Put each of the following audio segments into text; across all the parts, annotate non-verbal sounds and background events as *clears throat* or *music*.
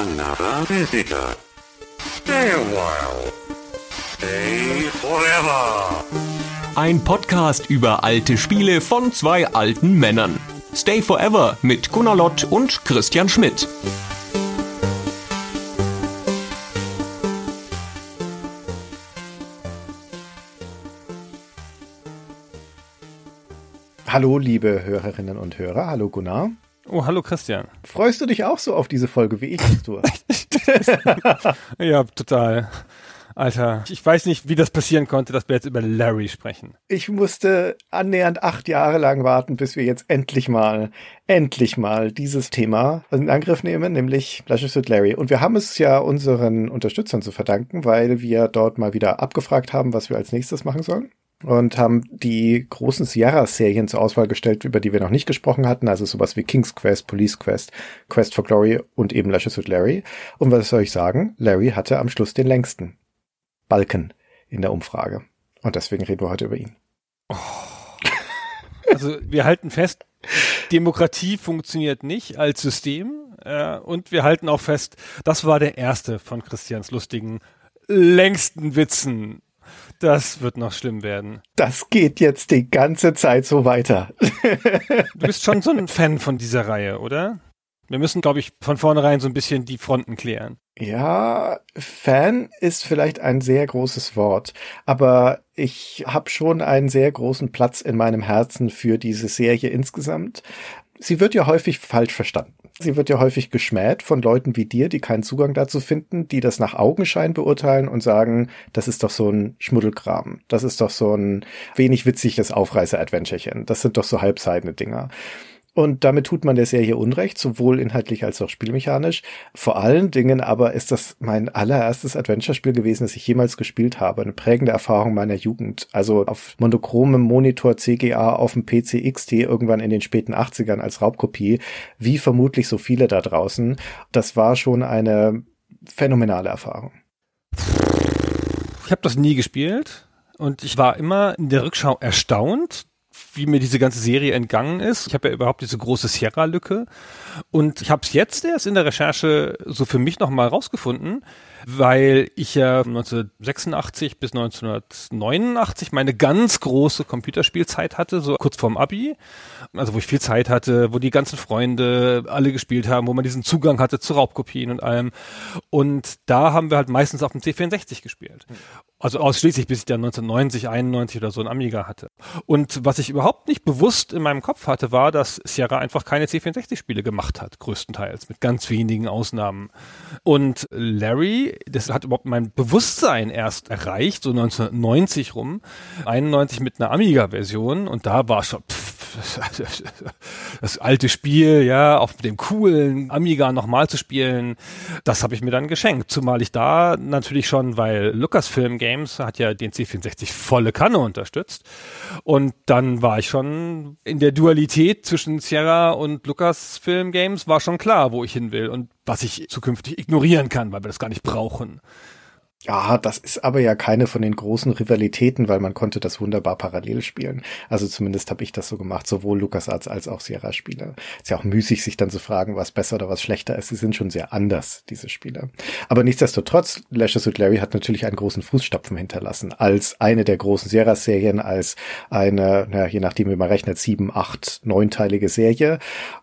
another visitor. Stay a while. Stay forever. Ein Podcast über alte Spiele von zwei alten Männern. Stay Forever mit Gunnar Lott und Christian Schmidt. Hallo, liebe Hörerinnen und Hörer. Hallo, Gunnar. Oh, hallo Christian. Freust du dich auch so auf diese Folge, wie ich tue? *laughs* ja, total. Alter, ich weiß nicht, wie das passieren konnte, dass wir jetzt über Larry sprechen. Ich musste annähernd acht Jahre lang warten, bis wir jetzt endlich mal, endlich mal dieses Thema in Angriff nehmen, nämlich Lashes with Larry. Und wir haben es ja unseren Unterstützern zu verdanken, weil wir dort mal wieder abgefragt haben, was wir als nächstes machen sollen und haben die großen Sierra-Serien zur Auswahl gestellt, über die wir noch nicht gesprochen hatten, also sowas wie King's Quest, Police Quest, Quest for Glory und eben Lashes with Larry. Und was soll ich sagen? Larry hatte am Schluss den längsten Balken in der Umfrage. Und deswegen reden wir heute über ihn. Oh. Also wir halten fest, Demokratie funktioniert nicht als System. Äh, und wir halten auch fest, das war der erste von Christians lustigen, längsten Witzen das wird noch schlimm werden. Das geht jetzt die ganze Zeit so weiter. *laughs* du bist schon so ein Fan von dieser Reihe, oder? Wir müssen, glaube ich, von vornherein so ein bisschen die Fronten klären. Ja, Fan ist vielleicht ein sehr großes Wort, aber ich habe schon einen sehr großen Platz in meinem Herzen für diese Serie insgesamt. Sie wird ja häufig falsch verstanden. Sie wird ja häufig geschmäht von Leuten wie dir, die keinen Zugang dazu finden, die das nach Augenschein beurteilen und sagen, das ist doch so ein Schmuddelkram. Das ist doch so ein wenig witziges Aufreißer-Adventurechen. Das sind doch so halbseidene Dinger. Und damit tut man der Serie Unrecht, sowohl inhaltlich als auch spielmechanisch. Vor allen Dingen aber ist das mein allererstes Adventure-Spiel gewesen, das ich jemals gespielt habe. Eine prägende Erfahrung meiner Jugend. Also auf monochromem Monitor CGA auf dem PC XT irgendwann in den späten 80ern als Raubkopie, wie vermutlich so viele da draußen. Das war schon eine phänomenale Erfahrung. Ich habe das nie gespielt und ich war immer in der Rückschau erstaunt, wie mir diese ganze Serie entgangen ist. Ich habe ja überhaupt diese große Sierra-Lücke und ich habe es jetzt erst in der Recherche so für mich nochmal rausgefunden, weil ich ja 1986 bis 1989 meine ganz große Computerspielzeit hatte, so kurz vorm Abi. Also wo ich viel Zeit hatte, wo die ganzen Freunde alle gespielt haben, wo man diesen Zugang hatte zu Raubkopien und allem. Und da haben wir halt meistens auf dem C64 gespielt. Also ausschließlich, bis ich dann 1990, 91 oder so ein Amiga hatte. Und was ich überhaupt nicht bewusst in meinem Kopf hatte, war, dass Sierra einfach keine C64-Spiele gemacht hat, größtenteils, mit ganz wenigen Ausnahmen. Und Larry, das hat überhaupt mein Bewusstsein erst erreicht, so 1990 rum, 91 mit einer Amiga-Version und da war schon, pff, *laughs* das alte Spiel, ja, auf dem coolen Amiga nochmal zu spielen, das habe ich mir dann geschenkt. Zumal ich da natürlich schon, weil Lucasfilm Games hat ja den C64 volle Kanne unterstützt. Und dann war ich schon in der Dualität zwischen Sierra und Lucasfilm Games war schon klar, wo ich hin will und was ich zukünftig ignorieren kann, weil wir das gar nicht brauchen. Ja, das ist aber ja keine von den großen Rivalitäten, weil man konnte das wunderbar parallel spielen. Also zumindest habe ich das so gemacht, sowohl LucasArts als auch Sierra-Spiele. Ist ja auch müßig, sich dann zu fragen, was besser oder was schlechter ist. Sie sind schon sehr anders, diese Spiele. Aber nichtsdestotrotz, Lashes with Larry hat natürlich einen großen Fußstapfen hinterlassen. Als eine der großen Sierra-Serien, als eine, na, je nachdem wie man rechnet, sieben, acht, neunteilige Serie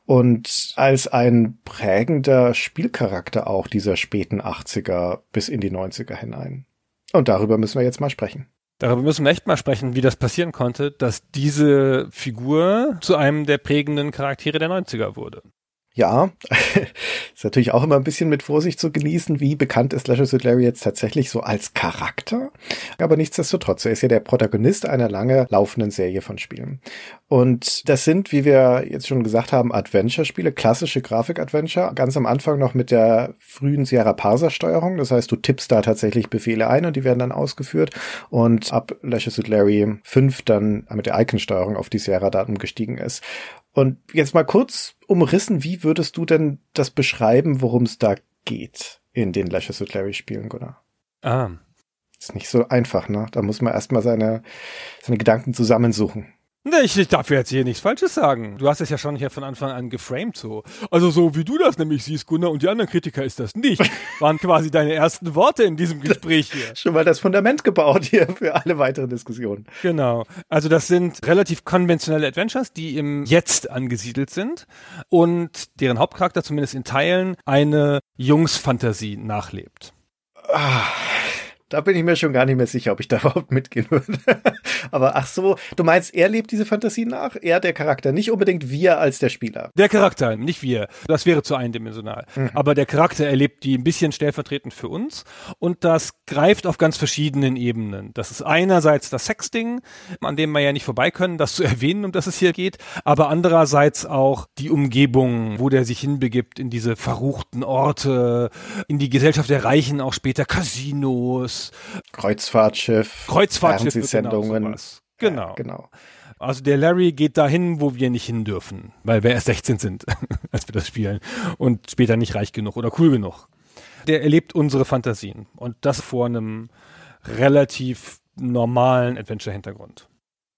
und als ein prägender Spielcharakter auch dieser späten 80er bis in die 90er hinein. Und darüber müssen wir jetzt mal sprechen. Darüber müssen wir echt mal sprechen, wie das passieren konnte, dass diese Figur zu einem der prägenden Charaktere der 90er wurde. Ja, *laughs* ist natürlich auch immer ein bisschen mit Vorsicht zu genießen, wie bekannt ist Lashes with Larry jetzt tatsächlich so als Charakter. Aber nichtsdestotrotz, er ist ja der Protagonist einer lange laufenden Serie von Spielen. Und das sind, wie wir jetzt schon gesagt haben, Adventure-Spiele, klassische Grafik-Adventure. Ganz am Anfang noch mit der frühen Sierra Parser-Steuerung. Das heißt, du tippst da tatsächlich Befehle ein und die werden dann ausgeführt. Und ab Lashes with Larry 5 dann mit der Icon-Steuerung auf die Sierra-Daten gestiegen ist. Und jetzt mal kurz umrissen, wie würdest du denn das beschreiben, worum es da geht in den Lashes with Larry Spielen, Gunnar? Ah. Ist nicht so einfach, ne? Da muss man erstmal seine, seine Gedanken zusammensuchen. Ne, ich, ich darf jetzt hier nichts Falsches sagen. Du hast es ja schon hier von Anfang an geframed so. Also so wie du das nämlich siehst, Gunnar, und die anderen Kritiker ist das nicht. *laughs* Waren quasi deine ersten Worte in diesem Gespräch hier. Schon mal das Fundament gebaut hier für alle weiteren Diskussionen. Genau. Also das sind relativ konventionelle Adventures, die im Jetzt angesiedelt sind und deren Hauptcharakter zumindest in Teilen eine Jungsfantasie nachlebt. Ah, da bin ich mir schon gar nicht mehr sicher, ob ich da *laughs* überhaupt mitgehen würde. Aber ach so, du meinst, er lebt diese Fantasie nach? Er der Charakter, nicht unbedingt wir als der Spieler. Der Charakter, nicht wir. Das wäre zu eindimensional. Mhm. Aber der Charakter erlebt die ein bisschen stellvertretend für uns. Und das greift auf ganz verschiedenen Ebenen. Das ist einerseits das Sexding, an dem wir ja nicht vorbei können, das zu *laughs* erwähnen, um das es hier geht. Aber andererseits auch die Umgebung, wo der sich hinbegibt, in diese verruchten Orte, in die Gesellschaft der Reichen, auch später Casinos. Kreuzfahrtschiff. Kreuzfahrtschiff. Fernsehsendungen. Genau. Genau. Ja, genau. Also der Larry geht dahin, wo wir nicht hin dürfen, weil wir erst 16 sind, *laughs* als wir das spielen und später nicht reich genug oder cool genug. Der erlebt unsere Fantasien und das vor einem relativ normalen Adventure-Hintergrund.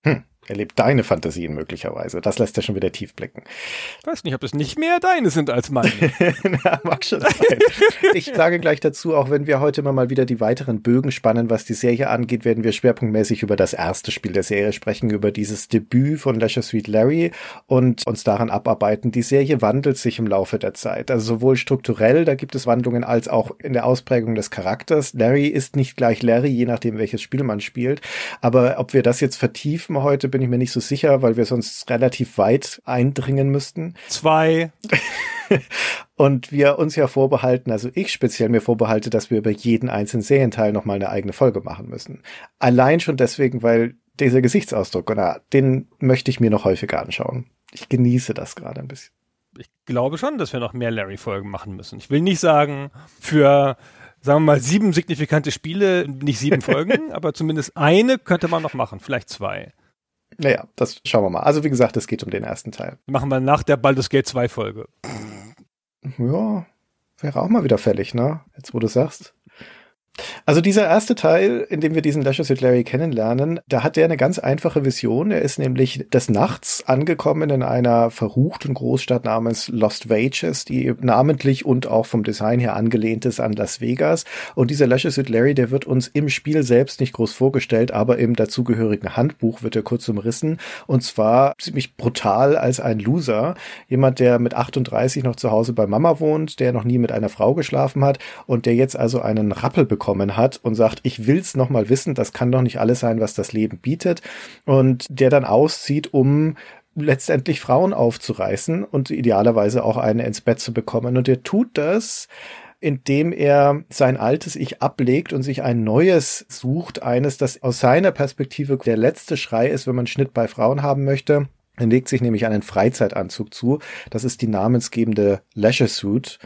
Hm erlebt deine Fantasien möglicherweise. Das lässt ja schon wieder tief blicken. Ich weiß nicht, ob es nicht mehr deine sind als meine. *laughs* Na, mag schon sein. Ich sage gleich dazu, auch wenn wir heute immer mal wieder die weiteren Bögen spannen, was die Serie angeht, werden wir schwerpunktmäßig über das erste Spiel der Serie sprechen, über dieses Debüt von Leisure Suite Larry und uns daran abarbeiten. Die Serie wandelt sich im Laufe der Zeit. Also sowohl strukturell, da gibt es Wandlungen, als auch in der Ausprägung des Charakters. Larry ist nicht gleich Larry, je nachdem, welches Spiel man spielt. Aber ob wir das jetzt vertiefen heute, bin ich mir nicht so sicher, weil wir sonst relativ weit eindringen müssten. Zwei. *laughs* Und wir uns ja vorbehalten, also ich speziell mir vorbehalte, dass wir über jeden einzelnen Serienteil nochmal eine eigene Folge machen müssen. Allein schon deswegen, weil dieser Gesichtsausdruck, oder, den möchte ich mir noch häufiger anschauen. Ich genieße das gerade ein bisschen. Ich glaube schon, dass wir noch mehr Larry-Folgen machen müssen. Ich will nicht sagen, für sagen wir mal, sieben signifikante Spiele, nicht sieben *laughs* Folgen, aber zumindest eine könnte man noch machen, vielleicht zwei. Naja, das schauen wir mal. Also wie gesagt, es geht um den ersten Teil. Machen wir nach der Baldur's Gate 2 Folge. Ja, wäre auch mal wieder fällig, ne? Jetzt wo du sagst. Also dieser erste Teil, in dem wir diesen Lashes with Larry kennenlernen, da hat er eine ganz einfache Vision. Er ist nämlich des Nachts angekommen in einer verruchten Großstadt namens Lost Wages, die namentlich und auch vom Design her angelehnt ist an Las Vegas. Und dieser Lashes with Larry, der wird uns im Spiel selbst nicht groß vorgestellt, aber im dazugehörigen Handbuch wird er kurz umrissen. Und zwar ziemlich brutal als ein Loser. Jemand, der mit 38 noch zu Hause bei Mama wohnt, der noch nie mit einer Frau geschlafen hat und der jetzt also einen Rappel bekommt bekommen hat und sagt, ich will's noch mal wissen, das kann doch nicht alles sein, was das Leben bietet und der dann auszieht, um letztendlich Frauen aufzureißen und idealerweise auch eine ins Bett zu bekommen und er tut das indem er sein altes Ich ablegt und sich ein neues sucht, eines, das aus seiner Perspektive der letzte Schrei ist, wenn man Schnitt bei Frauen haben möchte. Er legt sich nämlich einen Freizeitanzug zu. Das ist die namensgebende Leisure Suit.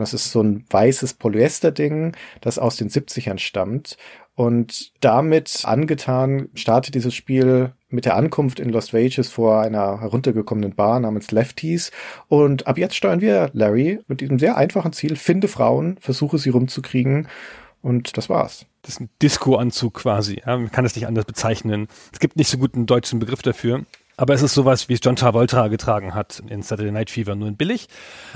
Und das ist so ein weißes Polyester-Ding, das aus den 70ern stammt. Und damit angetan startet dieses Spiel mit der Ankunft in Lost Wages vor einer heruntergekommenen Bar namens Lefties. Und ab jetzt steuern wir Larry mit diesem sehr einfachen Ziel, finde Frauen, versuche sie rumzukriegen. Und das war's. Das ist ein Disco-Anzug quasi. Ja, man kann es nicht anders bezeichnen. Es gibt nicht so gut einen deutschen Begriff dafür. Aber es ist sowas, wie es John Travolta getragen hat in Saturday Night Fever, nur in billig.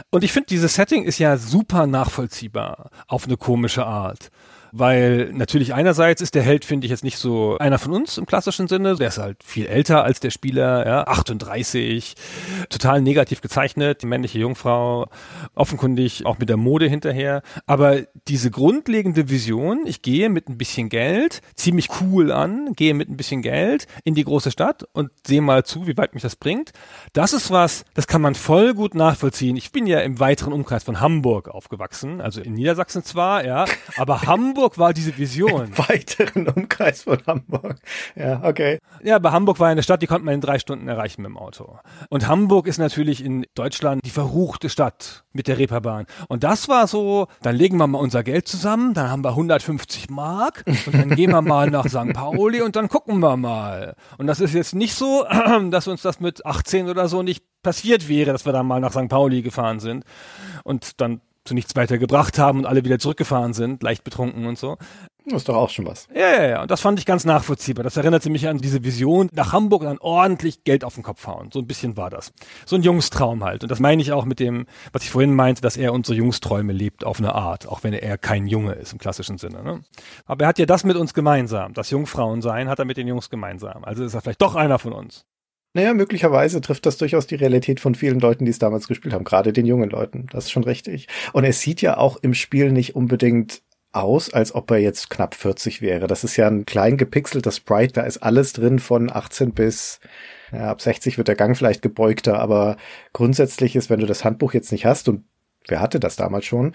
Und ich finde, dieses Setting ist ja super nachvollziehbar auf eine komische Art weil natürlich einerseits ist der Held, finde ich, jetzt nicht so einer von uns im klassischen Sinne. Der ist halt viel älter als der Spieler, ja, 38, total negativ gezeichnet, die männliche Jungfrau, offenkundig auch mit der Mode hinterher. Aber diese grundlegende Vision, ich gehe mit ein bisschen Geld, ziehe mich cool an, gehe mit ein bisschen Geld in die große Stadt und sehe mal zu, wie weit mich das bringt. Das ist was, das kann man voll gut nachvollziehen. Ich bin ja im weiteren Umkreis von Hamburg aufgewachsen, also in Niedersachsen zwar, ja, aber *laughs* Hamburg Hamburg war diese Vision. Im *laughs* weiteren Umkreis von Hamburg. Ja, okay. Ja, aber Hamburg war eine Stadt, die konnte man in drei Stunden erreichen mit dem Auto. Und Hamburg ist natürlich in Deutschland die verruchte Stadt mit der Reeperbahn. Und das war so, dann legen wir mal unser Geld zusammen, dann haben wir 150 Mark und dann gehen wir mal nach St. Pauli und dann gucken wir mal. Und das ist jetzt nicht so, *clears throat* dass uns das mit 18 oder so nicht passiert wäre, dass wir dann mal nach St. Pauli gefahren sind und dann zu nichts weiter gebracht haben und alle wieder zurückgefahren sind, leicht betrunken und so. Das ist doch auch schon was. Ja, ja, ja. Und das fand ich ganz nachvollziehbar. Das erinnerte mich an diese Vision, nach Hamburg und dann ordentlich Geld auf den Kopf hauen. So ein bisschen war das. So ein Jungstraum halt. Und das meine ich auch mit dem, was ich vorhin meinte, dass er unsere Jungsträume lebt auf eine Art, auch wenn er kein Junge ist im klassischen Sinne. Ne? Aber er hat ja das mit uns gemeinsam. Das Jungfrauensein hat er mit den Jungs gemeinsam. Also ist er vielleicht doch einer von uns. Naja, möglicherweise trifft das durchaus die Realität von vielen Leuten, die es damals gespielt haben, gerade den jungen Leuten. Das ist schon richtig. Und es sieht ja auch im Spiel nicht unbedingt aus, als ob er jetzt knapp 40 wäre. Das ist ja ein klein gepixelter Sprite, da ist alles drin von 18 bis ja, ab 60 wird der Gang vielleicht gebeugter, aber grundsätzlich ist, wenn du das Handbuch jetzt nicht hast und wer hatte das damals schon,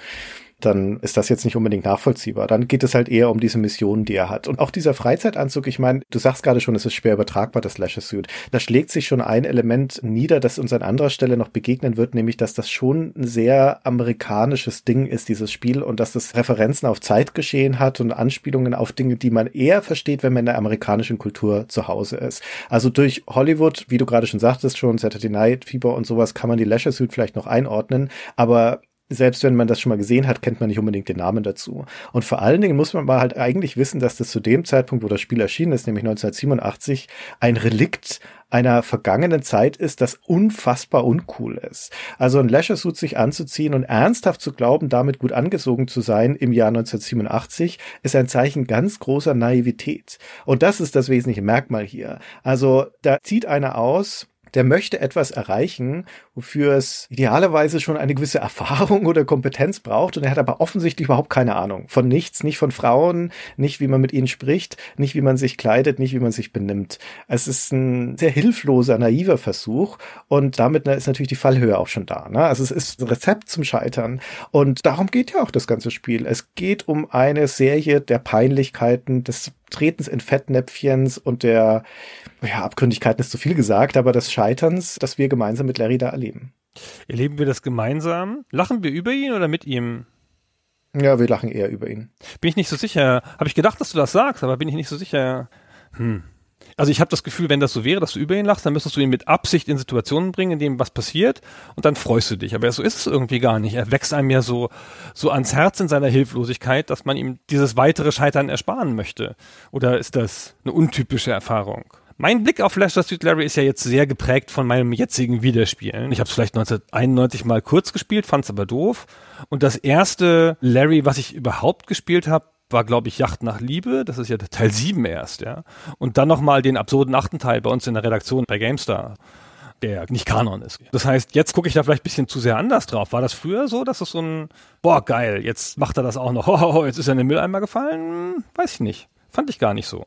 dann ist das jetzt nicht unbedingt nachvollziehbar. Dann geht es halt eher um diese Missionen, die er hat. Und auch dieser Freizeitanzug, ich meine, du sagst gerade schon, es ist schwer übertragbar, das Leisure Suit. Da schlägt sich schon ein Element nieder, das uns an anderer Stelle noch begegnen wird, nämlich, dass das schon ein sehr amerikanisches Ding ist, dieses Spiel, und dass das Referenzen auf Zeitgeschehen hat und Anspielungen auf Dinge, die man eher versteht, wenn man in der amerikanischen Kultur zu Hause ist. Also durch Hollywood, wie du gerade schon sagtest, schon Saturday Night Fieber und sowas, kann man die Leisure Suit vielleicht noch einordnen, aber selbst wenn man das schon mal gesehen hat, kennt man nicht unbedingt den Namen dazu. Und vor allen Dingen muss man mal halt eigentlich wissen, dass das zu dem Zeitpunkt, wo das Spiel erschienen ist, nämlich 1987, ein Relikt einer vergangenen Zeit ist, das unfassbar uncool ist. Also ein Leisure Suit sich anzuziehen und ernsthaft zu glauben, damit gut angezogen zu sein im Jahr 1987, ist ein Zeichen ganz großer Naivität. Und das ist das wesentliche Merkmal hier. Also da zieht einer aus, der möchte etwas erreichen, wofür es idealerweise schon eine gewisse *laughs* Erfahrung oder Kompetenz braucht und er hat aber offensichtlich überhaupt keine Ahnung von nichts, nicht von Frauen, nicht wie man mit ihnen spricht, nicht wie man sich kleidet, nicht wie man sich benimmt. Es ist ein sehr hilfloser, naiver Versuch und damit ist natürlich die Fallhöhe auch schon da. Ne? Also es ist ein Rezept zum Scheitern und darum geht ja auch das ganze Spiel. Es geht um eine Serie der Peinlichkeiten, des Tretens in Fettnäpfchens und der, ja, Abgründigkeiten ist zu viel gesagt, aber des Scheiterns, das wir gemeinsam mit Larry da erleben. Erleben wir das gemeinsam? Lachen wir über ihn oder mit ihm? Ja, wir lachen eher über ihn. Bin ich nicht so sicher. Habe ich gedacht, dass du das sagst, aber bin ich nicht so sicher. Hm also ich habe das Gefühl, wenn das so wäre, dass du über ihn lachst, dann müsstest du ihn mit Absicht in Situationen bringen, in denen was passiert und dann freust du dich. Aber so ist es irgendwie gar nicht. Er wächst einem ja so, so ans Herz in seiner Hilflosigkeit, dass man ihm dieses weitere Scheitern ersparen möchte. Oder ist das eine untypische Erfahrung? Mein Blick auf Leicester Street Larry ist ja jetzt sehr geprägt von meinem jetzigen Wiederspielen. Ich habe es vielleicht 1991 mal kurz gespielt, fand es aber doof. Und das erste Larry, was ich überhaupt gespielt habe, war, glaube ich, Yacht nach Liebe. Das ist ja Teil 7 erst, ja. Und dann nochmal den absurden achten Teil bei uns in der Redaktion bei GameStar der nicht Kanon ist. Das heißt, jetzt gucke ich da vielleicht ein bisschen zu sehr anders drauf. War das früher so, dass es so ein, boah, geil, jetzt macht er das auch noch, *laughs* oh, jetzt ist er in den Mülleimer gefallen? Hm, weiß ich nicht. Fand ich gar nicht so.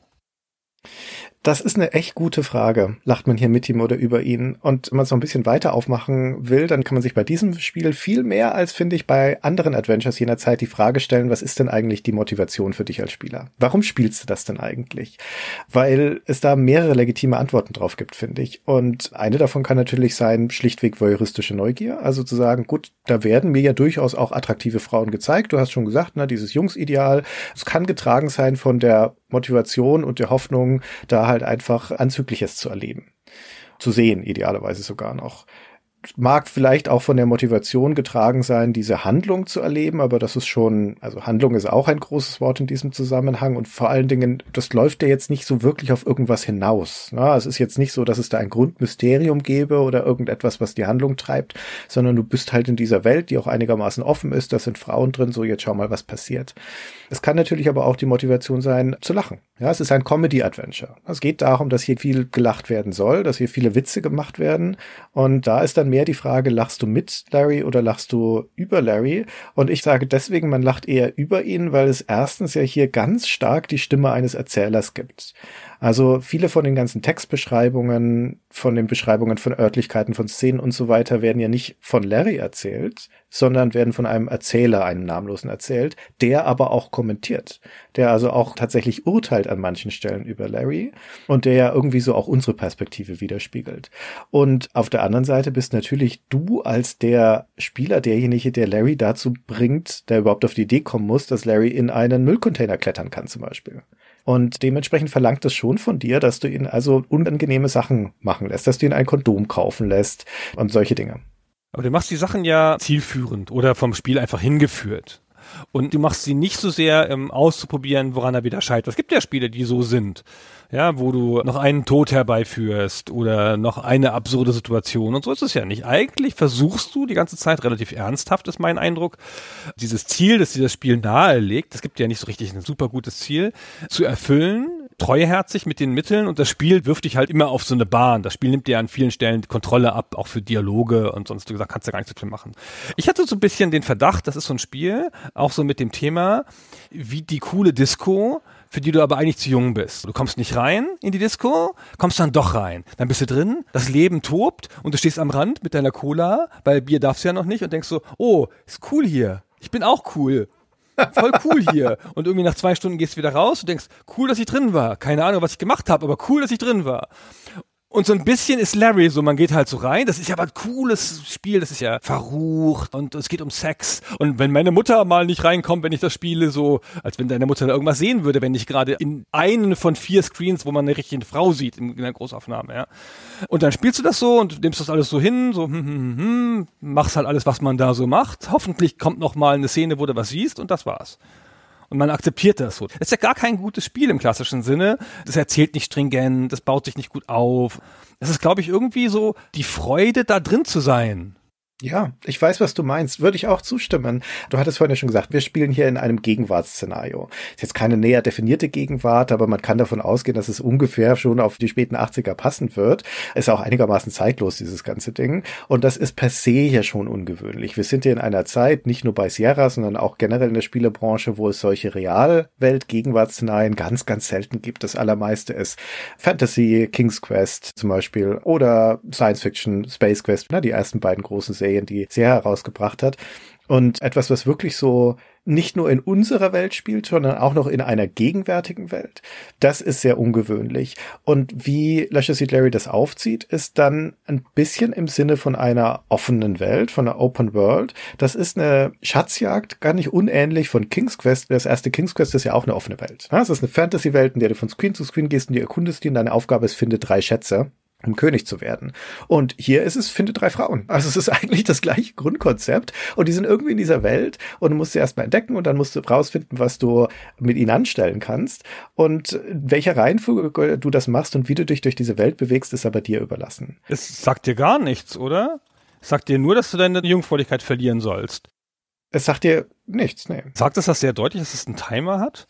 Das ist eine echt gute Frage. Lacht man hier mit ihm oder über ihn? Und wenn man es noch ein bisschen weiter aufmachen will, dann kann man sich bei diesem Spiel viel mehr als, finde ich, bei anderen Adventures jener Zeit die Frage stellen, was ist denn eigentlich die Motivation für dich als Spieler? Warum spielst du das denn eigentlich? Weil es da mehrere legitime Antworten drauf gibt, finde ich. Und eine davon kann natürlich sein, schlichtweg voyeuristische Neugier. Also zu sagen, gut, da werden mir ja durchaus auch attraktive Frauen gezeigt. Du hast schon gesagt, ne, dieses Jungsideal. Es kann getragen sein von der Motivation und der Hoffnung, da halt einfach Anzügliches zu erleben. Zu sehen, idealerweise sogar noch mag vielleicht auch von der Motivation getragen sein, diese Handlung zu erleben, aber das ist schon, also Handlung ist auch ein großes Wort in diesem Zusammenhang und vor allen Dingen, das läuft ja jetzt nicht so wirklich auf irgendwas hinaus. Na, es ist jetzt nicht so, dass es da ein Grundmysterium gäbe oder irgendetwas, was die Handlung treibt, sondern du bist halt in dieser Welt, die auch einigermaßen offen ist, da sind Frauen drin, so jetzt schau mal, was passiert. Es kann natürlich aber auch die Motivation sein, zu lachen. Ja, es ist ein Comedy-Adventure. Es geht darum, dass hier viel gelacht werden soll, dass hier viele Witze gemacht werden und da ist dann mehr die Frage, lachst du mit Larry oder lachst du über Larry? Und ich sage deswegen, man lacht eher über ihn, weil es erstens ja hier ganz stark die Stimme eines Erzählers gibt. Also viele von den ganzen Textbeschreibungen, von den Beschreibungen von Örtlichkeiten, von Szenen und so weiter werden ja nicht von Larry erzählt, sondern werden von einem Erzähler, einem Namenlosen erzählt, der aber auch kommentiert, der also auch tatsächlich urteilt an manchen Stellen über Larry und der ja irgendwie so auch unsere Perspektive widerspiegelt. Und auf der anderen Seite bist natürlich du als der Spieler derjenige, der Larry dazu bringt, der überhaupt auf die Idee kommen muss, dass Larry in einen Müllcontainer klettern kann zum Beispiel. Und dementsprechend verlangt es schon von dir, dass du ihn also unangenehme Sachen machen lässt, dass du ihn ein Kondom kaufen lässt und solche Dinge. Aber du machst die Sachen ja zielführend oder vom Spiel einfach hingeführt. Und du machst sie nicht so sehr ähm, auszuprobieren, woran er wieder scheitert. Es gibt ja Spiele, die so sind. Ja, wo du noch einen Tod herbeiführst oder noch eine absurde Situation. Und so ist es ja nicht. Eigentlich versuchst du die ganze Zeit relativ ernsthaft, ist mein Eindruck, dieses Ziel, das dieses Spiel nahelegt, es gibt ja nicht so richtig ein super gutes Ziel, zu erfüllen treuherzig mit den Mitteln und das Spiel wirft dich halt immer auf so eine Bahn. Das Spiel nimmt dir an vielen Stellen die Kontrolle ab, auch für Dialoge und sonst du gesagt, kannst du gar nicht so viel machen. Ich hatte so ein bisschen den Verdacht, das ist so ein Spiel, auch so mit dem Thema, wie die coole Disco, für die du aber eigentlich zu jung bist. Du kommst nicht rein in die Disco, kommst dann doch rein. Dann bist du drin, das Leben tobt und du stehst am Rand mit deiner Cola, weil Bier darfst du ja noch nicht und denkst so, oh, ist cool hier. Ich bin auch cool voll cool hier. Und irgendwie nach zwei Stunden gehst du wieder raus und denkst, cool, dass ich drin war. Keine Ahnung, was ich gemacht habe, aber cool, dass ich drin war. Und so ein bisschen ist Larry so, man geht halt so rein, das ist ja aber ein cooles Spiel, das ist ja verrucht und es geht um Sex. Und wenn meine Mutter mal nicht reinkommt, wenn ich das spiele, so, als wenn deine Mutter da irgendwas sehen würde, wenn ich gerade in einen von vier Screens, wo man eine richtige Frau sieht in einer Großaufnahme, ja. Und dann spielst du das so und nimmst das alles so hin, so, hm, hm, hm, hm, machst halt alles, was man da so macht. Hoffentlich kommt noch mal eine Szene, wo du was siehst und das war's. Und man akzeptiert das so. Das ist ja gar kein gutes Spiel im klassischen Sinne. Das erzählt nicht stringent, das baut sich nicht gut auf. Das ist, glaube ich, irgendwie so die Freude, da drin zu sein. Ja, ich weiß, was du meinst. Würde ich auch zustimmen. Du hattest vorhin ja schon gesagt, wir spielen hier in einem Gegenwartsszenario. Ist jetzt keine näher definierte Gegenwart, aber man kann davon ausgehen, dass es ungefähr schon auf die späten 80er passen wird. Ist auch einigermaßen zeitlos, dieses ganze Ding. Und das ist per se ja schon ungewöhnlich. Wir sind hier in einer Zeit, nicht nur bei Sierra, sondern auch generell in der Spielebranche, wo es solche Realwelt-Gegenwartsszenarien ganz, ganz selten gibt. Das allermeiste ist Fantasy, King's Quest zum Beispiel oder Science Fiction, Space Quest, ne, die ersten beiden großen Serien Serien, die sehr herausgebracht hat. Und etwas, was wirklich so nicht nur in unserer Welt spielt, sondern auch noch in einer gegenwärtigen Welt. Das ist sehr ungewöhnlich. Und wie Seed Larry das aufzieht, ist dann ein bisschen im Sinne von einer offenen Welt, von einer Open World. Das ist eine Schatzjagd, gar nicht unähnlich von King's Quest. Das erste King's Quest ist ja auch eine offene Welt. Es ist eine Fantasy-Welt, in der du von Screen zu Screen gehst und die erkundest die und deine Aufgabe ist, finde drei Schätze um König zu werden. Und hier ist es, finde drei Frauen. Also es ist eigentlich das gleiche Grundkonzept und die sind irgendwie in dieser Welt und du musst sie erstmal entdecken und dann musst du rausfinden, was du mit ihnen anstellen kannst und welcher Reihenfolge du das machst und wie du dich durch diese Welt bewegst, ist aber dir überlassen. Es sagt dir gar nichts, oder? Es sagt dir nur, dass du deine Jungfräulichkeit verlieren sollst. Es sagt dir nichts, nee. Sagt es das sehr deutlich, dass es einen Timer hat?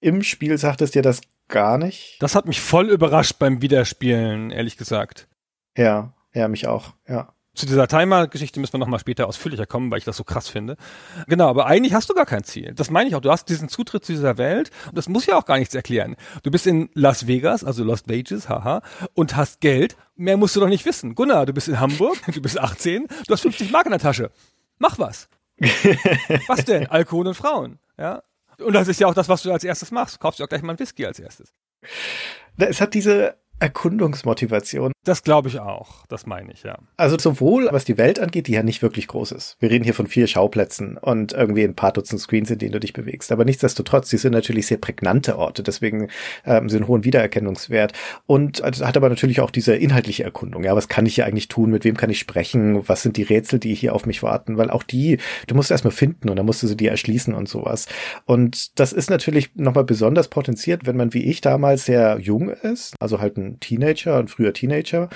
Im Spiel sagt es dir das gar nicht. Das hat mich voll überrascht beim Wiederspielen, ehrlich gesagt. Ja, ja, mich auch, ja. Zu dieser Timer-Geschichte müssen wir nochmal später ausführlicher kommen, weil ich das so krass finde. Genau, aber eigentlich hast du gar kein Ziel. Das meine ich auch. Du hast diesen Zutritt zu dieser Welt und das muss ja auch gar nichts erklären. Du bist in Las Vegas, also Lost Wages, haha, und hast Geld. Mehr musst du doch nicht wissen. Gunnar, du bist in Hamburg, *laughs* du bist 18, du hast 50 Mark in der Tasche. Mach was. *laughs* was denn? Alkohol und Frauen. Ja, und das ist ja auch das, was du als erstes machst. Kaufst du auch gleich mal ein Whisky als erstes. Es hat diese Erkundungsmotivation. Das glaube ich auch. Das meine ich, ja. Also sowohl, was die Welt angeht, die ja nicht wirklich groß ist. Wir reden hier von vier Schauplätzen und irgendwie ein paar Dutzend Screens, in denen du dich bewegst. Aber nichtsdestotrotz, die sind natürlich sehr prägnante Orte. Deswegen ähm, sind hohen Wiedererkennungswert. Und also, hat aber natürlich auch diese inhaltliche Erkundung. Ja, was kann ich hier eigentlich tun? Mit wem kann ich sprechen? Was sind die Rätsel, die hier auf mich warten? Weil auch die, du musst erstmal finden und dann musst du sie dir erschließen und sowas. Und das ist natürlich nochmal besonders potenziert, wenn man wie ich damals sehr jung ist. Also halt ein Teenager, ein früher Teenager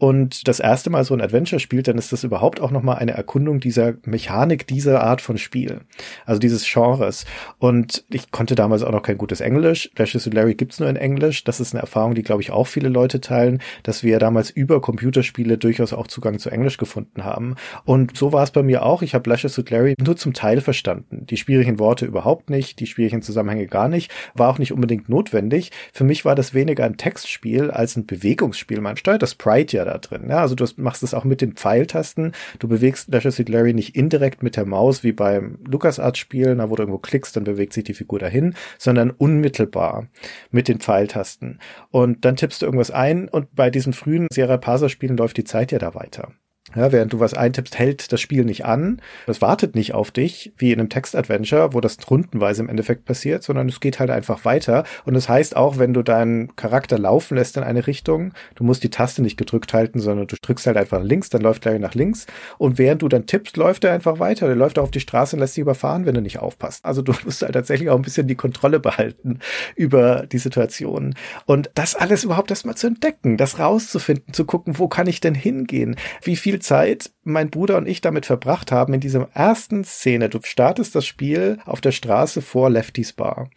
und das erste Mal so ein Adventure spielt, dann ist das überhaupt auch nochmal eine Erkundung dieser Mechanik, dieser Art von Spiel. Also dieses Genres. Und ich konnte damals auch noch kein gutes Englisch. Lashes to Larry gibt's nur in Englisch. Das ist eine Erfahrung, die, glaube ich, auch viele Leute teilen, dass wir damals über Computerspiele durchaus auch Zugang zu Englisch gefunden haben. Und so war es bei mir auch. Ich habe Lashes to Larry nur zum Teil verstanden. Die schwierigen Worte überhaupt nicht, die schwierigen Zusammenhänge gar nicht. War auch nicht unbedingt notwendig. Für mich war das weniger ein Textspiel als ein Bewegungsspiel. Man steuert das Sprite ja da drin. Ja, also du machst es auch mit den Pfeiltasten. Du bewegst Leisure Suit Larry nicht indirekt mit der Maus wie beim LucasArts-Spiel, wo du irgendwo klickst, dann bewegt sich die Figur dahin, sondern unmittelbar mit den Pfeiltasten. Und dann tippst du irgendwas ein und bei diesen frühen Sierra Parser-Spielen läuft die Zeit ja da weiter. Ja, während du was eintippst, hält das Spiel nicht an. Das wartet nicht auf dich, wie in einem Text-Adventure, wo das rundenweise im Endeffekt passiert, sondern es geht halt einfach weiter. Und das heißt auch, wenn du deinen Charakter laufen lässt in eine Richtung, du musst die Taste nicht gedrückt halten, sondern du drückst halt einfach links, dann läuft er nach links. Und während du dann tippst, läuft er einfach weiter. Der läuft auf die Straße und lässt dich überfahren, wenn du nicht aufpasst. Also du *laughs* musst halt tatsächlich auch ein bisschen die Kontrolle behalten *laughs* über die Situation. Und das alles überhaupt erstmal zu entdecken, das rauszufinden, zu gucken, wo kann ich denn hingehen? Wie viel Zeit mein Bruder und ich damit verbracht haben in dieser ersten Szene. Du startest das Spiel auf der Straße vor Lefty's Bar.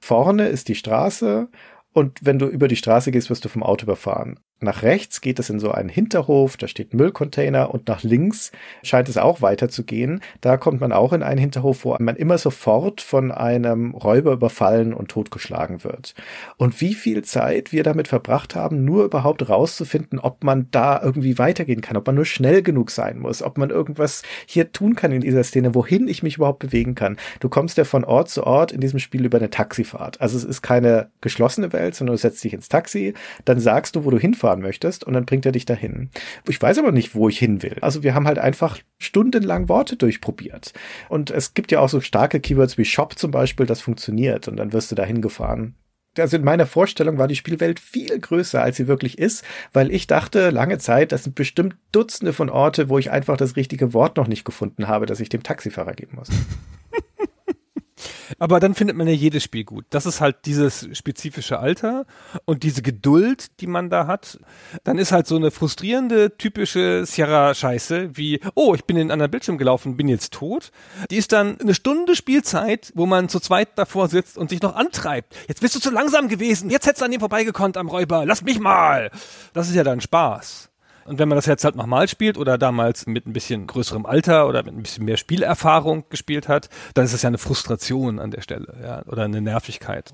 Vorne ist die Straße und wenn du über die Straße gehst, wirst du vom Auto überfahren. Nach rechts geht es in so einen Hinterhof, da steht Müllcontainer und nach links scheint es auch weiterzugehen. Da kommt man auch in einen Hinterhof, wo man immer sofort von einem Räuber überfallen und totgeschlagen wird. Und wie viel Zeit wir damit verbracht haben, nur überhaupt rauszufinden, ob man da irgendwie weitergehen kann, ob man nur schnell genug sein muss, ob man irgendwas hier tun kann in dieser Szene, wohin ich mich überhaupt bewegen kann. Du kommst ja von Ort zu Ort in diesem Spiel über eine Taxifahrt. Also es ist keine geschlossene Welt, sondern du setzt dich ins Taxi, dann sagst du, wo du hinfahren fahren möchtest und dann bringt er dich dahin. Ich weiß aber nicht, wo ich hin will. Also wir haben halt einfach stundenlang Worte durchprobiert. Und es gibt ja auch so starke Keywords wie Shop zum Beispiel, das funktioniert und dann wirst du dahin gefahren also in meiner Vorstellung war die Spielwelt viel größer, als sie wirklich ist, weil ich dachte lange Zeit, das sind bestimmt Dutzende von Orte, wo ich einfach das richtige Wort noch nicht gefunden habe, das ich dem Taxifahrer geben muss. Aber dann findet man ja jedes Spiel gut. Das ist halt dieses spezifische Alter und diese Geduld, die man da hat. Dann ist halt so eine frustrierende, typische Sierra-Scheiße wie, oh, ich bin in einen anderen Bildschirm gelaufen, bin jetzt tot. Die ist dann eine Stunde Spielzeit, wo man zu zweit davor sitzt und sich noch antreibt. Jetzt bist du zu langsam gewesen. Jetzt hättest du an dem vorbeigekonnt am Räuber. Lass mich mal. Das ist ja dann Spaß. Und wenn man das jetzt halt nochmal spielt oder damals mit ein bisschen größerem Alter oder mit ein bisschen mehr Spielerfahrung gespielt hat, dann ist es ja eine Frustration an der Stelle, ja, oder eine Nervigkeit.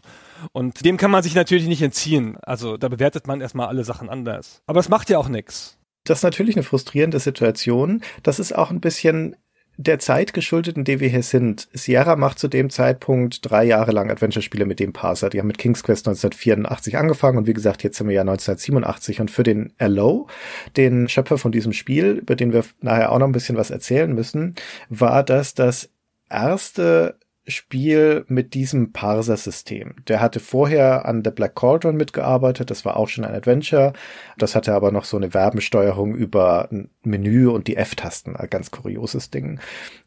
Und dem kann man sich natürlich nicht entziehen. Also da bewertet man erstmal alle Sachen anders. Aber es macht ja auch nichts. Das ist natürlich eine frustrierende Situation. Das ist auch ein bisschen der Zeit geschuldet, in der wir hier sind. Sierra macht zu dem Zeitpunkt drei Jahre lang Adventure-Spiele mit dem Parser. Die haben mit King's Quest 1984 angefangen und wie gesagt, jetzt sind wir ja 1987. Und für den Allo, den Schöpfer von diesem Spiel, über den wir nachher auch noch ein bisschen was erzählen müssen, war das das erste Spiel mit diesem Parser-System. Der hatte vorher an The Black Cauldron mitgearbeitet, das war auch schon ein Adventure. Das hatte aber noch so eine Werbensteuerung über ein Menü und die F-Tasten, ein ganz kurioses Ding.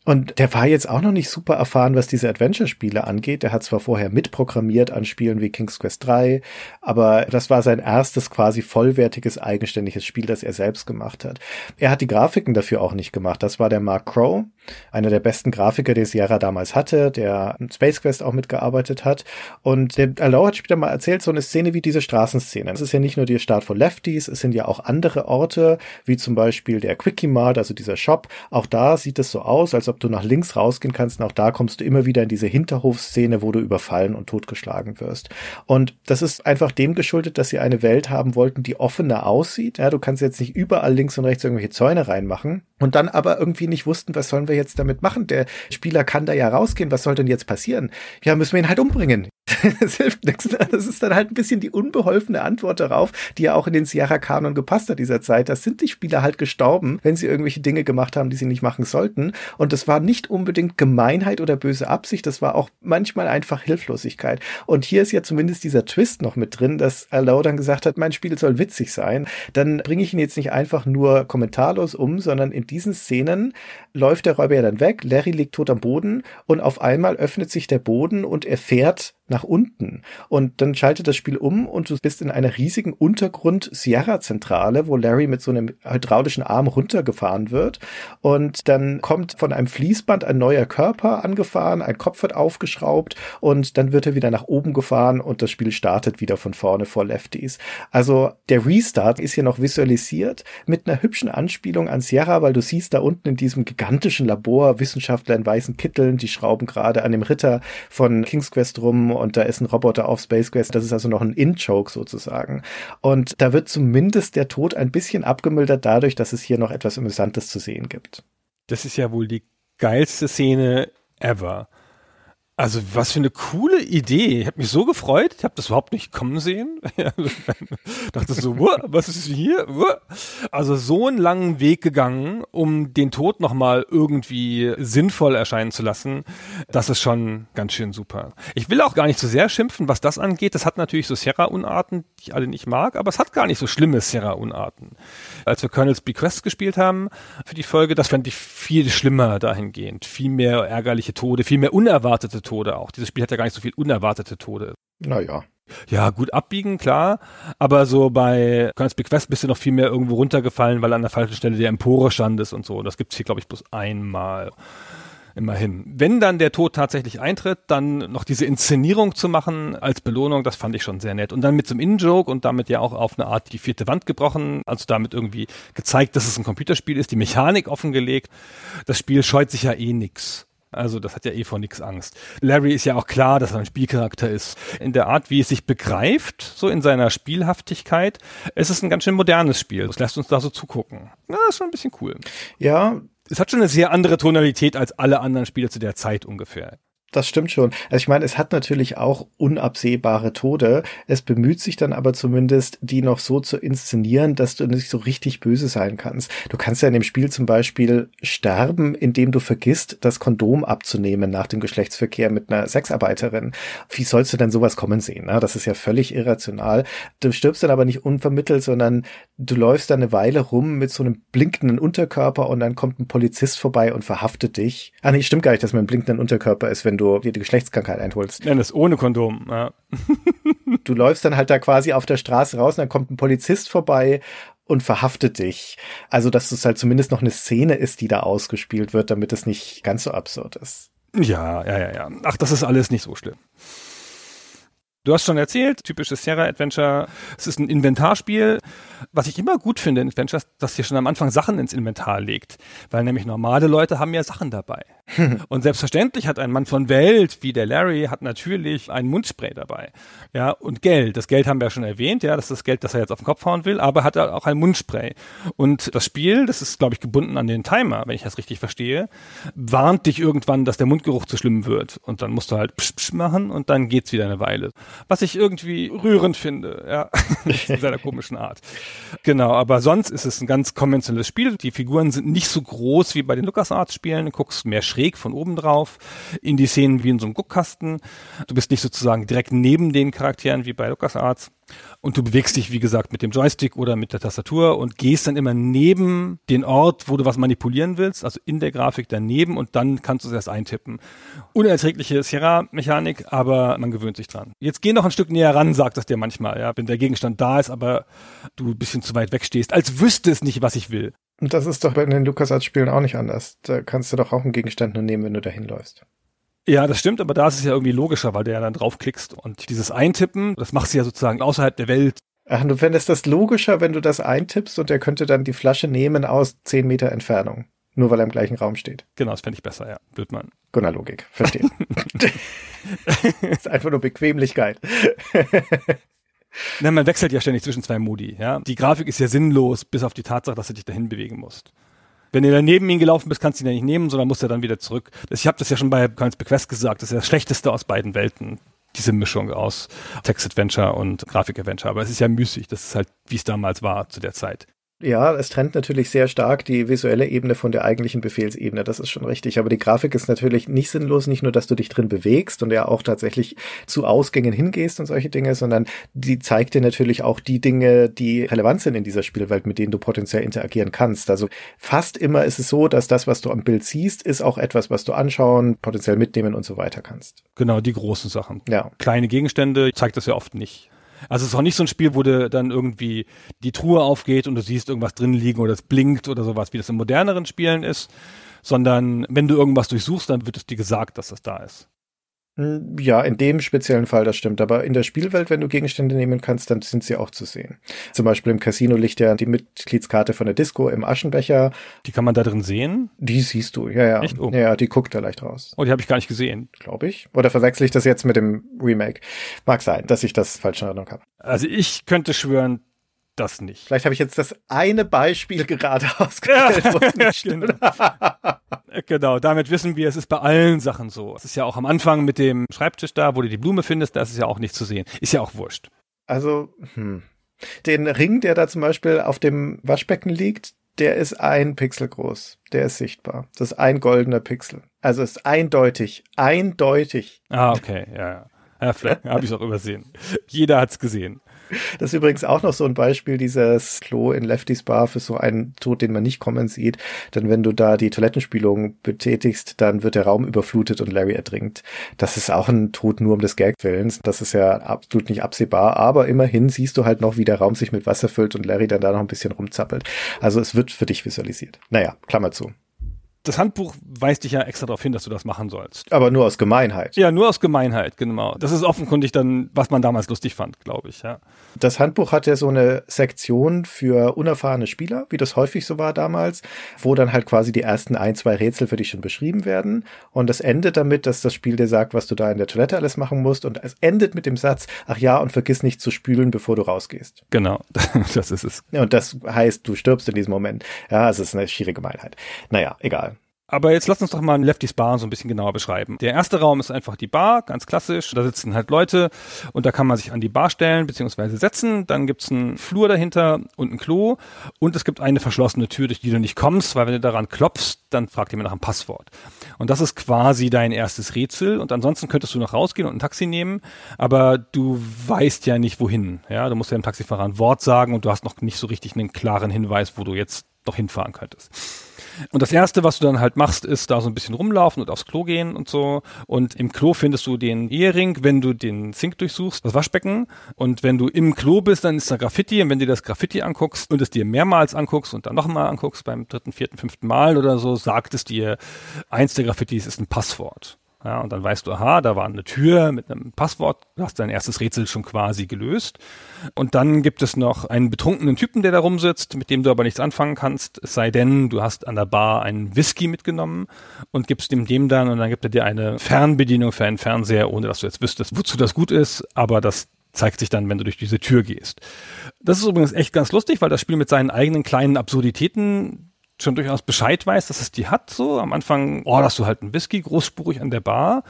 Und der war jetzt auch noch nicht super erfahren, was diese Adventure-Spiele angeht. Der hat zwar vorher mitprogrammiert an Spielen wie King's Quest 3, aber das war sein erstes quasi vollwertiges, eigenständiges Spiel, das er selbst gemacht hat. Er hat die Grafiken dafür auch nicht gemacht. Das war der Mark Crow, einer der besten Grafiker, die Sierra damals hatte, der Space Quest auch mitgearbeitet hat. Und der Allow hat später mal erzählt, so eine Szene wie diese Straßenszene. Es ist ja nicht nur der Start von Lefties, es sind ja auch andere Orte, wie zum Beispiel der Quickie Mart, also dieser Shop. Auch da sieht es so aus, als ob ob du nach links rausgehen kannst. Und auch da kommst du immer wieder in diese Hinterhofszene, wo du überfallen und totgeschlagen wirst. Und das ist einfach dem geschuldet, dass sie eine Welt haben wollten, die offener aussieht. Ja, du kannst jetzt nicht überall links und rechts irgendwelche Zäune reinmachen und dann aber irgendwie nicht wussten, was sollen wir jetzt damit machen? Der Spieler kann da ja rausgehen. Was soll denn jetzt passieren? Ja, müssen wir ihn halt umbringen. *laughs* das hilft nichts. Das ist dann halt ein bisschen die unbeholfene Antwort darauf, die ja auch in den Sierra-Kanon gepasst hat dieser Zeit. Das sind die Spieler halt gestorben, wenn sie irgendwelche Dinge gemacht haben, die sie nicht machen sollten. Und das war nicht unbedingt Gemeinheit oder böse Absicht, das war auch manchmal einfach Hilflosigkeit. Und hier ist ja zumindest dieser Twist noch mit drin, dass Allow dann gesagt hat, mein Spiel soll witzig sein. Dann bringe ich ihn jetzt nicht einfach nur kommentarlos um, sondern in diesen Szenen läuft der Räuber ja dann weg, Larry liegt tot am Boden und auf einmal öffnet sich der Boden und er fährt nach unten. Und dann schaltet das Spiel um und du bist in einer riesigen Untergrund-Sierra-Zentrale, wo Larry mit so einem hydraulischen Arm runtergefahren wird. Und dann kommt von einem Fließband ein neuer Körper angefahren, ein Kopf wird aufgeschraubt und dann wird er wieder nach oben gefahren und das Spiel startet wieder von vorne vor Lefties. Also der Restart ist hier noch visualisiert mit einer hübschen Anspielung an Sierra, weil du siehst da unten in diesem gigantischen Labor Wissenschaftler in weißen Kitteln, die schrauben gerade an dem Ritter von King's Quest rum und da ist ein Roboter auf Space Quest. Das ist also noch ein In-Joke sozusagen. Und da wird zumindest der Tod ein bisschen abgemildert dadurch, dass es hier noch etwas Amüsantes zu sehen gibt. Das ist ja wohl die geilste Szene ever. Also was für eine coole Idee. Ich habe mich so gefreut. Ich habe das überhaupt nicht kommen sehen. *laughs* dachte so, was ist hier? Also so einen langen Weg gegangen, um den Tod nochmal irgendwie sinnvoll erscheinen zu lassen. Das ist schon ganz schön super. Ich will auch gar nicht so sehr schimpfen, was das angeht. Das hat natürlich so Sierra-Unarten, die ich alle nicht mag, aber es hat gar nicht so schlimme Sierra-Unarten. Als wir Colonel's Bequest gespielt haben für die Folge, das fand ich viel schlimmer dahingehend. Viel mehr ärgerliche Tode, viel mehr unerwartete Tode auch. Dieses Spiel hat ja gar nicht so viel unerwartete Tode. Naja. Ja, gut abbiegen, klar. Aber so bei Colonel's Bequest bist du noch viel mehr irgendwo runtergefallen, weil an der falschen Stelle der Empore standest und so. Das gibt's hier, glaube ich, bloß einmal. Immerhin. Wenn dann der Tod tatsächlich eintritt, dann noch diese Inszenierung zu machen als Belohnung, das fand ich schon sehr nett. Und dann mit so einem In-Joke und damit ja auch auf eine Art die vierte Wand gebrochen, also damit irgendwie gezeigt, dass es ein Computerspiel ist, die Mechanik offengelegt. Das Spiel scheut sich ja eh nix. Also das hat ja eh vor nichts Angst. Larry ist ja auch klar, dass er ein Spielcharakter ist. In der Art, wie es sich begreift, so in seiner Spielhaftigkeit, es ist ein ganz schön modernes Spiel. Das lässt uns da so zugucken. Ja, ist schon ein bisschen cool. Ja. Es hat schon eine sehr andere Tonalität als alle anderen Spiele zu der Zeit ungefähr. Das stimmt schon. Also ich meine, es hat natürlich auch unabsehbare Tode. Es bemüht sich dann aber zumindest, die noch so zu inszenieren, dass du nicht so richtig böse sein kannst. Du kannst ja in dem Spiel zum Beispiel sterben, indem du vergisst, das Kondom abzunehmen nach dem Geschlechtsverkehr mit einer Sexarbeiterin. Wie sollst du denn sowas kommen sehen? Ne? Das ist ja völlig irrational. Du stirbst dann aber nicht unvermittelt, sondern du läufst dann eine Weile rum mit so einem blinkenden Unterkörper und dann kommt ein Polizist vorbei und verhaftet dich. Ah nee, stimmt gar nicht, dass man einen blinkenden Unterkörper ist, wenn wenn du dir die Geschlechtskrankheit einholst. Nein, das ohne Kondom, ja. *laughs* du läufst dann halt da quasi auf der Straße raus und dann kommt ein Polizist vorbei und verhaftet dich. Also, dass es halt zumindest noch eine Szene ist, die da ausgespielt wird, damit es nicht ganz so absurd ist. Ja, ja, ja, ja. Ach, das ist alles nicht so schlimm. Du hast schon erzählt, typisches Sierra-Adventure. Es ist ein Inventarspiel. Was ich immer gut finde in Adventures, dass ihr schon am Anfang Sachen ins Inventar legt. Weil nämlich normale Leute haben ja Sachen dabei. *laughs* und selbstverständlich hat ein Mann von Welt, wie der Larry, hat natürlich ein Mundspray dabei. Ja, und Geld. Das Geld haben wir ja schon erwähnt, ja, das ist das Geld, das er jetzt auf den Kopf hauen will, aber hat auch ein Mundspray. Und das Spiel, das ist, glaube ich, gebunden an den Timer, wenn ich das richtig verstehe, warnt dich irgendwann, dass der Mundgeruch zu schlimm wird. Und dann musst du halt psch, psch machen und dann geht's wieder eine Weile. Was ich irgendwie rührend finde, ja, *laughs* in seiner *laughs* komischen Art. Genau, aber sonst ist es ein ganz konventionelles Spiel. Die Figuren sind nicht so groß wie bei den LucasArts-Spielen. Du guckst mehr schräg von oben drauf in die Szenen wie in so einem Guckkasten. Du bist nicht sozusagen direkt neben den Charakteren wie bei LucasArts. Und du bewegst dich, wie gesagt, mit dem Joystick oder mit der Tastatur und gehst dann immer neben den Ort, wo du was manipulieren willst, also in der Grafik daneben und dann kannst du es erst eintippen. Unerträgliche Sierra-Mechanik, aber man gewöhnt sich dran. Jetzt geh noch ein Stück näher ran, sagt das dir manchmal, ja, wenn der Gegenstand da ist, aber du ein bisschen zu weit weg stehst, als wüsste es nicht, was ich will. Und das ist doch bei den LucasArts-Spielen auch nicht anders. Da kannst du doch auch einen Gegenstand nur nehmen, wenn du dahin läufst. Ja, das stimmt, aber da ist es ja irgendwie logischer, weil du ja dann draufklickst und dieses Eintippen, das machst du ja sozusagen außerhalb der Welt. Ach, du fändest das logischer, wenn du das eintippst und er könnte dann die Flasche nehmen aus zehn Meter Entfernung. Nur weil er im gleichen Raum steht. Genau, das fände ich besser, ja. Blödmann. Gunnar Logik, verstehe. *laughs* *laughs* ist einfach nur Bequemlichkeit. *laughs* Nein, man wechselt ja ständig zwischen zwei Modi, ja. Die Grafik ist ja sinnlos, bis auf die Tatsache, dass du dich dahin bewegen musst. Wenn du daneben ihn gelaufen bist, kannst du ihn ja nicht nehmen, sondern musst ja dann wieder zurück. Ich habe das ja schon bei Coins Bequest gesagt, das ist das Schlechteste aus beiden Welten. Diese Mischung aus Text-Adventure und Grafik-Adventure. Aber es ist ja müßig. Das ist halt, wie es damals war zu der Zeit. Ja, es trennt natürlich sehr stark die visuelle Ebene von der eigentlichen Befehlsebene, das ist schon richtig. Aber die Grafik ist natürlich nicht sinnlos, nicht nur, dass du dich drin bewegst und ja auch tatsächlich zu Ausgängen hingehst und solche Dinge, sondern die zeigt dir natürlich auch die Dinge, die relevant sind in dieser Spielwelt, mit denen du potenziell interagieren kannst. Also fast immer ist es so, dass das, was du am Bild siehst, ist auch etwas, was du anschauen, potenziell mitnehmen und so weiter kannst. Genau, die großen Sachen. Ja. Kleine Gegenstände zeigt das ja oft nicht. Also es ist auch nicht so ein Spiel, wo du dann irgendwie die Truhe aufgeht und du siehst irgendwas drin liegen oder es blinkt oder sowas, wie das in moderneren Spielen ist, sondern wenn du irgendwas durchsuchst, dann wird es dir gesagt, dass das da ist. Hm, ja, in dem speziellen Fall, das stimmt. Aber in der Spielwelt, wenn du Gegenstände nehmen kannst, dann sind sie auch zu sehen. Zum Beispiel im Casino liegt ja die Mitgliedskarte von der Disco im Aschenbecher. Die kann man da drin sehen? Die siehst du, ja, ja. Echt? Oh. Ja, die guckt da leicht raus. Oh, die habe ich gar nicht gesehen. Glaube ich. Oder verwechsel ich das jetzt mit dem Remake? Mag sein, dass ich das falsch in Erinnerung habe. Also ich könnte schwören, das nicht. Vielleicht habe ich jetzt das eine Beispiel *laughs* gerade ausgewählt. es *laughs* nicht stimmt. Genau, damit wissen wir, es ist bei allen Sachen so. Es ist ja auch am Anfang mit dem Schreibtisch da, wo du die Blume findest, da ist es ja auch nicht zu sehen. Ist ja auch wurscht. Also, hm. Den Ring, der da zum Beispiel auf dem Waschbecken liegt, der ist ein Pixel groß. Der ist sichtbar. Das ist ein goldener Pixel. Also ist eindeutig, eindeutig. Ah, okay, ja, ja. Ja, vielleicht *laughs* habe ich es auch übersehen. Jeder hat's gesehen. Das ist übrigens auch noch so ein Beispiel, dieses Klo in Lefty's Bar für so einen Tod, den man nicht kommen sieht. Denn wenn du da die Toilettenspülung betätigst, dann wird der Raum überflutet und Larry ertrinkt. Das ist auch ein Tod nur um des Gagwillens. Das ist ja absolut nicht absehbar. Aber immerhin siehst du halt noch, wie der Raum sich mit Wasser füllt und Larry dann da noch ein bisschen rumzappelt. Also es wird für dich visualisiert. Naja, Klammer zu das Handbuch weist dich ja extra darauf hin, dass du das machen sollst. Aber nur aus Gemeinheit. Ja, nur aus Gemeinheit, genau. Das ist offenkundig dann, was man damals lustig fand, glaube ich, ja. Das Handbuch hat ja so eine Sektion für unerfahrene Spieler, wie das häufig so war damals, wo dann halt quasi die ersten ein, zwei Rätsel für dich schon beschrieben werden. Und das endet damit, dass das Spiel dir sagt, was du da in der Toilette alles machen musst. Und es endet mit dem Satz, ach ja, und vergiss nicht zu spülen, bevor du rausgehst. Genau, *laughs* das ist es. Und das heißt, du stirbst in diesem Moment. Ja, es ist eine schiere Gemeinheit. Naja, egal. Aber jetzt lass uns doch mal Lefty's Bar so ein bisschen genauer beschreiben. Der erste Raum ist einfach die Bar, ganz klassisch. Da sitzen halt Leute und da kann man sich an die Bar stellen bzw. setzen. Dann gibt's einen Flur dahinter und ein Klo und es gibt eine verschlossene Tür, durch die du nicht kommst, weil wenn du daran klopfst, dann fragt jemand nach einem Passwort. Und das ist quasi dein erstes Rätsel. Und ansonsten könntest du noch rausgehen und ein Taxi nehmen, aber du weißt ja nicht wohin. Ja, du musst ja dem Taxifahrer ein Wort sagen und du hast noch nicht so richtig einen klaren Hinweis, wo du jetzt noch hinfahren könntest. Und das erste, was du dann halt machst, ist da so ein bisschen rumlaufen und aufs Klo gehen und so. Und im Klo findest du den Ehering, wenn du den Sink durchsuchst, das Waschbecken. Und wenn du im Klo bist, dann ist da Graffiti. Und wenn du das Graffiti anguckst und es dir mehrmals anguckst und dann nochmal anguckst, beim dritten, vierten, fünften Mal oder so, sagt es dir, eins der Graffitis ist ein Passwort. Ja, und dann weißt du, aha, da war eine Tür mit einem Passwort, du hast dein erstes Rätsel schon quasi gelöst. Und dann gibt es noch einen betrunkenen Typen, der da rumsitzt, mit dem du aber nichts anfangen kannst, es sei denn, du hast an der Bar einen Whisky mitgenommen und gibst ihm dem dann und dann gibt er dir eine Fernbedienung für einen Fernseher, ohne dass du jetzt wüsstest, wozu das gut ist, aber das zeigt sich dann, wenn du durch diese Tür gehst. Das ist übrigens echt ganz lustig, weil das Spiel mit seinen eigenen kleinen Absurditäten schon durchaus Bescheid weiß, dass es die hat. So am Anfang orderst du halt einen Whisky großspurig an der Bar,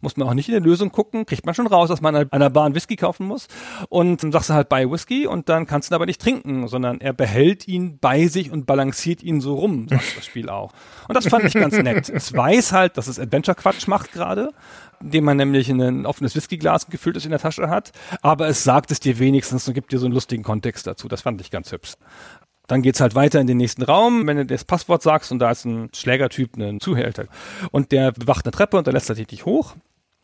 muss man auch nicht in der Lösung gucken, kriegt man schon raus, dass man an einer Bar einen Whisky kaufen muss und dann sagst du halt bei Whisky und dann kannst du ihn aber nicht trinken, sondern er behält ihn bei sich und balanciert ihn so rum, sagt das Spiel auch. Und das fand ich ganz nett. Es weiß halt, dass es Adventure-Quatsch macht gerade, indem man nämlich ein offenes Whiskyglas gefülltes in der Tasche hat, aber es sagt es dir wenigstens und gibt dir so einen lustigen Kontext dazu. Das fand ich ganz hübsch. Dann geht's halt weiter in den nächsten Raum, wenn du das Passwort sagst und da ist ein Schlägertyp, ein Zuhälter. Und der bewacht eine Treppe und der lässt er dich hoch.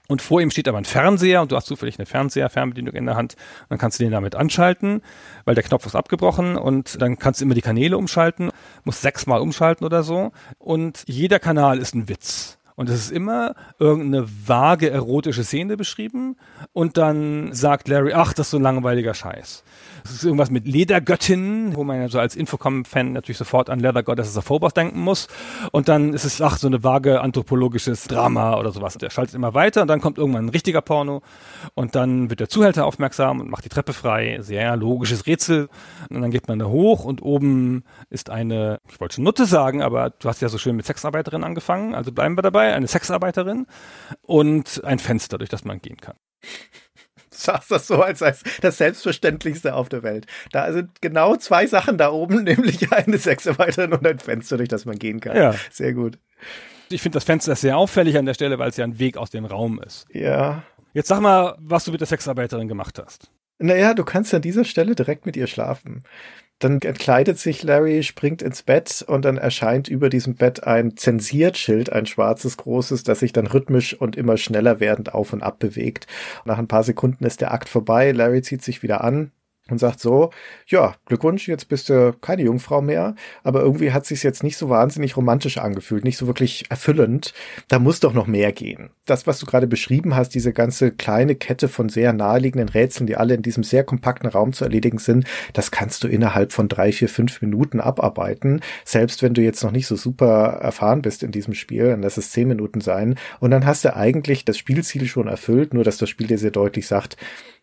Und vor ihm steht aber ein Fernseher und du hast zufällig eine Fernseher, Fernbedienung in der Hand. Dann kannst du den damit anschalten, weil der Knopf ist abgebrochen und dann kannst du immer die Kanäle umschalten, musst sechsmal umschalten oder so. Und jeder Kanal ist ein Witz. Und es ist immer irgendeine vage erotische Szene beschrieben. Und dann sagt Larry, ach, das ist so ein langweiliger Scheiß. Es ist irgendwas mit Ledergöttinnen, wo man ja so als Infocom-Fan natürlich sofort an Leather Goddess of Phobos denken muss. Und dann ist es, ach, so eine vage anthropologisches Drama oder sowas. Der schaltet immer weiter und dann kommt irgendwann ein richtiger Porno. Und dann wird der Zuhälter aufmerksam und macht die Treppe frei. Sehr logisches Rätsel. Und dann geht man da hoch und oben ist eine, ich wollte schon Nutte sagen, aber du hast ja so schön mit Sexarbeiterin angefangen, also bleiben wir dabei, eine Sexarbeiterin und ein Fenster, durch das man gehen kann *laughs* sagst das so als, als das Selbstverständlichste auf der Welt. Da sind genau zwei Sachen da oben, *laughs* nämlich eine Sexarbeiterin und ein Fenster, durch das man gehen kann. Ja. Sehr gut. Ich finde das Fenster sehr auffällig an der Stelle, weil es ja ein Weg aus dem Raum ist. Ja. Jetzt sag mal, was du mit der Sexarbeiterin gemacht hast. Naja, du kannst an dieser Stelle direkt mit ihr schlafen. Dann entkleidet sich Larry, springt ins Bett und dann erscheint über diesem Bett ein Zensiertschild, ein schwarzes großes, das sich dann rhythmisch und immer schneller werdend auf und ab bewegt. Nach ein paar Sekunden ist der Akt vorbei. Larry zieht sich wieder an, und sagt so, ja, Glückwunsch, jetzt bist du keine Jungfrau mehr, aber irgendwie hat sich's jetzt nicht so wahnsinnig romantisch angefühlt, nicht so wirklich erfüllend. Da muss doch noch mehr gehen. Das, was du gerade beschrieben hast, diese ganze kleine Kette von sehr naheliegenden Rätseln, die alle in diesem sehr kompakten Raum zu erledigen sind, das kannst du innerhalb von drei, vier, fünf Minuten abarbeiten. Selbst wenn du jetzt noch nicht so super erfahren bist in diesem Spiel, dann lass es zehn Minuten sein. Und dann hast du eigentlich das Spielziel schon erfüllt, nur dass das Spiel dir sehr deutlich sagt,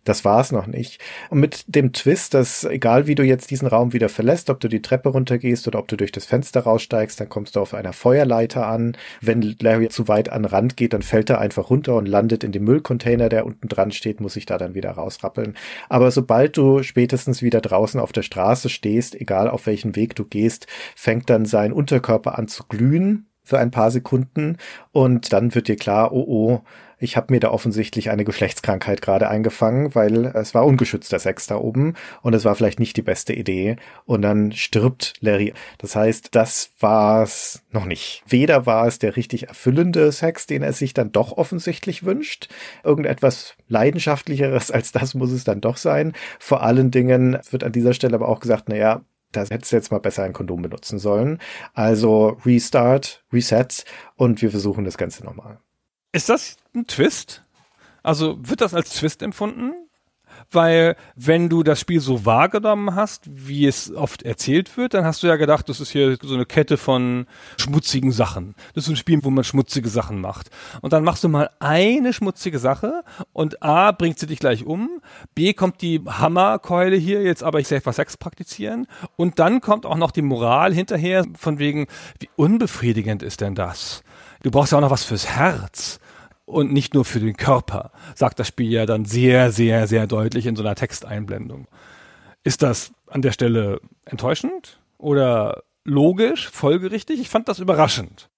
das war's noch nicht. Und mit dem Twist, dass egal wie du jetzt diesen Raum wieder verlässt, ob du die Treppe runtergehst oder ob du durch das Fenster raussteigst, dann kommst du auf einer Feuerleiter an. Wenn Larry zu weit an Rand geht, dann fällt er einfach runter und landet in dem Müllcontainer, der unten dran steht, muss sich da dann wieder rausrappeln. Aber sobald du spätestens wieder draußen auf der Straße stehst, egal auf welchen Weg du gehst, fängt dann sein Unterkörper an zu glühen für ein paar Sekunden und dann wird dir klar, oh oh, ich habe mir da offensichtlich eine Geschlechtskrankheit gerade eingefangen, weil es war ungeschützter Sex da oben und es war vielleicht nicht die beste Idee. Und dann stirbt Larry. Das heißt, das war es noch nicht. Weder war es der richtig erfüllende Sex, den er sich dann doch offensichtlich wünscht. Irgendetwas leidenschaftlicheres als das muss es dann doch sein. Vor allen Dingen wird an dieser Stelle aber auch gesagt, naja, da hättest du jetzt mal besser ein Kondom benutzen sollen. Also Restart, Resets und wir versuchen das Ganze nochmal. Ist das ein Twist? Also wird das als Twist empfunden? Weil wenn du das Spiel so wahrgenommen hast, wie es oft erzählt wird, dann hast du ja gedacht, das ist hier so eine Kette von schmutzigen Sachen. Das ist ein Spiel, wo man schmutzige Sachen macht. Und dann machst du mal eine schmutzige Sache und A bringt sie dich gleich um, B kommt die Hammerkeule hier, jetzt aber ich selber Sex praktizieren und dann kommt auch noch die Moral hinterher von wegen, wie unbefriedigend ist denn das? Du brauchst ja auch noch was fürs Herz und nicht nur für den Körper, sagt das Spiel ja dann sehr, sehr, sehr deutlich in so einer Texteinblendung. Ist das an der Stelle enttäuschend oder logisch, folgerichtig? Ich fand das überraschend.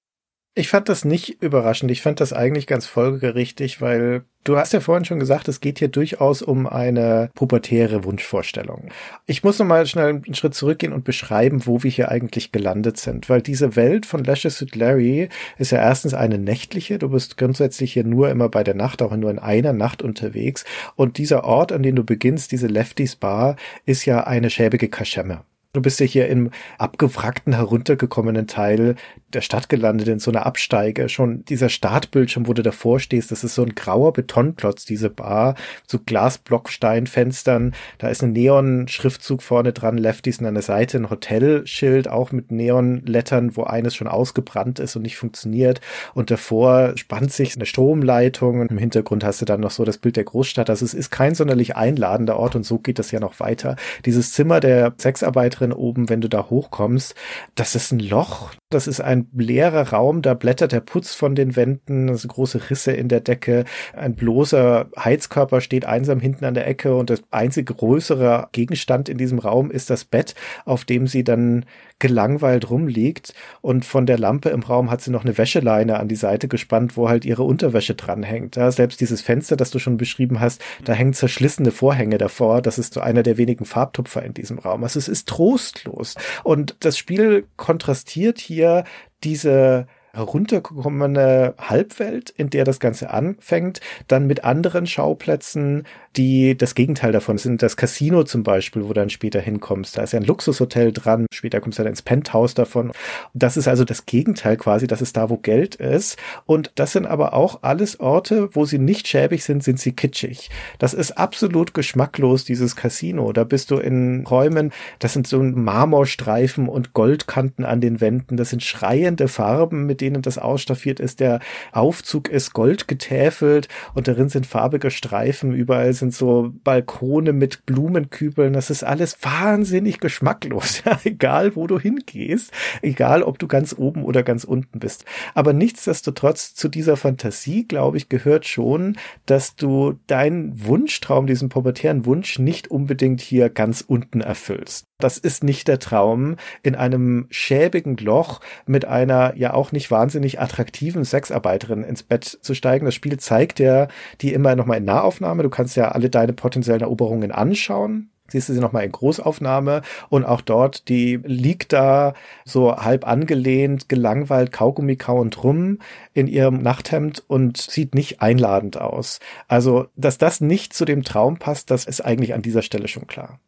Ich fand das nicht überraschend. Ich fand das eigentlich ganz folgerichtig, weil du hast ja vorhin schon gesagt, es geht hier durchaus um eine pubertäre Wunschvorstellung. Ich muss noch mal schnell einen Schritt zurückgehen und beschreiben, wo wir hier eigentlich gelandet sind, weil diese Welt von Lashes with Larry ist ja erstens eine nächtliche. Du bist grundsätzlich hier nur immer bei der Nacht, auch nur in einer Nacht unterwegs. Und dieser Ort, an dem du beginnst, diese Lefties Bar, ist ja eine schäbige Kaschemme. Du bist ja hier im abgewrackten, heruntergekommenen Teil der Stadt gelandet, in so einer Absteige. Schon dieser Startbildschirm, wo du davor stehst, das ist so ein grauer Betonklotz, diese Bar, so Glasblocksteinfenstern. Da ist ein Neon-Schriftzug vorne dran, Lefties an der Seite, ein Hotelschild, auch mit Neonlettern, wo eines schon ausgebrannt ist und nicht funktioniert. Und davor spannt sich eine Stromleitung und im Hintergrund hast du dann noch so das Bild der Großstadt. Also es ist kein sonderlich einladender Ort und so geht das ja noch weiter. Dieses Zimmer der Sexarbeiterin oben, wenn du da hochkommst. Das ist ein Loch. Das ist ein leerer Raum. Da blättert der Putz von den Wänden. Sind große Risse in der Decke. Ein bloßer Heizkörper steht einsam hinten an der Ecke und das einzige größere Gegenstand in diesem Raum ist das Bett, auf dem sie dann gelangweilt rumliegt und von der Lampe im Raum hat sie noch eine Wäscheleine an die Seite gespannt, wo halt ihre Unterwäsche dranhängt. Ja, selbst dieses Fenster, das du schon beschrieben hast, da hängen zerschlissene Vorhänge davor. Das ist so einer der wenigen Farbtupfer in diesem Raum. Also es ist trostlos. Und das Spiel kontrastiert hier diese heruntergekommene Halbwelt, in der das Ganze anfängt, dann mit anderen Schauplätzen, die das Gegenteil davon sind. Das Casino zum Beispiel, wo dann später hinkommst. Da ist ja ein Luxushotel dran. Später kommst du dann ins Penthouse davon. Das ist also das Gegenteil quasi. Das ist da, wo Geld ist. Und das sind aber auch alles Orte, wo sie nicht schäbig sind, sind sie kitschig. Das ist absolut geschmacklos, dieses Casino. Da bist du in Räumen, das sind so Marmorstreifen und Goldkanten an den Wänden. Das sind schreiende Farben, mit denen das ausstaffiert ist. Der Aufzug ist goldgetäfelt und darin sind farbige Streifen. Überall sind sind so Balkone mit Blumenkübeln. Das ist alles wahnsinnig geschmacklos. *laughs* Ja, egal, wo du hingehst. Egal, ob du ganz oben oder ganz unten bist. Aber nichtsdestotrotz zu dieser Fantasie, glaube ich, gehört schon, dass du deinen Wunschtraum, diesen pubertären Wunsch nicht unbedingt hier ganz unten erfüllst. Das ist nicht der Traum, in einem schäbigen Loch mit einer ja auch nicht wahnsinnig attraktiven Sexarbeiterin ins Bett zu steigen. Das Spiel zeigt ja die immer nochmal in Nahaufnahme. Du kannst ja alle deine potenziellen Eroberungen anschauen siehst du sie nochmal in Großaufnahme und auch dort, die liegt da so halb angelehnt, gelangweilt, Kaugummi kauend rum in ihrem Nachthemd und sieht nicht einladend aus. Also, dass das nicht zu dem Traum passt, das ist eigentlich an dieser Stelle schon klar.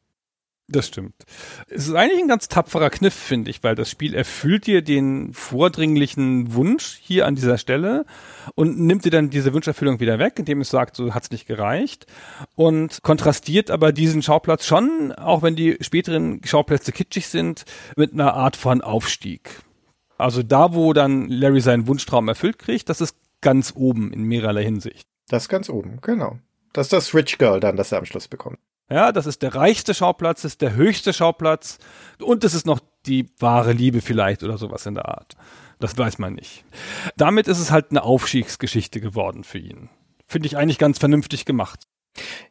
Das stimmt. Es ist eigentlich ein ganz tapferer Kniff, finde ich, weil das Spiel erfüllt dir den vordringlichen Wunsch hier an dieser Stelle und nimmt dir dann diese Wunscherfüllung wieder weg, indem es sagt, so hat's nicht gereicht und kontrastiert aber diesen Schauplatz schon, auch wenn die späteren Schauplätze kitschig sind, mit einer Art von Aufstieg. Also da, wo dann Larry seinen Wunschtraum erfüllt kriegt, das ist ganz oben in mehrerlei Hinsicht. Das ganz oben, genau. Das ist das Rich Girl dann, das er am Schluss bekommt. Ja, das ist der reichste Schauplatz, das ist der höchste Schauplatz und es ist noch die wahre Liebe vielleicht oder sowas in der Art. Das weiß man nicht. Damit ist es halt eine Aufstiegsgeschichte geworden für ihn. Finde ich eigentlich ganz vernünftig gemacht.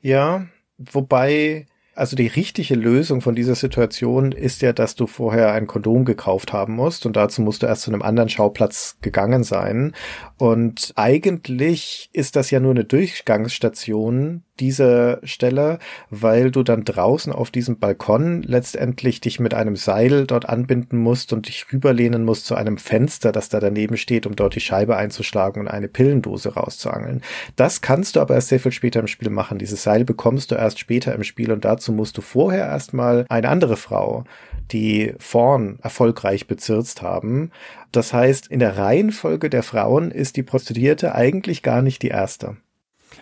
Ja, wobei also die richtige Lösung von dieser Situation ist ja, dass du vorher ein Kondom gekauft haben musst und dazu musst du erst zu einem anderen Schauplatz gegangen sein. Und eigentlich ist das ja nur eine Durchgangsstation dieser Stelle, weil du dann draußen auf diesem Balkon letztendlich dich mit einem Seil dort anbinden musst und dich rüberlehnen musst zu einem Fenster, das da daneben steht, um dort die Scheibe einzuschlagen und eine Pillendose rauszuangeln. Das kannst du aber erst sehr viel später im Spiel machen. Dieses Seil bekommst du erst später im Spiel und dazu musst du vorher erstmal eine andere Frau, die vorn erfolgreich bezirzt haben. Das heißt, in der Reihenfolge der Frauen ist die Prostituierte eigentlich gar nicht die erste.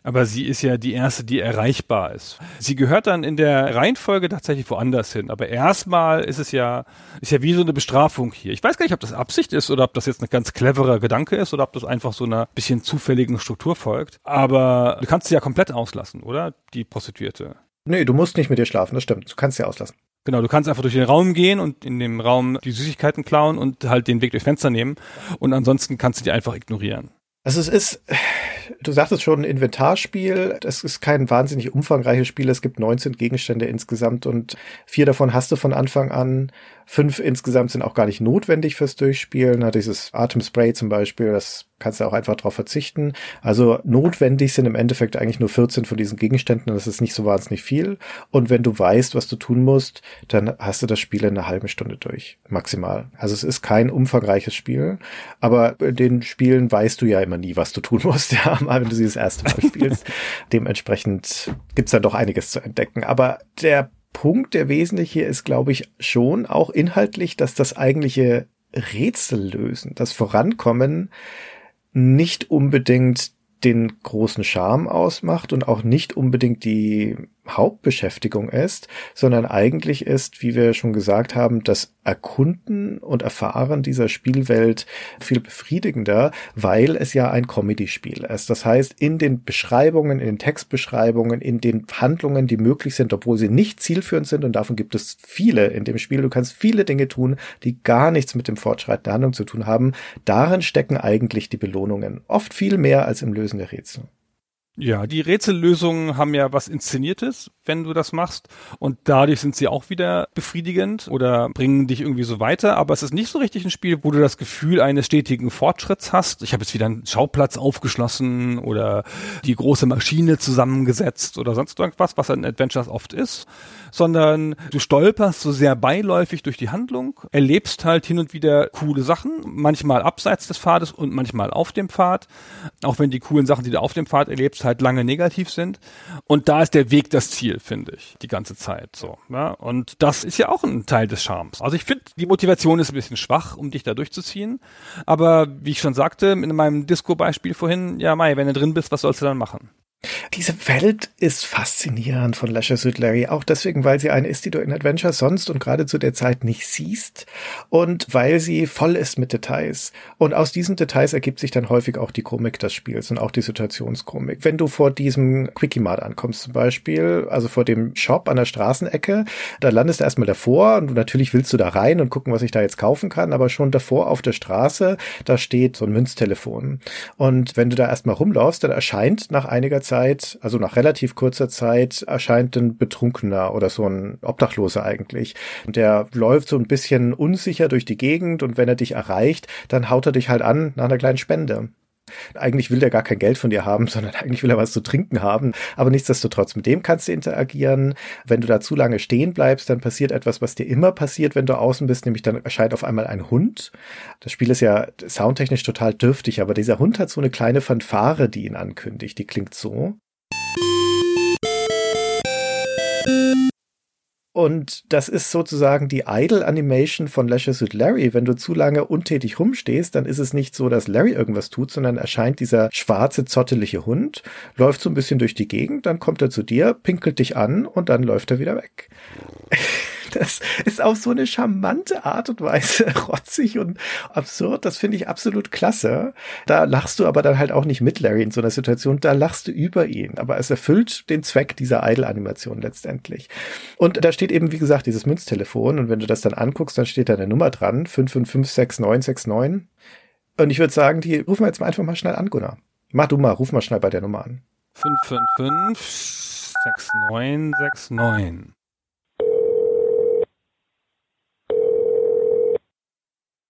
Aber sie ist ja die erste, die erreichbar ist. Sie gehört dann in der Reihenfolge tatsächlich woanders hin. Aber erstmal ist es ja, ist ja wie so eine Bestrafung hier. Ich weiß gar nicht, ob das Absicht ist oder ob das jetzt ein ganz cleverer Gedanke ist oder ob das einfach so einer bisschen zufälligen Struktur folgt. Aber du kannst sie ja komplett auslassen, oder? Die Prostituierte. Nee, du musst nicht mit ihr schlafen, das stimmt. Du kannst sie auslassen. Genau, du kannst einfach durch den Raum gehen und in dem Raum die Süßigkeiten klauen und halt den Weg durchs Fenster nehmen. Und ansonsten kannst du die einfach ignorieren. Also es ist, du sagtest schon, Inventarspiel. Es ist kein wahnsinnig umfangreiches Spiel. Es gibt 19 Gegenstände insgesamt und vier davon hast du von Anfang an. Fünf insgesamt sind auch gar nicht notwendig fürs Durchspielen. Na, dieses Atemspray zum Beispiel, das kannst du auch einfach drauf verzichten. Also notwendig sind im Endeffekt eigentlich nur 14 von diesen Gegenständen. Das ist nicht so wahnsinnig viel. Und wenn du weißt, was du tun musst, dann hast du das Spiel in einer halben Stunde durch. Maximal. Also es ist kein umfangreiches Spiel. Aber den Spielen weißt du ja immer nie, was du tun musst. *laughs* Ja, mal wenn du sie das erste Mal spielst. *laughs* Dementsprechend gibt's dann doch einiges zu entdecken. Aber der Punkt, der wesentlich hier ist, glaube ich, schon auch inhaltlich, dass das eigentliche Rätsel lösen, das Vorankommen nicht unbedingt den großen Charme ausmacht und auch nicht unbedingt die Hauptbeschäftigung ist, sondern eigentlich ist, wie wir schon gesagt haben, das Erkunden und Erfahren dieser Spielwelt viel befriedigender, weil es ja ein Comedy-Spiel ist. Das heißt, in den Beschreibungen, in den Textbeschreibungen, in den Handlungen, die möglich sind, obwohl sie nicht zielführend sind, und davon gibt es viele in dem Spiel, du kannst viele Dinge tun, die gar nichts mit dem Fortschreiten der Handlung zu tun haben, darin stecken eigentlich die Belohnungen. Oft viel mehr als im Lösen der Rätsel. Ja, die Rätsellösungen haben ja was Inszeniertes, wenn du das machst. Und dadurch sind sie auch wieder befriedigend oder bringen dich irgendwie so weiter. Aber es ist nicht so richtig ein Spiel, wo du das Gefühl eines stetigen Fortschritts hast. Ich habe jetzt wieder einen Schauplatz aufgeschlossen oder die große Maschine zusammengesetzt oder sonst irgendwas, was ein Adventures oft ist. Sondern du stolperst so sehr beiläufig durch die Handlung, erlebst halt hin und wieder coole Sachen, manchmal abseits des Pfades und manchmal auf dem Pfad. Auch wenn die coolen Sachen, die du auf dem Pfad erlebst, halt lange negativ sind. Und da ist der Weg das Ziel, finde ich, die ganze Zeit so. Ja? Und das ist ja auch ein Teil des Charmes. Also ich finde, die Motivation ist ein bisschen schwach, um dich da durchzuziehen. Aber wie ich schon sagte, in meinem Disco-Beispiel vorhin, ja, Mai, wenn du drin bist, was sollst du dann machen? Diese Welt ist faszinierend von Leisure Suit auch deswegen, weil sie eine ist, die du in Adventure sonst und gerade zu der Zeit nicht siehst und weil sie voll ist mit Details. Und aus diesen Details ergibt sich dann häufig auch die Komik des Spiels und auch die Situationskomik. Wenn du vor diesem Quickie-Mart ankommst zum Beispiel, also vor dem Shop an der Straßenecke, da landest du erstmal davor und natürlich willst du da rein und gucken, was ich da jetzt kaufen kann, aber schon davor auf der Straße, da steht so ein Münztelefon. Und wenn du da erstmal rumlaufst, dann erscheint nach einiger Zeit, also nach relativ kurzer Zeit, erscheint ein Betrunkener oder so ein Obdachloser eigentlich. Und der läuft so ein bisschen unsicher durch die Gegend und wenn er dich erreicht, dann haut er dich halt an nach einer kleinen Spende. Eigentlich will der gar kein Geld von dir haben, *laughs* sondern eigentlich will er was zu trinken haben. Aber nichtsdestotrotz, mit dem kannst du interagieren. Wenn du da zu lange stehen bleibst, dann passiert etwas, was dir immer passiert, wenn du außen bist, nämlich dann erscheint auf einmal ein Hund. Das Spiel ist ja soundtechnisch total dürftig, aber dieser Hund hat so eine kleine Fanfare, die ihn ankündigt. Die klingt so. Und das ist sozusagen die Idle Animation von Leisure Suit Larry. Wenn du zu lange untätig rumstehst, dann ist es nicht so, dass Larry irgendwas tut, sondern erscheint dieser schwarze, zottelige Hund, läuft so ein bisschen durch die Gegend, dann kommt er zu dir, pinkelt dich an und dann läuft er wieder weg. Das ist auf so eine charmante Art und Weise *laughs* rotzig und absurd. Das finde ich absolut klasse. Da lachst du aber dann halt auch nicht mit Larry in so einer Situation. Da lachst du über ihn. Aber es erfüllt den Zweck dieser Idle-Animation letztendlich. Und da steht eben, wie gesagt, dieses Münztelefon. Und wenn du das dann anguckst, dann steht da eine Nummer dran. 5556969. Und ich würde sagen, die rufen wir jetzt mal einfach mal schnell an, Gunnar. Mach du mal, ruf mal schnell bei der Nummer an. 555 6969.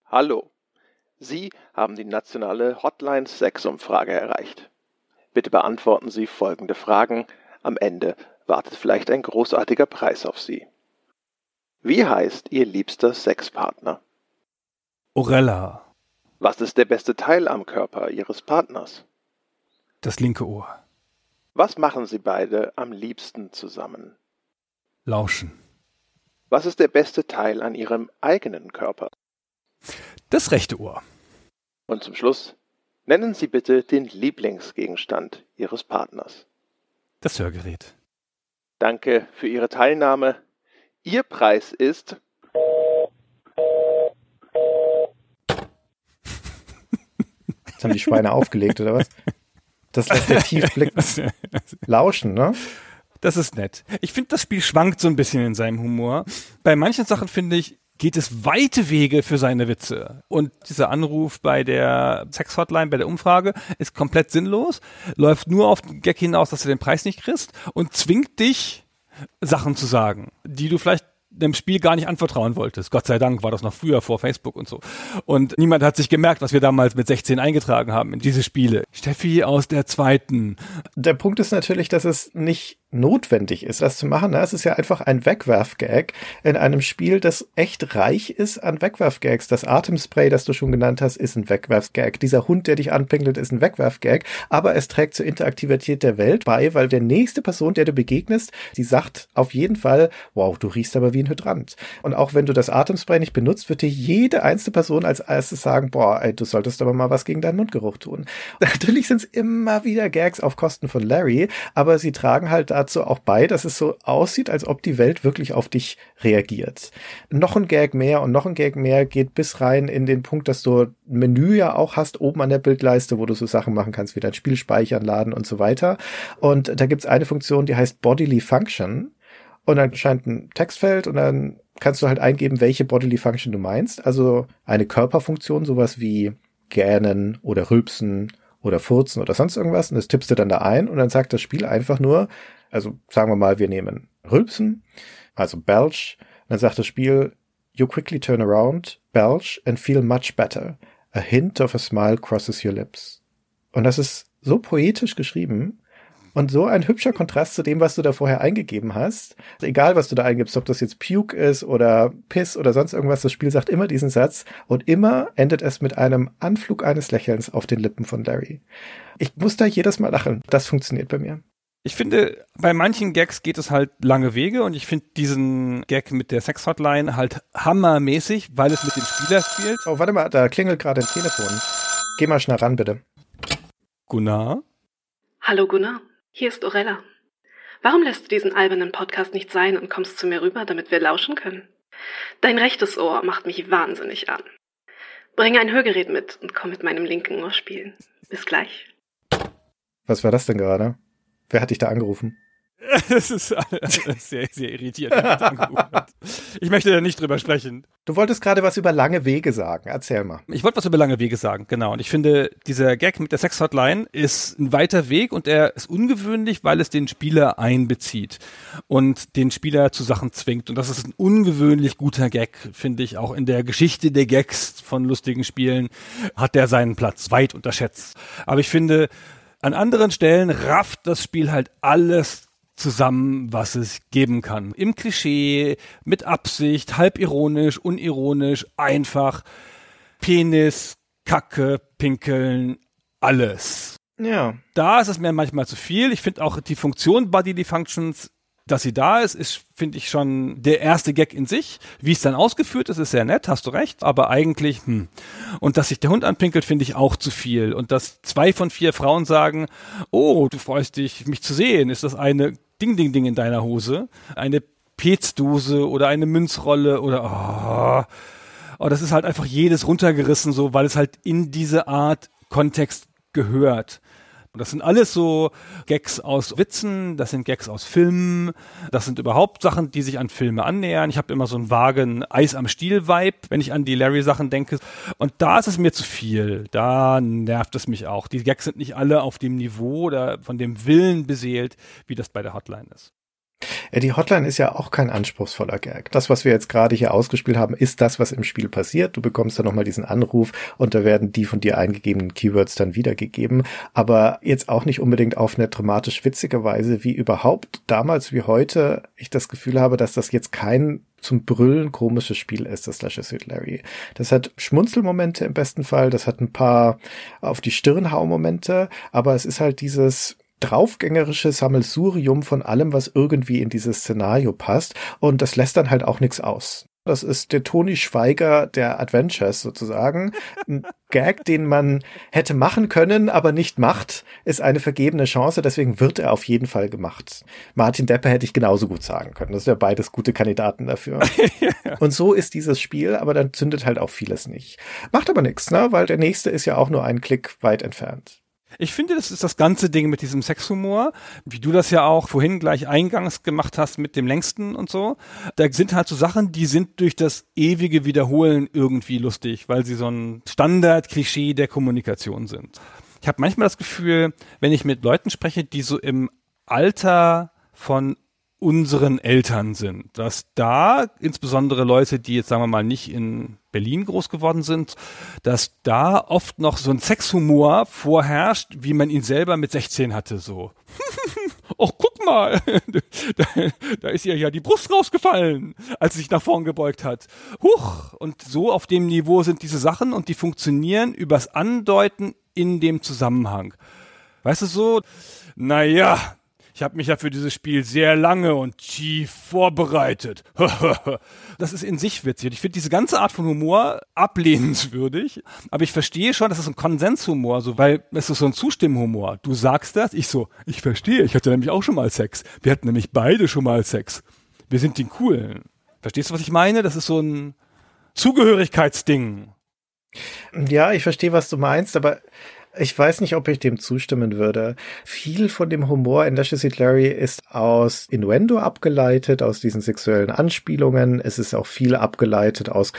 Hallo. Sie haben die nationale Hotline 6 Umfrage erreicht. Bitte beantworten Sie folgende Fragen. Am Ende wartet vielleicht ein großartiger Preis auf Sie. Wie heißt Ihr liebster Sexpartner? Orella. Was ist der beste Teil am Körper Ihres Partners? Das linke Ohr. Was machen Sie beide am liebsten zusammen? Lauschen. Was ist der beste Teil an Ihrem eigenen Körper? Das rechte Ohr. Und zum Schluss, nennen Sie bitte den Lieblingsgegenstand Ihres Partners. Das Hörgerät. Danke für Ihre Teilnahme. Ihr Preis ist Jetzt haben die Schweine aufgelegt, oder was? Das lässt der tief blicken. *laughs* Lauschen, ne? Das ist nett. Ich finde, das Spiel schwankt so ein bisschen in seinem Humor. Bei manchen Sachen finde ich, geht es weite Wege für seine Witze. Und dieser Anruf bei der Sex-Hotline, bei der Umfrage, ist komplett sinnlos, läuft nur auf den Gag hinaus, dass du den Preis nicht kriegst und zwingt dich, Sachen zu sagen, die du vielleicht dem Spiel gar nicht anvertrauen wolltest. Gott sei Dank war das noch früher vor Facebook und so. Und niemand hat sich gemerkt, was wir damals mit 16 eingetragen haben in diese Spiele. Steffi aus der zweiten. Der Punkt ist natürlich, dass es nicht notwendig ist, das zu machen. Es ist ja einfach ein Wegwerf-Gag in einem Spiel, das echt reich ist an Wegwerf-Gags. Das Atemspray, das du schon genannt hast, ist ein Wegwerf-Gag. Dieser Hund, der dich anpinkelt, ist ein Wegwerf-Gag. Aber es trägt zur Interaktivität der Welt bei, weil der nächste Person, der du begegnest, die sagt auf jeden Fall, wow, du riechst aber wie ein Hydrant. Und auch wenn du das Atemspray nicht benutzt, wird dir jede einzelne Person als erstes sagen, boah, ey, du solltest aber mal was gegen deinen Mundgeruch tun. *laughs* Natürlich sind es immer wieder Gags auf Kosten von Larry, aber sie tragen halt dazu auch bei, dass es so aussieht, als ob die Welt wirklich auf dich reagiert. Noch ein Gag mehr und noch ein Gag mehr geht bis rein in den Punkt, dass du ein Menü ja auch hast oben an der Bildleiste, wo du so Sachen machen kannst, wie dein Spiel speichern, laden und so weiter. Und da gibt's eine Funktion, die heißt Bodily Function. Und dann scheint ein Textfeld und dann kannst du halt eingeben, welche Bodily Function du meinst. Also eine Körperfunktion, sowas wie gähnen oder rülpsen oder furzen oder sonst irgendwas. Und das tippst du dann da ein und dann sagt das Spiel einfach nur, also sagen wir mal, wir nehmen Rülpsen, also belch. Dann sagt das Spiel, you quickly turn around, belch and feel much better. A hint of a smile crosses your lips. Und das ist so poetisch geschrieben und so ein hübscher Kontrast zu dem, was du da vorher eingegeben hast. Egal, was du da eingibst, ob das jetzt Puke ist oder Piss oder sonst irgendwas, das Spiel sagt immer diesen Satz und immer endet es mit einem Anflug eines Lächelns auf den Lippen von Larry. Ich muss da jedes Mal lachen. Das funktioniert bei mir. Ich finde, bei manchen Gags geht es halt lange Wege und ich finde diesen Gag mit der Sex-Hotline halt hammermäßig, weil es mit dem Spieler spielt. Oh, warte mal, da klingelt gerade ein Telefon. Geh mal schnell ran, bitte. Gunnar? Hallo Gunnar, hier ist Orella. Warum lässt du diesen albernen Podcast nicht sein und kommst zu mir rüber, damit wir lauschen können? Dein rechtes Ohr macht mich wahnsinnig an. Bringe ein Hörgerät mit und komm mit meinem linken Ohr spielen. Bis gleich. Was war das denn gerade? Wer hat dich da angerufen? *laughs* Das ist sehr, sehr irritierend. ich möchte da nicht drüber sprechen. Du wolltest gerade was über lange Wege sagen. Erzähl mal. Ich wollte was über lange Wege sagen, genau. Und ich finde, dieser Gag mit der Sex-Hotline ist ein weiter Weg und er ist ungewöhnlich, weil es den Spieler einbezieht und den Spieler zu Sachen zwingt. Und das ist ein ungewöhnlich guter Gag, finde ich. Auch in der Geschichte der Gags von lustigen Spielen hat der seinen Platz weit unterschätzt. Aber ich finde, an anderen Stellen rafft das Spiel halt alles zusammen, was es geben kann. Im Klischee, mit Absicht, halb ironisch, unironisch, einfach. Penis, Kacke, Pinkeln, alles. Ja. Da ist es mir manchmal zu viel. Ich finde auch die Funktion Bodily Functions dass sie da ist, ist, finde ich, schon der erste Gag in sich. Wie es dann ausgeführt ist, ist sehr nett, hast du recht, aber eigentlich, hm. Und dass sich der Hund anpinkelt, finde ich auch zu viel. Und dass zwei von vier Frauen sagen, oh, du freust dich, mich zu sehen, ist das eine Ding, Ding, Ding in deiner Hose, eine Petzdose oder eine Münzrolle oder oh, oh, das ist halt einfach jedes runtergerissen so, weil es halt in diese Art Kontext gehört. Das sind alles so Gags aus Witzen, das sind Gags aus Filmen, das sind überhaupt Sachen, die sich an Filme annähern. Ich habe immer so einen vagen Eis am Stiel-Vibe, wenn ich an die Larry-Sachen denke. Und da ist es mir zu viel. Da nervt es mich auch. Die Gags sind nicht alle auf dem Niveau oder von dem Willen beseelt, wie das bei der Hotline ist. Ja, die Hotline ist ja auch kein anspruchsvoller Gag. Das, was wir jetzt gerade hier ausgespielt haben, ist das, was im Spiel passiert. Du bekommst dann nochmal diesen Anruf und da werden die von dir eingegebenen Keywords dann wiedergegeben. Aber jetzt auch nicht unbedingt auf eine dramatisch witzige Weise, wie überhaupt damals wie heute ich das Gefühl habe, dass das jetzt kein zum Brüllen komisches Spiel ist, das Lashes with Larry. Das hat Schmunzelmomente im besten Fall, das hat ein paar auf die Stirn hau Momente, aber es ist halt dieses draufgängerische Sammelsurium von allem, was irgendwie in dieses Szenario passt. Und das lässt dann halt auch nichts aus. Das ist der Toni Schweiger der Adventures sozusagen. Ein Gag, den man hätte machen können, aber nicht macht, ist eine vergebene Chance. Deswegen wird er auf jeden Fall gemacht. Martin Deppe hätte ich genauso gut sagen können. Das wäre beides gute Kandidaten dafür. *laughs* Und so ist dieses Spiel, aber dann zündet halt auch vieles nicht. Macht aber nichts, ne? Weil der nächste ist ja auch nur einen Klick weit entfernt. Ich finde, das ist das ganze Ding mit diesem Sexhumor, wie du das ja auch vorhin gleich eingangs gemacht hast mit dem längsten und so. Da sind halt so Sachen, die sind durch das ewige Wiederholen irgendwie lustig, weil sie so ein Standard-Klischee der Kommunikation sind. Ich habe manchmal das Gefühl, wenn ich mit Leuten spreche, die so im Alter von unseren Eltern sind, dass da insbesondere Leute, die jetzt sagen wir mal nicht in Berlin groß geworden sind, dass da oft noch so ein Sexhumor vorherrscht, wie man ihn selber mit 16 hatte, so. *laughs* Och, guck mal, *laughs* da, da ist ihr ja die Brust rausgefallen, als sie sich nach vorn gebeugt hat. Huch, und so auf dem Niveau sind diese Sachen und die funktionieren übers Andeuten in dem Zusammenhang. Weißt du so, naja, ich habe mich ja für dieses Spiel sehr lange und tief vorbereitet. *laughs* das ist in sich witzig. Ich finde diese ganze Art von Humor ablehnenswürdig, aber ich verstehe schon, das ist ein Konsenshumor, so, weil es ist so ein Zustimmhumor. Du sagst das, ich so, ich verstehe, ich hatte nämlich auch schon mal Sex. Wir hatten nämlich beide schon mal Sex. Wir sind die Coolen. Verstehst du, was ich meine? Das ist so ein Zugehörigkeitsding. Ja, ich verstehe, was du meinst, aber ich weiß nicht, ob ich dem zustimmen würde. Viel von dem Humor in Lashes Larry ist aus Innuendo abgeleitet, aus diesen sexuellen Anspielungen. Es ist auch viel abgeleitet aus,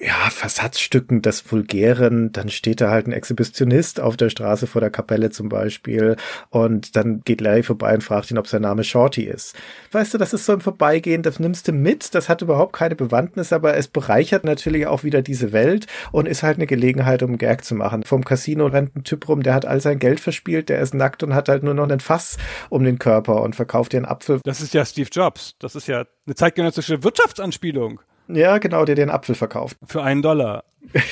ja, Versatzstücken des Vulgären. Dann steht da halt ein Exhibitionist auf der Straße vor der Kapelle zum Beispiel. Und dann geht Larry vorbei und fragt ihn, ob sein Name Shorty ist. Weißt du, das ist so im Vorbeigehen, das nimmst du mit. Das hat überhaupt keine Bewandtnis, aber es bereichert natürlich auch wieder diese Welt und ist halt eine Gelegenheit, um Gag zu machen. Vom Casino rennt ein Typ Typ rum, der hat all sein Geld verspielt, der ist nackt und hat halt nur noch einen Fass um den Körper und verkauft dir einen Apfel. Das ist ja Steve Jobs. Das ist ja eine zeitgenössische Wirtschaftsanspielung. Ja, genau, der den Apfel verkauft. Für einen Dollar. *laughs*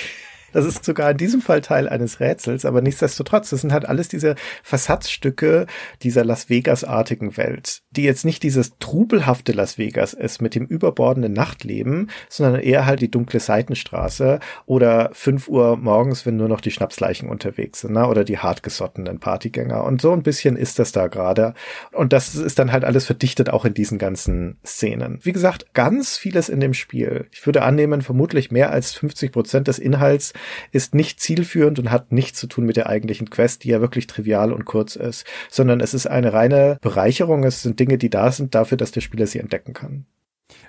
Das ist sogar in diesem Fall Teil eines Rätsels, aber nichtsdestotrotz, das sind halt alles diese Versatzstücke dieser Las Vegas-artigen Welt, die jetzt nicht dieses trubelhafte Las Vegas ist mit dem überbordenden Nachtleben, sondern eher halt die dunkle Seitenstraße oder fünf Uhr morgens, wenn nur noch die Schnapsleichen unterwegs sind, ne? oder die hartgesottenen Partygänger. Und so ein bisschen ist das da gerade. Und das ist dann halt alles verdichtet auch in diesen ganzen Szenen. Wie gesagt, ganz vieles in dem Spiel. Ich würde annehmen, vermutlich mehr als 50 Prozent des Inhalts ist nicht zielführend und hat nichts zu tun mit der eigentlichen Quest, die ja wirklich trivial und kurz ist, sondern es ist eine reine Bereicherung. Es sind Dinge, die da sind dafür, dass der Spieler sie entdecken kann.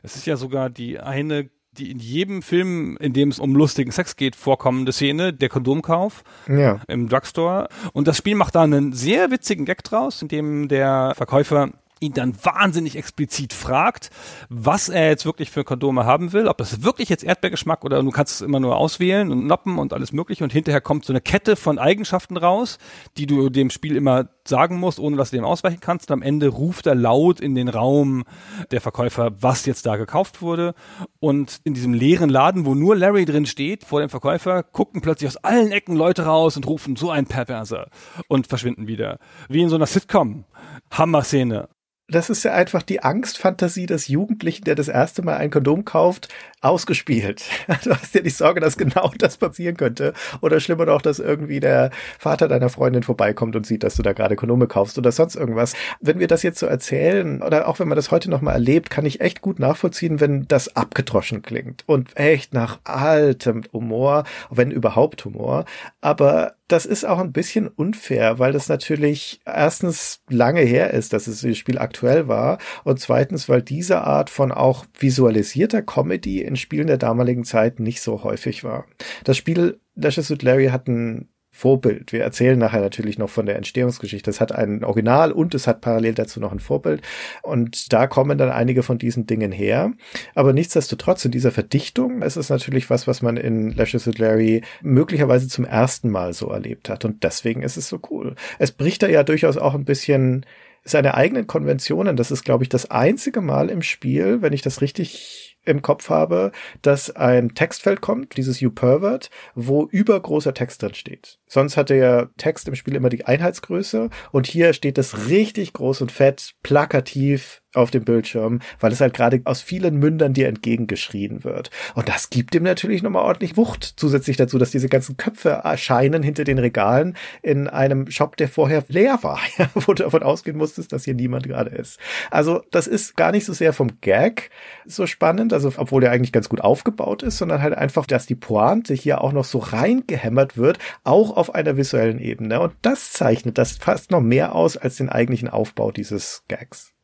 Es ist ja sogar die eine die in jedem Film, in dem es um lustigen Sex geht, vorkommende Szene, der Kondomkauf ja. im Drugstore. Und das Spiel macht da einen sehr witzigen Gag draus, in dem der Verkäufer ihn dann wahnsinnig explizit fragt, was er jetzt wirklich für Kondome haben will, ob das wirklich jetzt Erdbeergeschmack oder du kannst es immer nur auswählen und noppen und alles mögliche und hinterher kommt so eine Kette von Eigenschaften raus, die du dem Spiel immer sagen musst, ohne dass du dem ausweichen kannst und am Ende ruft er laut in den Raum der Verkäufer, was jetzt da gekauft wurde und in diesem leeren Laden, wo nur Larry drin steht, vor dem Verkäufer, gucken plötzlich aus allen Ecken Leute raus und rufen so ein Perverser und verschwinden wieder. Wie in so einer Sitcom. Hammer-Szene. Das ist ja einfach die Angstfantasie des Jugendlichen, der das erste Mal ein Kondom kauft, ausgespielt. *laughs* Du hast ja die Sorge, dass genau das passieren könnte. Oder schlimmer noch, dass irgendwie der Vater deiner Freundin vorbeikommt und sieht, dass du da gerade Kondome kaufst oder sonst irgendwas. Wenn wir das jetzt so erzählen oder auch wenn man das heute nochmal erlebt, kann ich echt gut nachvollziehen, wenn das abgedroschen klingt und echt nach altem Humor, wenn überhaupt Humor. Aber das ist auch ein bisschen unfair, weil das natürlich erstens lange her ist, dass es das Spiel aktuell war und zweitens, weil diese Art von auch visualisierter Comedy in Spielen der damaligen Zeit nicht so häufig war. Das Spiel Lashes with Larry hat ein Vorbild. Wir erzählen nachher natürlich noch von der Entstehungsgeschichte. Es hat ein Original und es hat parallel dazu noch ein Vorbild. Und da kommen dann einige von diesen Dingen her. Aber nichtsdestotrotz in dieser Verdichtung ist es natürlich was, was man in Lashes with Larry möglicherweise zum ersten Mal so erlebt hat. Und deswegen ist es so cool. Es bricht da ja durchaus auch ein bisschen seine eigenen Konventionen. Das ist, glaube ich, das einzige Mal im Spiel, wenn ich das richtig im Kopf habe, dass ein Textfeld kommt, dieses You Pervert, wo übergroßer Text drin steht. Sonst hat der Text im Spiel immer die Einheitsgröße und hier steht das richtig groß und fett, plakativ auf dem Bildschirm, weil es halt gerade aus vielen Mündern dir entgegengeschrien wird. Und das gibt ihm natürlich nochmal ordentlich Wucht zusätzlich dazu, dass diese ganzen Köpfe erscheinen hinter den Regalen in einem Shop, der vorher leer war, *laughs* wo du davon ausgehen musstest, dass hier niemand gerade ist. Also das ist gar nicht so sehr vom Gag so spannend, also obwohl der eigentlich ganz gut aufgebaut ist, sondern halt einfach, dass die Pointe hier auch noch so reingehämmert wird, auch auf einer visuellen Ebene. Und das zeichnet das fast noch mehr aus als den eigentlichen Aufbau dieses Gags.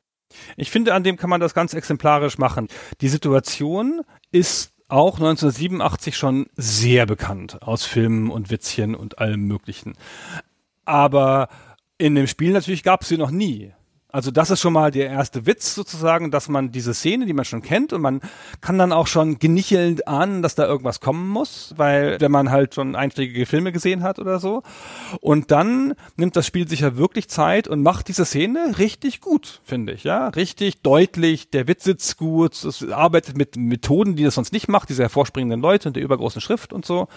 Ich finde, an dem kann man das ganz exemplarisch machen. Die Situation ist auch 1987 schon sehr bekannt aus Filmen und Witzchen und allem Möglichen. Aber in dem Spiel natürlich gab es sie noch nie. Also das ist schon mal der erste Witz sozusagen, dass man diese Szene, die man schon kennt und man kann dann auch schon genichelnd ahnen, dass da irgendwas kommen muss, weil wenn man halt schon einschlägige Filme gesehen hat oder so. Und dann nimmt das Spiel sich ja wirklich Zeit und macht diese Szene richtig gut, finde ich, ja. Richtig deutlich, der Witz sitzt gut, es arbeitet mit Methoden, die das sonst nicht macht, diese hervorspringenden Leute und der übergroßen Schrift und so.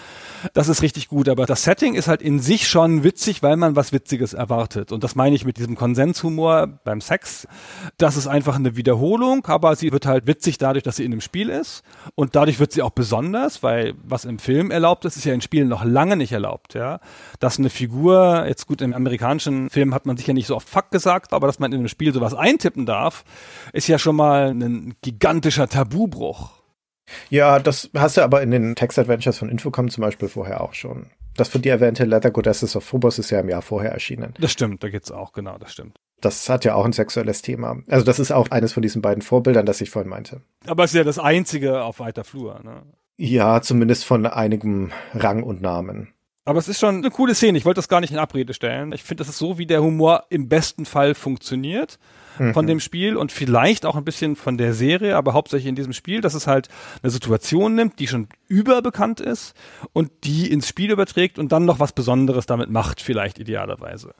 Das ist richtig gut, aber das Setting ist halt in sich schon witzig, weil man was Witziges erwartet. Und das meine ich mit diesem Konsenshumor beim Sex. Das ist einfach eine Wiederholung, aber sie wird halt witzig dadurch, dass sie in dem Spiel ist. Und dadurch wird sie auch besonders, weil was im Film erlaubt ist, ist ja in Spielen noch lange nicht erlaubt, ja. Dass eine Figur, jetzt gut, im amerikanischen Film hat man sicher nicht so oft Fuck gesagt, aber dass man in einem Spiel sowas eintippen darf, ist ja schon mal ein gigantischer Tabubruch. Ja, das hast du aber in den Text-Adventures von Infocom zum Beispiel vorher auch schon. Das von dir erwähnte Letter Goddesses of Phobos ist ja im Jahr vorher erschienen. Das stimmt, da geht's auch, genau, das stimmt. Das hat ja auch ein sexuelles Thema. Also das ist auch eines von diesen beiden Vorbildern, das ich vorhin meinte. Aber es ist ja das einzige auf weiter Flur, ne? Ja, zumindest von einigem Rang und Namen. Aber es ist schon eine coole Szene. Ich wollte das gar nicht in Abrede stellen. Ich finde, das ist so, wie der Humor im besten Fall funktioniert von mhm. dem Spiel und vielleicht auch ein bisschen von der Serie, aber hauptsächlich in diesem Spiel, dass es halt eine Situation nimmt, die schon überbekannt ist und die ins Spiel überträgt und dann noch was Besonderes damit macht, vielleicht idealerweise.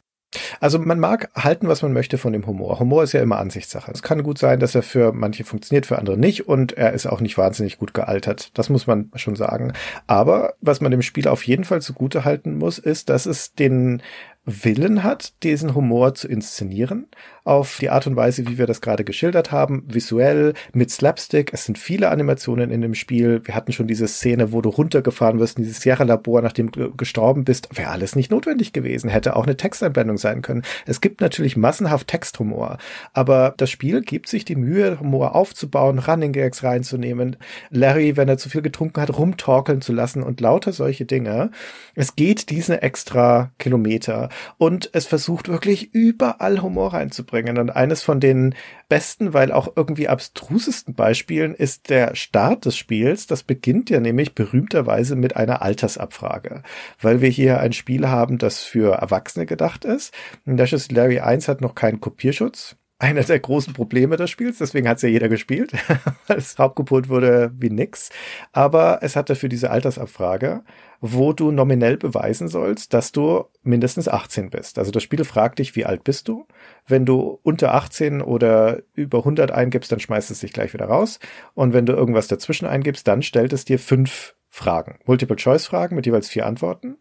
Also man mag halten, was man möchte von dem Humor. Humor ist ja immer Ansichtssache. Es kann gut sein, dass er für manche funktioniert, für andere nicht und er ist auch nicht wahnsinnig gut gealtert. Das muss man schon sagen. Aber was man dem Spiel auf jeden Fall zugute halten muss, ist, dass es den Willen hat, diesen Humor zu inszenieren, auf die Art und Weise, wie wir das gerade geschildert haben, visuell, mit Slapstick. Es sind viele Animationen in dem Spiel. Wir hatten schon diese Szene, wo du runtergefahren wirst in dieses Sierra-Labor, nachdem du gestorben bist. Wäre alles nicht notwendig gewesen, hätte auch eine Texteinblendung sein können. Es gibt natürlich massenhaft Texthumor, aber das Spiel gibt sich die Mühe, Humor aufzubauen, Running Gags reinzunehmen, Larry, wenn er zu viel getrunken hat, rumtorkeln zu lassen und lauter solche Dinge. Es geht diese extra Kilometer und es versucht wirklich überall Humor reinzubringen. Und eines von den besten, weil auch irgendwie abstrusesten Beispielen ist der Start des Spiels. Das beginnt ja nämlich berühmterweise mit einer Altersabfrage, weil wir hier ein Spiel haben, das für Erwachsene gedacht ist. Lashes Larry 1 hat noch keinen Kopierschutz einer der großen Probleme des Spiels, deswegen hat es ja jeder gespielt, *laughs* weil es hauptgepult wurde wie nix. Aber es hat dafür diese Altersabfrage, wo du nominell beweisen sollst, dass du mindestens 18 bist. Also das Spiel fragt dich, wie alt bist du? Wenn du unter 18 oder über 100 eingibst, dann schmeißt es dich gleich wieder raus. Und wenn du irgendwas dazwischen eingibst, dann stellt es dir fünf Fragen. Multiple-Choice-Fragen mit jeweils vier Antworten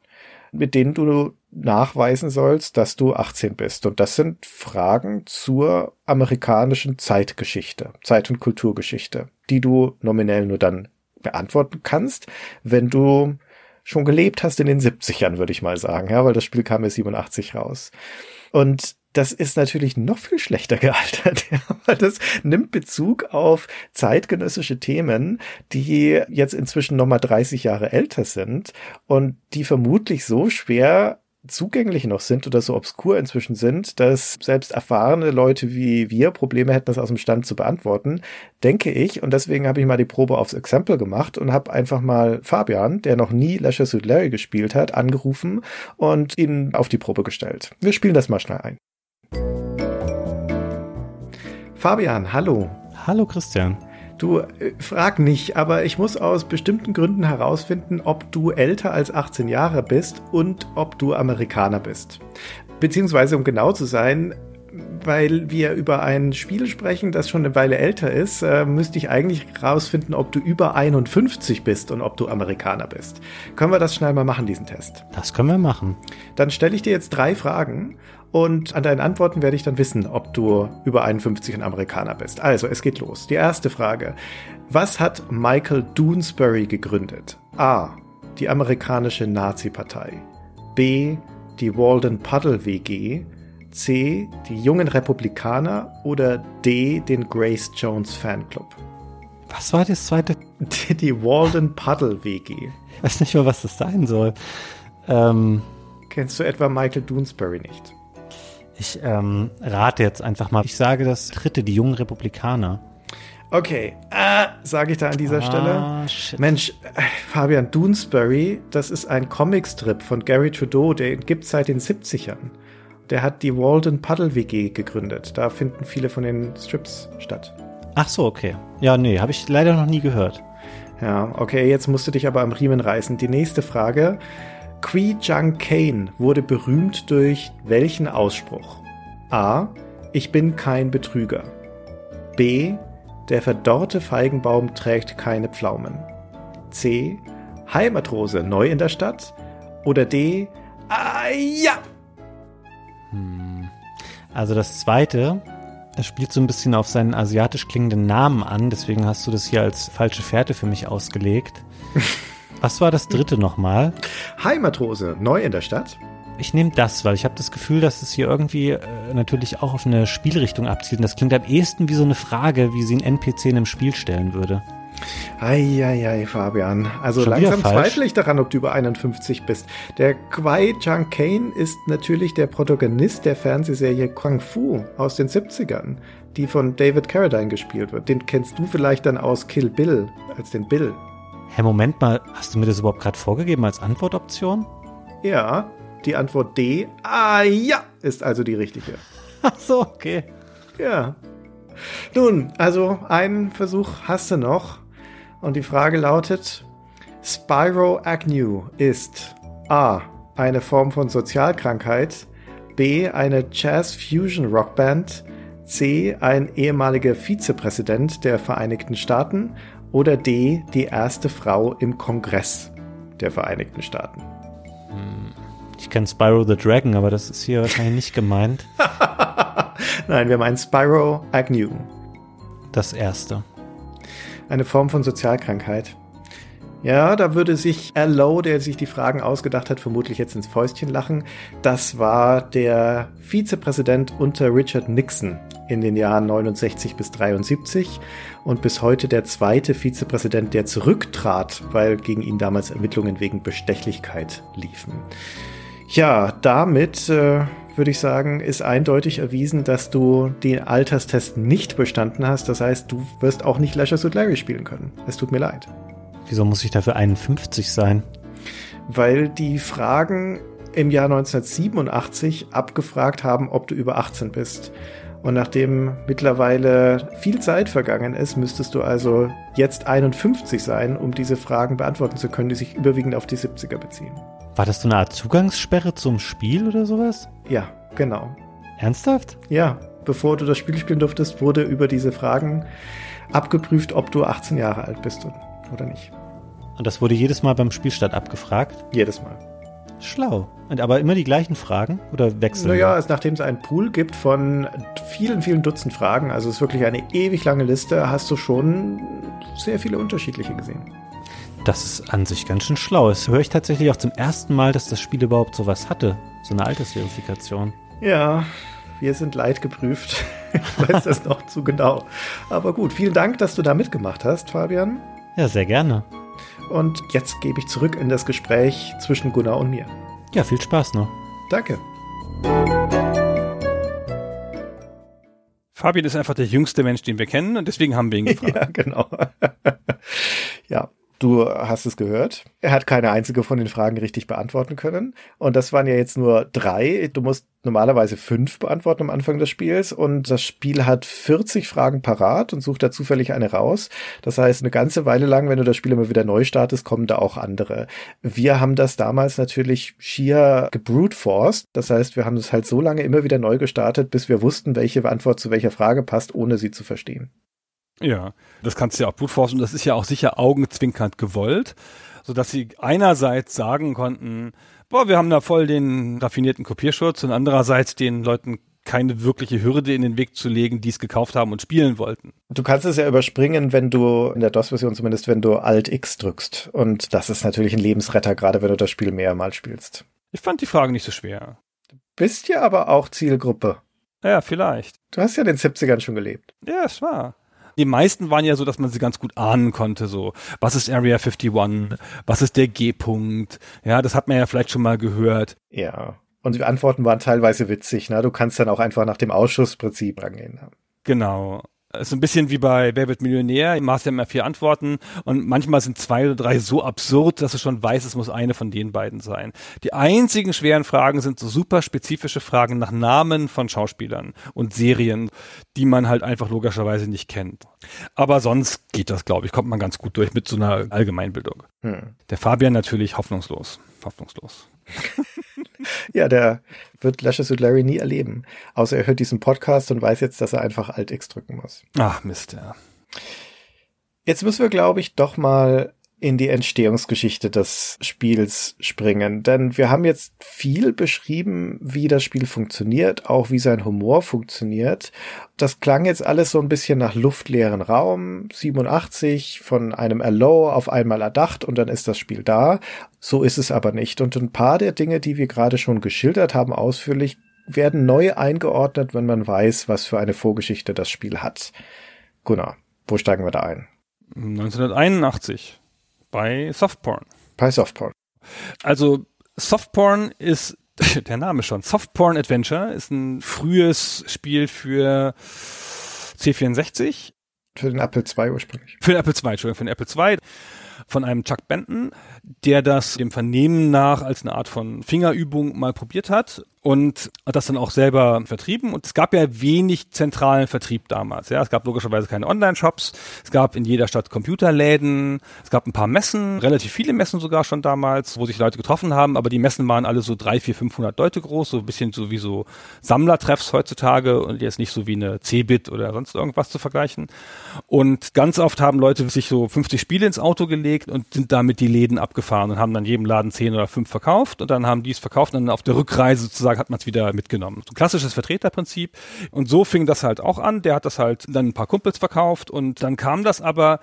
mit denen du nachweisen sollst, dass du 18 bist. Und das sind Fragen zur amerikanischen Zeitgeschichte, Zeit- und Kulturgeschichte, die du nominell nur dann beantworten kannst, wenn du schon gelebt hast in den 70ern, würde ich mal sagen, ja, weil das Spiel kam ja 87 raus. Und das ist natürlich noch viel schlechter *laughs* gealtert, das nimmt Bezug auf zeitgenössische Themen, die jetzt inzwischen nochmal 30 Jahre älter sind und die vermutlich so schwer zugänglich noch sind oder so obskur inzwischen sind, dass selbst erfahrene Leute wie wir Probleme hätten, das aus dem Stand zu beantworten, denke ich. Und deswegen habe ich mal die Probe aufs Exempel gemacht und habe einfach mal Fabian, der noch nie Leisure Suit Larry gespielt hat, angerufen und ihn auf die Probe gestellt. Wir spielen das mal schnell ein. Fabian, hallo. Hallo Christian. Du, äh, frag nicht, aber ich muss aus bestimmten Gründen herausfinden, ob du älter als 18 Jahre bist und ob du Amerikaner bist. Beziehungsweise, um genau zu sein, weil wir über ein Spiel sprechen, das schon eine Weile älter ist, äh, müsste ich eigentlich herausfinden, ob du über 51 bist und ob du Amerikaner bist. Können wir das schnell mal machen, diesen Test? Das können wir machen. Dann stelle ich dir jetzt drei Fragen und an deinen Antworten werde ich dann wissen, ob du über 51 ein Amerikaner bist. Also, es geht los. Die erste Frage. Was hat Michael Doonesbury gegründet? A. Die amerikanische Nazi-Partei. B. Die Walden Puddle WG. C. Die jungen Republikaner. Oder D. Den Grace Jones Fanclub. Was war das zweite? Die Walden Puddle WG. Ich weiß nicht mal, was das sein soll. Ähm, Kennst du etwa Michael Doonesbury nicht? Ich ähm, rate jetzt einfach mal. Ich sage das dritte, die jungen Republikaner. Okay, äh, sage ich da an dieser Ah, Stelle. shit. Mensch, äh, Fabian Doonesbury, das ist ein Comicstrip von Gary Trudeau, den gibt's seit den 70ern. Der hat die Walden Puddle WG gegründet. Da finden viele von den Strips statt. Ach so, okay. Ja, nee, habe ich leider noch nie gehört. Ja, okay, jetzt musst du dich aber am Riemen reißen. Die nächste Frage. Qui Jung Kane wurde berühmt durch welchen Ausspruch? A. Ich bin kein Betrüger. B. Der verdorrte Feigenbaum trägt keine Pflaumen. C. Heimatrose neu in der Stadt. Oder D. Ah, ja! Also das zweite, das spielt so ein bisschen auf seinen asiatisch klingenden Namen an, deswegen hast du das hier als falsche Fährte für mich ausgelegt. *laughs* Was war das dritte nochmal? Heimatrose neu in der Stadt. Ich nehme das, weil ich habe das Gefühl, dass es hier irgendwie äh, natürlich auch auf eine Spielrichtung abzielt. Und das klingt am ehesten wie so eine Frage, wie sie ein NPC in einem Spiel stellen würde. Eieiei, Fabian. Also Schon langsam zweifle ich daran, ob du über 51 bist. Der Kwai Chang Kane ist natürlich der Protagonist der Fernsehserie Kung Fu aus den 70ern, die von David Carradine gespielt wird. Den kennst du vielleicht dann aus Kill Bill, als den Bill. Hä, Moment mal, hast du mir das überhaupt gerade vorgegeben als Antwortoption? Ja, die Antwort D. Ah ja, ist also die richtige. *laughs* Ach so, okay. Ja. Nun, also einen Versuch hast du noch. Und die Frage lautet, Spyro Agnew ist A. eine Form von Sozialkrankheit, B. eine Jazz-Fusion-Rockband, C. ein ehemaliger Vizepräsident der Vereinigten Staaten oder D. die erste Frau im Kongress der Vereinigten Staaten. Ich kenne Spyro the Dragon, aber das ist hier wahrscheinlich nicht gemeint. *laughs* Nein, wir meinen Spyro Agnew. Das erste. Eine Form von Sozialkrankheit. Ja, da würde sich L.O., der sich die Fragen ausgedacht hat, vermutlich jetzt ins Fäustchen lachen. Das war der Vizepräsident unter Richard Nixon in den Jahren 69 bis 73 und bis heute der zweite Vizepräsident, der zurücktrat, weil gegen ihn damals Ermittlungen wegen Bestechlichkeit liefen. Ja, damit äh, würde ich sagen, ist eindeutig erwiesen, dass du den Alterstest nicht bestanden hast. Das heißt, du wirst auch nicht Suit Larry spielen können. Es tut mir leid. Wieso muss ich dafür 51 sein? Weil die Fragen im Jahr 1987 abgefragt haben, ob du über 18 bist. Und nachdem mittlerweile viel Zeit vergangen ist, müsstest du also jetzt 51 sein, um diese Fragen beantworten zu können, die sich überwiegend auf die 70er beziehen. War das so eine Art Zugangssperre zum Spiel oder sowas? Ja, genau. Ernsthaft? Ja, bevor du das Spiel spielen durftest, wurde über diese Fragen abgeprüft, ob du 18 Jahre alt bist oder nicht. Und das wurde jedes Mal beim Spielstart abgefragt? Jedes Mal. Schlau. Und aber immer die gleichen Fragen oder wechseln? Naja, also nachdem es einen Pool gibt von vielen, vielen Dutzend Fragen, also es ist wirklich eine ewig lange Liste, hast du schon sehr viele unterschiedliche gesehen. Das ist an sich ganz schön schlau. Das höre ich tatsächlich auch zum ersten Mal, dass das Spiel überhaupt sowas hatte. So eine Altersverifikation. Ja, wir sind leidgeprüft. *laughs* Ich weiß das noch zu genau. Aber gut, vielen Dank, dass du da mitgemacht hast, Fabian. Ja, sehr gerne. Und jetzt gebe ich zurück in das Gespräch zwischen Gunnar und mir. Ja, viel Spaß noch. Danke. Fabian ist einfach der jüngste Mensch, den wir kennen und deswegen haben wir ihn *laughs* gefragt. Ja, genau. *laughs* ja, Du hast es gehört. Er hat keine einzige von den Fragen richtig beantworten können. Und das waren ja jetzt nur drei. Du musst normalerweise fünf beantworten am Anfang des Spiels. Und das Spiel hat 40 Fragen parat und sucht da zufällig eine raus. Das heißt, eine ganze Weile lang, wenn du das Spiel immer wieder neu startest, kommen da auch andere. Wir haben das damals natürlich schier gebrute forced. Das heißt, wir haben es halt so lange immer wieder neu gestartet, bis wir wussten, welche Antwort zu welcher Frage passt, ohne sie zu verstehen. Ja, das kannst du ja auch blutforschen und das ist ja auch sicher augenzwinkernd gewollt, so dass sie einerseits sagen konnten, boah, wir haben da voll den raffinierten Kopierschutz und andererseits den Leuten keine wirkliche Hürde in den Weg zu legen, die es gekauft haben und spielen wollten. Du kannst es ja überspringen, wenn du in der DOS-Version zumindest, wenn du Alt X drückst. Und das ist natürlich ein Lebensretter, gerade wenn du das Spiel mehrmals spielst. Ich fand die Frage nicht so schwer. Du bist ja aber auch Zielgruppe. Ja, vielleicht. Du hast ja in den 70ern schon gelebt. Ja, es war. Die meisten waren ja so, dass man sie ganz gut ahnen konnte, so, was ist Area 51, was ist der G-Punkt, ja, das hat man ja vielleicht schon mal gehört. Ja. Und die Antworten waren teilweise witzig, ne? Du kannst dann auch einfach nach dem Ausschussprinzip rangehen. Genau ist ein bisschen wie bei Wer wird Millionär, im Master immer vier Antworten und manchmal sind zwei oder drei so absurd, dass du schon weißt, es muss eine von den beiden sein. Die einzigen schweren Fragen sind so super spezifische Fragen nach Namen von Schauspielern und Serien, die man halt einfach logischerweise nicht kennt. Aber sonst geht das, glaube ich, kommt man ganz gut durch mit so einer Allgemeinbildung. Hm. Der Fabian natürlich hoffnungslos. Hoffnungslos. *laughs* ja, der wird Lashes with Larry nie erleben. Außer er hört diesen Podcast und weiß jetzt, dass er einfach Alt X drücken muss. Ach, Mist, ja. Jetzt müssen wir, glaube ich, doch mal in die Entstehungsgeschichte des Spiels springen. Denn wir haben jetzt viel beschrieben, wie das Spiel funktioniert, auch wie sein Humor funktioniert. Das klang jetzt alles so ein bisschen nach luftleeren Raum. 87 von einem Allo auf einmal erdacht und dann ist das Spiel da. So ist es aber nicht. Und ein paar der Dinge, die wir gerade schon geschildert haben, ausführlich, werden neu eingeordnet, wenn man weiß, was für eine Vorgeschichte das Spiel hat. Gunnar, wo steigen wir da ein? 1981 bei Softporn. Bei Softporn. Also Softporn ist *laughs* der Name schon. Softporn Adventure ist ein frühes Spiel für C64. Für den Apple II ursprünglich. Für den Apple II, Entschuldigung, für den Apple II von einem Chuck Benton, der das dem Vernehmen nach als eine Art von Fingerübung mal probiert hat und hat das dann auch selber vertrieben. Und es gab ja wenig zentralen Vertrieb damals. Ja, es gab logischerweise keine Online-Shops. Es gab in jeder Stadt Computerläden. Es gab ein paar Messen, relativ viele Messen sogar schon damals, wo sich Leute getroffen haben. Aber die Messen waren alle so drei, vier, 500 Leute groß, so ein bisschen so wie so Sammlertreffs heutzutage und jetzt nicht so wie eine C-Bit oder sonst irgendwas zu vergleichen. Und ganz oft haben Leute sich so 50 Spiele ins Auto gelegt und sind damit die Läden abgefahren und haben dann jedem Laden 10 oder 5 verkauft und dann haben die es verkauft und dann auf der Rückreise sozusagen hat man es wieder mitgenommen. So ein klassisches Vertreterprinzip. Und so fing das halt auch an. Der hat das halt dann ein paar Kumpels verkauft und dann kam das aber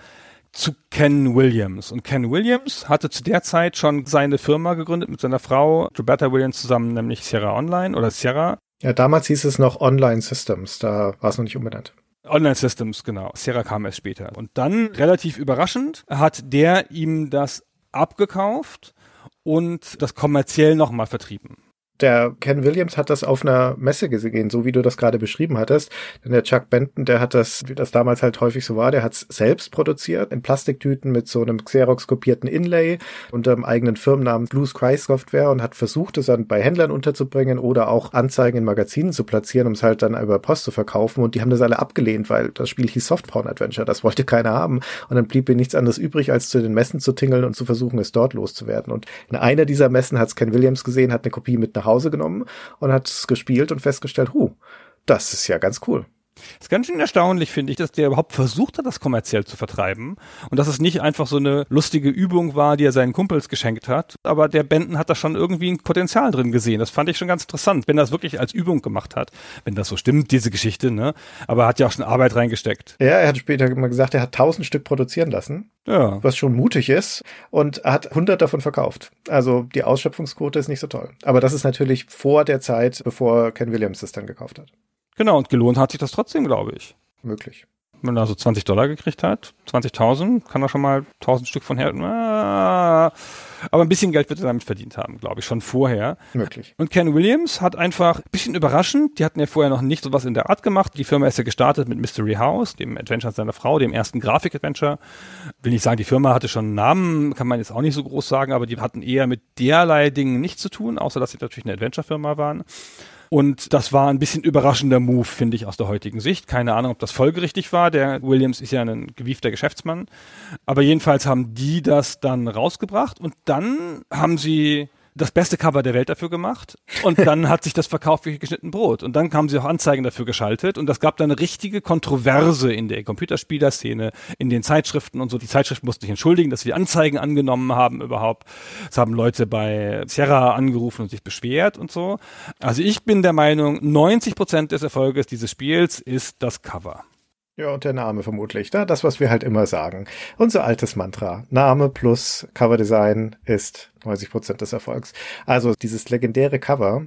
zu Ken Williams. Und Ken Williams hatte zu der Zeit schon seine Firma gegründet mit seiner Frau Roberta Williams zusammen, nämlich Sierra Online oder Sierra. Ja, damals hieß es noch Online Systems, da war es noch nicht umbenannt. Online Systems, genau. Sierra kam erst später. Und dann, relativ überraschend, hat der ihm das abgekauft und das kommerziell nochmal vertrieben der Ken Williams hat das auf einer Messe gesehen, so wie du das gerade beschrieben hattest. Denn der Chuck Benton, der hat das, wie das damals halt häufig so war, der hat es selbst produziert in Plastiktüten mit so einem Xerox-kopierten Inlay unter dem eigenen Firmennamen Blue Sky Software und hat versucht, es dann bei Händlern unterzubringen oder auch Anzeigen in Magazinen zu platzieren, um es halt dann über Post zu verkaufen. Und die haben das alle abgelehnt, weil das Spiel hieß Softporn Adventure. Das wollte keiner haben. Und dann blieb ihm nichts anderes übrig, als zu den Messen zu tingeln und zu versuchen, es dort loszuwerden. Und in einer dieser Messen hat es Ken Williams gesehen, hat eine Kopie mit nach Hause Hause genommen und hat es gespielt und festgestellt, hu, das ist ja ganz cool. Ist ganz schön erstaunlich, finde ich, dass der überhaupt versucht hat, das kommerziell zu vertreiben und dass es nicht einfach so eine lustige Übung war, die er seinen Kumpels geschenkt hat. Aber der Benton hat da schon irgendwie ein Potenzial drin gesehen. Das fand ich schon ganz interessant, wenn er das wirklich als Übung gemacht hat. Wenn das so stimmt, diese Geschichte, ne? Aber er hat ja auch schon Arbeit reingesteckt. Ja, er hat später immer gesagt, er hat tausend Stück produzieren lassen. Ja. Was schon mutig ist und hat hundert davon verkauft. Also die Ausschöpfungsquote ist nicht so toll. Aber das ist natürlich vor der Zeit, bevor Ken Williams es dann gekauft hat. Genau, und gelohnt hat sich das trotzdem, glaube ich. Möglich. Wenn er so 20 Dollar gekriegt hat, 20.000, kann er schon mal 1.000 Stück von her. Ah, aber ein bisschen Geld wird er damit verdient haben, glaube ich, schon vorher. Möglich. Und Ken Williams hat einfach, ein bisschen überraschend, die hatten ja vorher noch nicht sowas in der Art gemacht. Die Firma ist ja gestartet mit Mystery House, dem Adventure seiner Frau, dem ersten Grafik-Adventure. Will nicht sagen, die Firma hatte schon einen Namen, kann man jetzt auch nicht so groß sagen, aber die hatten eher mit derlei Dingen nichts zu tun, außer dass sie natürlich eine Adventure-Firma waren. Und das war ein bisschen überraschender Move, finde ich, aus der heutigen Sicht. Keine Ahnung, ob das folgerichtig war. Der Williams ist ja ein gewiefter Geschäftsmann. Aber jedenfalls haben die das dann rausgebracht und dann haben sie das beste Cover der Welt dafür gemacht und dann *laughs* hat sich das verkauft wie geschnitten Brot und dann haben sie auch Anzeigen dafür geschaltet und das gab dann eine richtige Kontroverse in der Computerspielerszene, in den Zeitschriften und so. Die Zeitschriften mussten sich entschuldigen, dass sie Anzeigen angenommen haben überhaupt. Es haben Leute bei Sierra angerufen und sich beschwert und so. Also ich bin der Meinung, 90 Prozent des Erfolges dieses Spiels ist das Cover. Ja, und der Name vermutlich. Ne? Das, was wir halt immer sagen. Unser altes Mantra. Name plus Coverdesign ist 90 Prozent des Erfolgs. Also dieses legendäre Cover.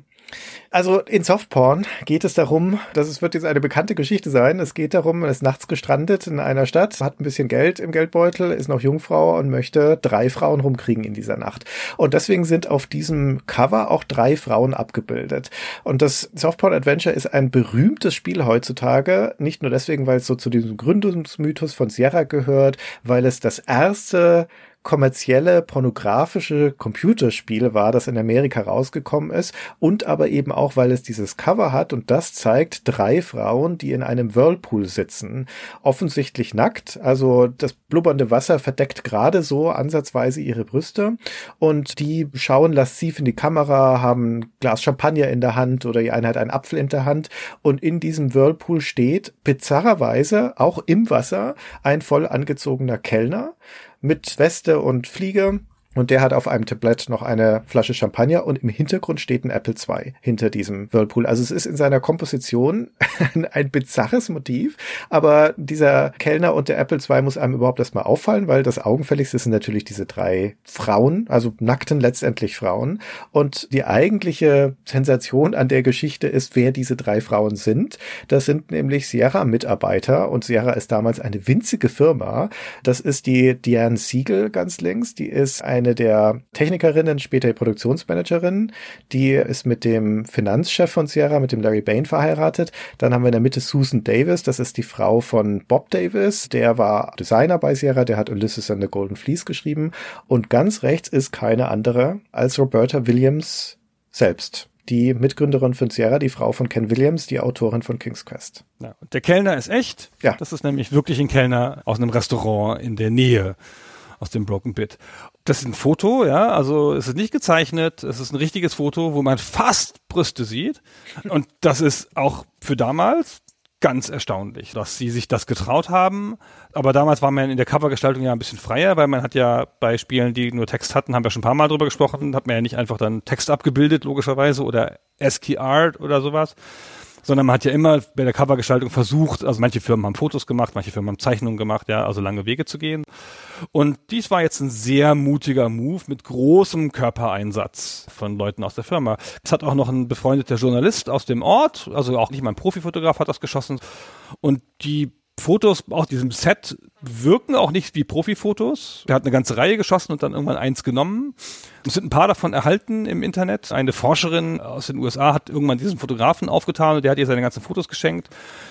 Also in Softporn geht es darum, dass es wird jetzt eine bekannte Geschichte sein. Es geht darum, man ist nachts gestrandet in einer Stadt, hat ein bisschen Geld im Geldbeutel, ist noch Jungfrau und möchte drei Frauen rumkriegen in dieser Nacht. Und deswegen sind auf diesem Cover auch drei Frauen abgebildet. Und das Softporn Adventure ist ein berühmtes Spiel heutzutage, nicht nur deswegen, weil es so zu diesem Gründungsmythos von Sierra gehört, weil es das erste kommerzielle pornografische Computerspiel war, das in Amerika rausgekommen ist und aber eben auch, weil es dieses Cover hat und das zeigt drei Frauen, die in einem Whirlpool sitzen, offensichtlich nackt, also das blubbernde Wasser verdeckt gerade so ansatzweise ihre Brüste und die schauen lasziv in die Kamera, haben ein Glas Champagner in der Hand oder die eine hat einen Apfel in der Hand und in diesem Whirlpool steht bizarrerweise auch im Wasser ein voll angezogener Kellner, mit Weste und Fliege. Und der hat auf einem Tablett noch eine Flasche Champagner und im Hintergrund steht ein Apple II hinter diesem Whirlpool. Also es ist in seiner Komposition *laughs* ein bizarres Motiv, aber dieser Kellner und der Apple II muss einem überhaupt erstmal auffallen, weil das Augenfälligste sind natürlich diese drei Frauen, also nackten letztendlich Frauen. Und die eigentliche Sensation an der Geschichte ist, wer diese drei Frauen sind. Das sind nämlich Sierra-Mitarbeiter und Sierra ist damals eine winzige Firma. Das ist die Diane Siegel ganz links, die ist ein eine der Technikerinnen, später die Produktionsmanagerin. Die ist mit dem Finanzchef von Sierra, mit dem Larry Bain verheiratet. Dann haben wir in der Mitte Susan Davis, das ist die Frau von Bob Davis. Der war Designer bei Sierra, der hat Ulysses and the Golden Fleece geschrieben. Und ganz rechts ist keine andere als Roberta Williams selbst die Mitgründerin von Sierra, die Frau von Ken Williams, die Autorin von King's Quest. Ja, der Kellner ist echt. Ja. Das ist nämlich wirklich ein Kellner aus einem Restaurant in der Nähe aus dem Broken Bit. Das ist ein Foto, ja, also es ist nicht gezeichnet, es ist ein richtiges Foto, wo man fast Brüste sieht. Und das ist auch für damals ganz erstaunlich, dass sie sich das getraut haben. Aber damals war man in der Covergestaltung ja ein bisschen freier, weil man hat ja bei Spielen, die nur Text hatten, haben wir schon ein paar Mal drüber gesprochen, hat man ja nicht einfach dann Text abgebildet, logischerweise, oder ASCII oder sowas, sondern man hat ja immer bei der Covergestaltung versucht, also manche Firmen haben Fotos gemacht, manche Firmen haben Zeichnungen gemacht, ja, also lange Wege zu gehen. Und dies war jetzt ein sehr mutiger Move mit großem Körpereinsatz von Leuten aus der Firma. Es hat auch noch ein befreundeter Journalist aus dem Ort, also auch nicht mal ein Profifotograf hat das geschossen. Und die Fotos aus diesem Set wirken auch nicht wie Profifotos. Er hat eine ganze Reihe geschossen und dann irgendwann eins genommen. Es sind ein paar davon erhalten im Internet. Eine Forscherin aus den USA hat irgendwann diesen Fotografen aufgetan und der hat ihr seine ganzen Fotos geschenkt.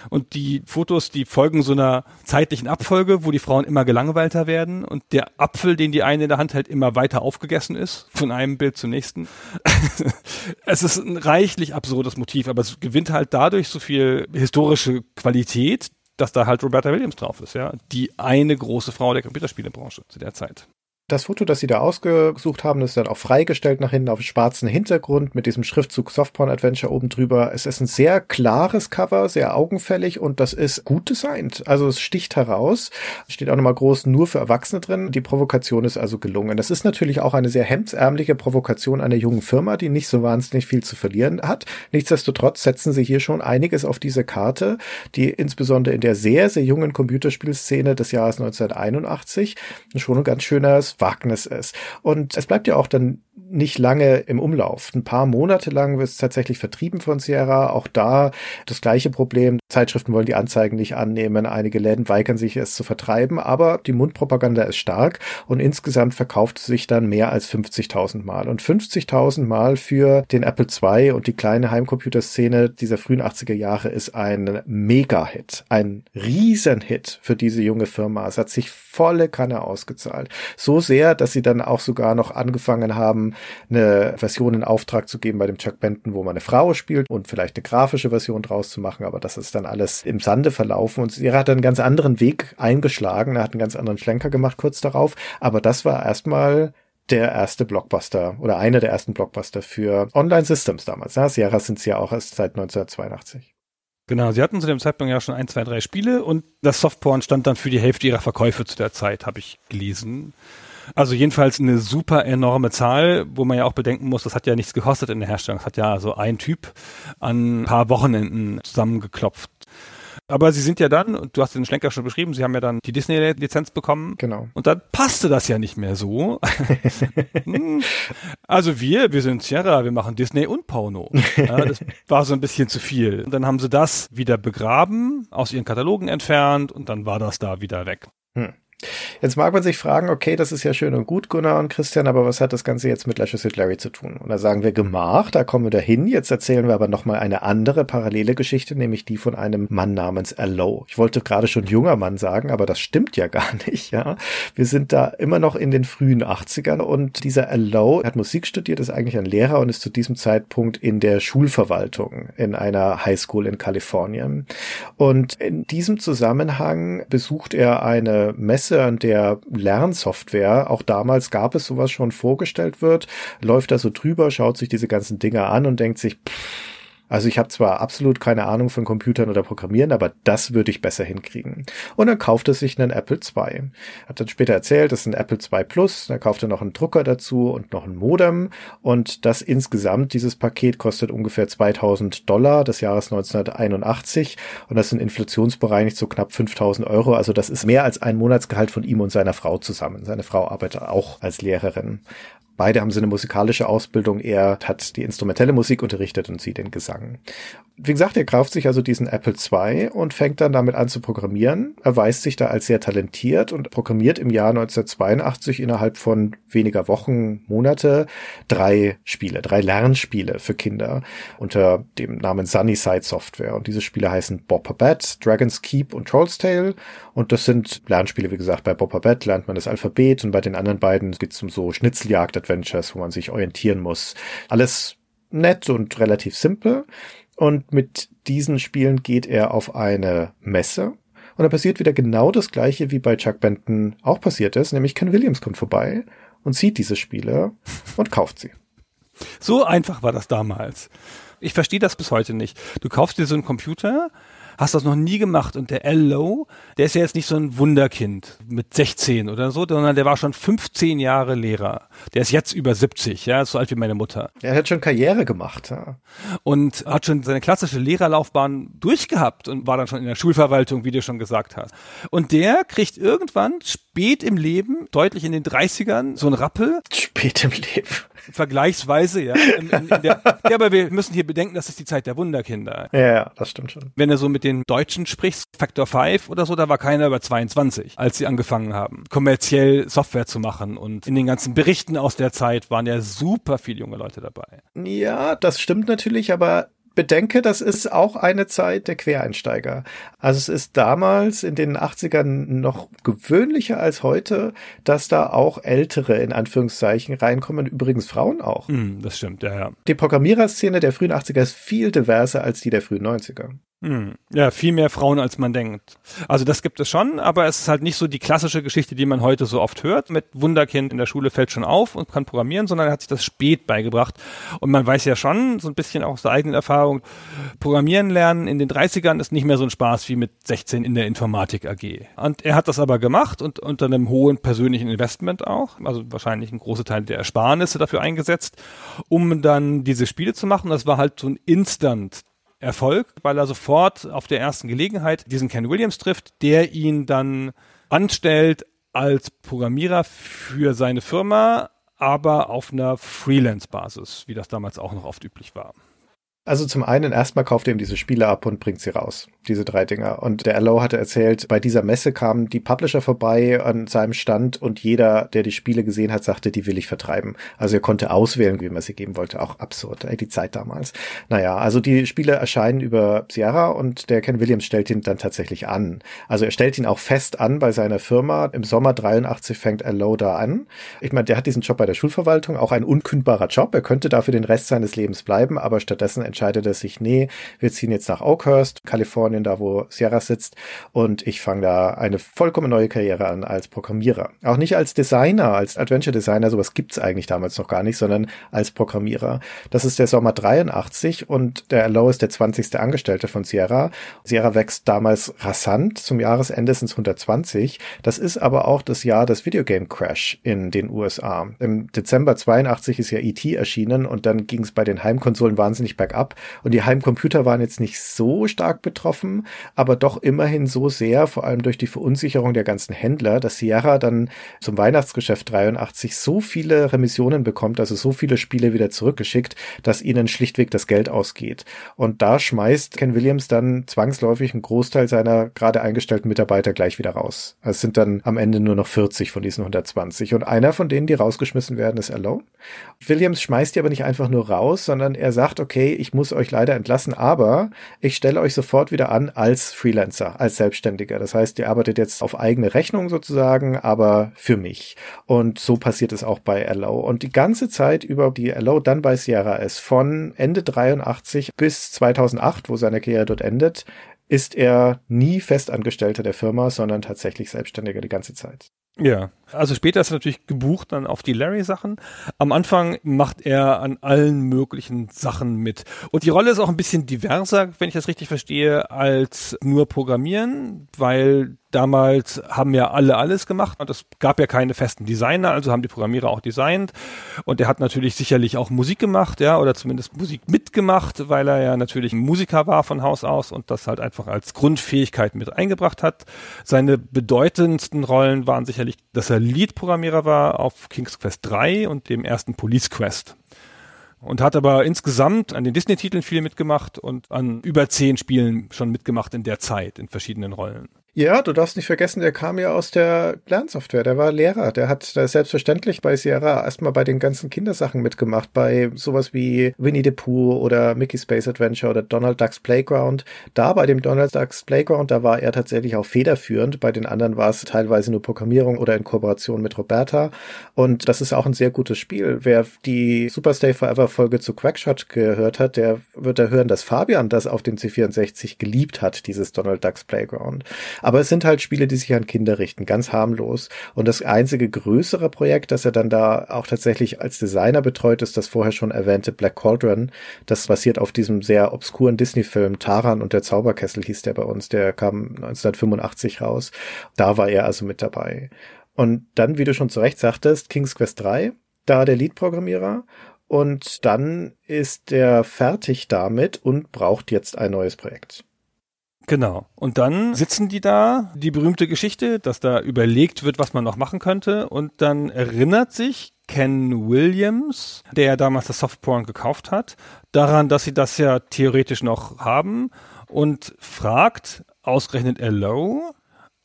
Und die Fotos, die folgen so einer zeitlichen Abfolge, wo die Frauen immer gelangweilter werden und der Apfel, den die eine in der Hand hält, immer weiter aufgegessen ist, von einem Bild zum nächsten. *laughs* es ist ein reichlich absurdes Motiv, aber es gewinnt halt dadurch so viel historische Qualität, dass da halt Roberta Williams drauf ist, ja. Die eine große Frau der Computerspielebranche zu der Zeit. Das Foto, das sie da ausgesucht haben, ist dann auch freigestellt nach hinten auf schwarzen Hintergrund mit diesem Schriftzug Softporn Adventure oben drüber. Es ist ein sehr klares Cover, sehr augenfällig und das ist gut designt. Also es sticht heraus. Steht auch nochmal groß nur für Erwachsene drin. Die Provokation ist also gelungen. Das ist natürlich auch eine sehr hemdsärmliche Provokation einer jungen Firma, die nicht so wahnsinnig viel zu verlieren hat. Nichtsdestotrotz setzen sie hier schon einiges auf diese Karte, die insbesondere in der sehr, sehr jungen Computerspielszene des Jahres 1981 schon ein ganz schönes Wagnis ist. Und es bleibt ja auch dann nicht lange im Umlauf. Ein paar Monate lang wird es tatsächlich vertrieben von Sierra. Auch da das gleiche Problem. Zeitschriften wollen die Anzeigen nicht annehmen. Einige Läden weigern sich, es zu vertreiben. Aber die Mundpropaganda ist stark und insgesamt verkauft es sich dann mehr als 50.000 Mal. Und 50.000 Mal für den Apple II und die kleine Heimcomputerszene dieser frühen 80er Jahre ist ein Mega-Hit. Ein Riesenhit für diese junge Firma. Es hat sich volle Kanne ausgezahlt. So sehr, dass sie dann auch sogar noch angefangen haben, eine Version in Auftrag zu geben bei dem Chuck Benton, wo man eine Frau spielt und vielleicht eine grafische Version draus zu machen, aber das ist dann alles im Sande verlaufen und sie hat einen ganz anderen Weg eingeschlagen, er hat einen ganz anderen Schlenker gemacht kurz darauf, aber das war erstmal der erste Blockbuster oder einer der ersten Blockbuster für Online Systems damals. Ja, Sierra sind sie ja auch erst seit 1982. Genau, sie hatten zu dem Zeitpunkt ja schon ein, zwei, drei Spiele und das Softporn stand dann für die Hälfte ihrer Verkäufe zu der Zeit, habe ich gelesen. Also jedenfalls eine super enorme Zahl, wo man ja auch bedenken muss, das hat ja nichts gekostet in der Herstellung. Das hat ja so ein Typ an ein paar Wochenenden zusammengeklopft. Aber sie sind ja dann, und du hast den Schlenker schon beschrieben, sie haben ja dann die Disney-Lizenz bekommen. Genau. Und dann passte das ja nicht mehr so. *laughs* Hm. also wir, wir sind Sierra, wir machen Disney und Porno. Ja, das war so ein bisschen zu viel. Und dann haben sie das wieder begraben, aus ihren Katalogen entfernt und dann war das da wieder weg. Hm. Jetzt mag man sich fragen, okay, das ist ja schön und gut, Gunnar und Christian, aber was hat das Ganze jetzt mit Lashes with Larry zu tun? Und da sagen wir gemach, da kommen wir dahin. Jetzt erzählen wir aber nochmal eine andere parallele Geschichte, nämlich die von einem Mann namens Allo. Ich wollte gerade schon junger Mann sagen, aber das stimmt ja *laughs* gar nicht, ja. Wir sind da immer noch in den frühen 80ern und dieser Allo hat Musik studiert, ist eigentlich ein Lehrer und ist zu diesem Zeitpunkt in der Schulverwaltung in einer Highschool in Kalifornien. Und in diesem Zusammenhang besucht er eine Messe An der Lernsoftware, auch damals gab es sowas schon vorgestellt wird, läuft da so drüber, schaut sich diese ganzen Dinge an und denkt sich, pff, also ich habe zwar absolut keine Ahnung von Computern oder Programmieren, aber das würde ich besser hinkriegen. Und dann kauft er sich einen Apple II. Hat dann später erzählt, das ist ein Apple II Plus, dann kauft er noch einen Drucker dazu und noch ein Modem und das insgesamt, dieses Paket kostet ungefähr 2000 Dollar des Jahres 1981 und das sind inflationsbereinigt so knapp 5000 Euro. Also das ist mehr als ein Monatsgehalt von ihm und seiner Frau zusammen. Seine Frau arbeitet auch als Lehrerin. Beide haben sie eine musikalische Ausbildung. Er hat die instrumentelle Musik unterrichtet und sie den Gesang. Wie gesagt, er kauft sich also diesen Apple II und fängt dann damit an zu programmieren. erweist sich da als sehr talentiert und programmiert im Jahr 1982 innerhalb von weniger Wochen, Monate drei Spiele, drei Lernspiele für Kinder unter dem Namen Sunnyside Software. Und diese Spiele heißen Bob Babette, Dragon's Keep und Troll's Tale. Und das sind Lernspiele, wie gesagt, bei Bob Babette lernt man das Alphabet und bei den anderen beiden geht es um so Schnitzeljagd Adventures, wo man sich orientieren muss. Alles nett und relativ simpel. Und mit diesen Spielen geht er auf eine Messe. Und da passiert wieder genau das gleiche, wie bei Chuck Benton auch passiert ist, nämlich Ken Williams kommt vorbei und sieht diese Spiele und kauft sie. So einfach war das damals. Ich verstehe das bis heute nicht. Du kaufst dir so einen Computer, hast das noch nie gemacht. Und der L.O., der ist ja jetzt nicht so ein Wunderkind mit 16 oder so, sondern der war schon 15 Jahre Lehrer. Der ist jetzt über 70, ja, so alt wie meine Mutter. Er hat schon Karriere gemacht, ja. Und hat schon seine klassische Lehrerlaufbahn durchgehabt und war dann schon in der Schulverwaltung, wie du schon gesagt hast. Und der kriegt irgendwann spät im Leben, deutlich in den 30ern, so ein Rappel. Spät im Leben vergleichsweise, ja. In, in, der, *laughs* ja, aber wir müssen hier bedenken, das ist die Zeit der Wunderkinder. Ja, ja, das stimmt schon. Wenn du so mit den Deutschen sprichst, Factor 5 oder so, da war keiner über 22, als sie angefangen haben, kommerziell Software zu machen. Und in den ganzen Berichten aus der Zeit waren ja super viele junge Leute dabei. Ja, das stimmt natürlich, aber bedenke, das ist auch eine Zeit der Quereinsteiger. Also es ist damals in den 80ern noch gewöhnlicher als heute, dass da auch Ältere in Anführungszeichen reinkommen, übrigens Frauen auch. Mm, das stimmt, ja, ja. Die Programmiererszene der frühen 80er ist viel diverser als die der frühen 90er. Hm. Ja, viel mehr Frauen, als man denkt. Also das gibt es schon, aber es ist halt nicht so die klassische Geschichte, die man heute so oft hört. Mit Wunderkind in der Schule fällt schon auf und kann programmieren, sondern er hat sich das spät beigebracht. Und man weiß ja schon, so ein bisschen auch aus der eigenen Erfahrung, Programmieren lernen in den 30ern ist nicht mehr so ein Spaß wie mit 16 in der Informatik AG. Und er hat das aber gemacht und unter einem hohen persönlichen Investment auch, also wahrscheinlich ein großer Teil der Ersparnisse dafür eingesetzt, um dann diese Spiele zu machen. Das war halt so ein Instant Erfolg, weil er sofort auf der ersten Gelegenheit diesen Ken Williams trifft, der ihn dann anstellt als Programmierer für seine Firma, aber auf einer Freelance-Basis, wie das damals auch noch oft üblich war. Also zum einen erstmal kauft er ihm diese Spiele ab und bringt sie raus, diese drei Dinger. Und der Allo hatte erzählt, bei dieser Messe kamen die Publisher vorbei an seinem Stand und jeder, der die Spiele gesehen hat, sagte, die will ich vertreiben. Also er konnte auswählen, wie man sie geben wollte. Auch absurd, ey, die Zeit damals. Naja, also die Spiele erscheinen über Sierra und der Ken Williams stellt ihn dann tatsächlich an. Also er stellt ihn auch fest an bei seiner Firma. Im Sommer 83 fängt Allo da an. Ich meine, der hat diesen Job bei der Schulverwaltung, auch ein unkündbarer Job. Er könnte dafür den Rest seines Lebens bleiben, aber stattdessen entscheidet er sich, nee, wir ziehen jetzt nach Oakhurst, Kalifornien, da wo Sierra sitzt und ich fange da eine vollkommen neue Karriere an als Programmierer. Auch nicht als Designer, als Adventure Designer, sowas gibt's eigentlich damals noch gar nicht, sondern als Programmierer. Das ist der Sommer 83 und der Allo ist der 20. Angestellte von Sierra. Sierra wächst damals rasant, zum Jahresende sind es 120. Das ist aber auch das Jahr des Videogame Crash in den USA. Im Dezember 82 ist ja E.T. erschienen und dann ging es bei den Heimkonsolen wahnsinnig bergab und die Heimcomputer waren jetzt nicht so stark betroffen, aber doch immerhin so sehr, vor allem durch die Verunsicherung der ganzen Händler, dass Sierra dann zum Weihnachtsgeschäft 83 so viele Remissionen bekommt, also so viele Spiele wieder zurückgeschickt, dass ihnen schlichtweg das Geld ausgeht. Und da schmeißt Ken Williams dann zwangsläufig einen Großteil seiner gerade eingestellten Mitarbeiter gleich wieder raus. Es sind dann am Ende nur noch 40 von diesen 120. Und einer von denen, die rausgeschmissen werden, ist Alone. Williams schmeißt die aber nicht einfach nur raus, sondern er sagt, okay, ich muss euch leider entlassen, aber ich stelle euch sofort wieder an als Freelancer, als Selbstständiger. Das heißt, ihr arbeitet jetzt auf eigene Rechnung sozusagen, aber für mich. Und so passiert es auch bei Allo. Und die ganze Zeit über die Allo dann bei Sierra ist, von Ende 83 bis 2008, wo seine Karriere dort endet, ist er nie Festangestellter der Firma, sondern tatsächlich Selbstständiger die ganze Zeit. Ja, also später ist er natürlich gebucht dann auf die Larry-Sachen. Am Anfang macht er an allen möglichen Sachen mit. Und die Rolle ist auch ein bisschen diverser, wenn ich das richtig verstehe, als nur Programmieren, weil damals haben ja alle alles gemacht und es gab ja keine festen Designer, also haben die Programmierer auch designt und er hat natürlich sicherlich auch Musik gemacht, ja, oder zumindest Musik mitgemacht, weil er ja natürlich Musiker war von Haus aus und das halt einfach als Grundfähigkeit mit eingebracht hat. Seine bedeutendsten Rollen waren sicherlich, dass er Lead-Programmierer war auf King's Quest 3 und dem ersten Police Quest und hat aber insgesamt an den Disney-Titeln viel mitgemacht und an über zehn Spielen schon mitgemacht in der Zeit in verschiedenen Rollen. Ja, du darfst nicht vergessen, der kam ja aus der Lernsoftware, der war Lehrer, der hat da selbstverständlich bei Sierra erstmal bei den ganzen Kindersachen mitgemacht, bei sowas wie Winnie the Pooh oder Mickey Space Adventure oder Donald Ducks Playground. Da bei dem Donald Ducks Playground, da war er tatsächlich auch federführend, bei den anderen war es teilweise nur Programmierung oder in Kooperation mit Roberta und das ist auch ein sehr gutes Spiel. Wer die Super Stay Forever Folge zu Quackshot gehört hat, der wird da hören, dass Fabian das auf dem C64 geliebt hat, dieses Donald Ducks Playground. Aber es sind halt Spiele, die sich an Kinder richten, ganz harmlos. Und das einzige größere Projekt, das er dann da auch tatsächlich als Designer betreut, ist das vorher schon erwähnte Black Cauldron. Das basiert auf diesem sehr obskuren Disney-Film Taran und der Zauberkessel hieß der bei uns. Der kam 1985 raus. Da war er also mit dabei. Und dann, wie du schon zu Recht sagtest, King's Quest 3, da der Lead-Programmierer. Und dann ist er fertig damit und braucht jetzt ein neues Projekt. Genau. Und dann sitzen die da, die berühmte Geschichte, dass da überlegt wird, was man noch machen könnte. Und dann erinnert sich Ken Williams, der damals das Softporn gekauft hat, daran, dass sie das ja theoretisch noch haben und fragt ausgerechnet Allo,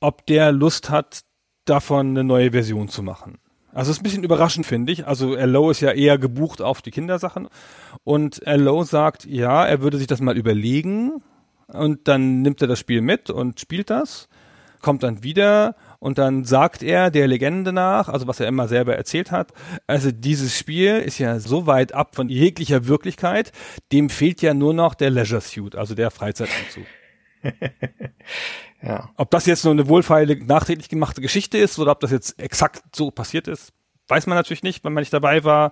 ob der Lust hat, davon eine neue Version zu machen. Also es ist ein bisschen überraschend, finde ich. Also Allo ist ja eher gebucht auf die Kindersachen. Und Allo sagt, ja, er würde sich das mal überlegen, und dann nimmt er das Spiel mit und spielt das, kommt dann wieder und dann sagt er der Legende nach, also was er immer selber erzählt hat, also dieses Spiel ist ja so weit ab von jeglicher Wirklichkeit, dem fehlt ja nur noch der Leisure Suit, also der Freizeitanzug. *laughs* ja. Ob das jetzt nur eine wohlfeile, nachträglich gemachte Geschichte ist oder ob das jetzt exakt so passiert ist, weiß man natürlich nicht, wenn man nicht dabei war.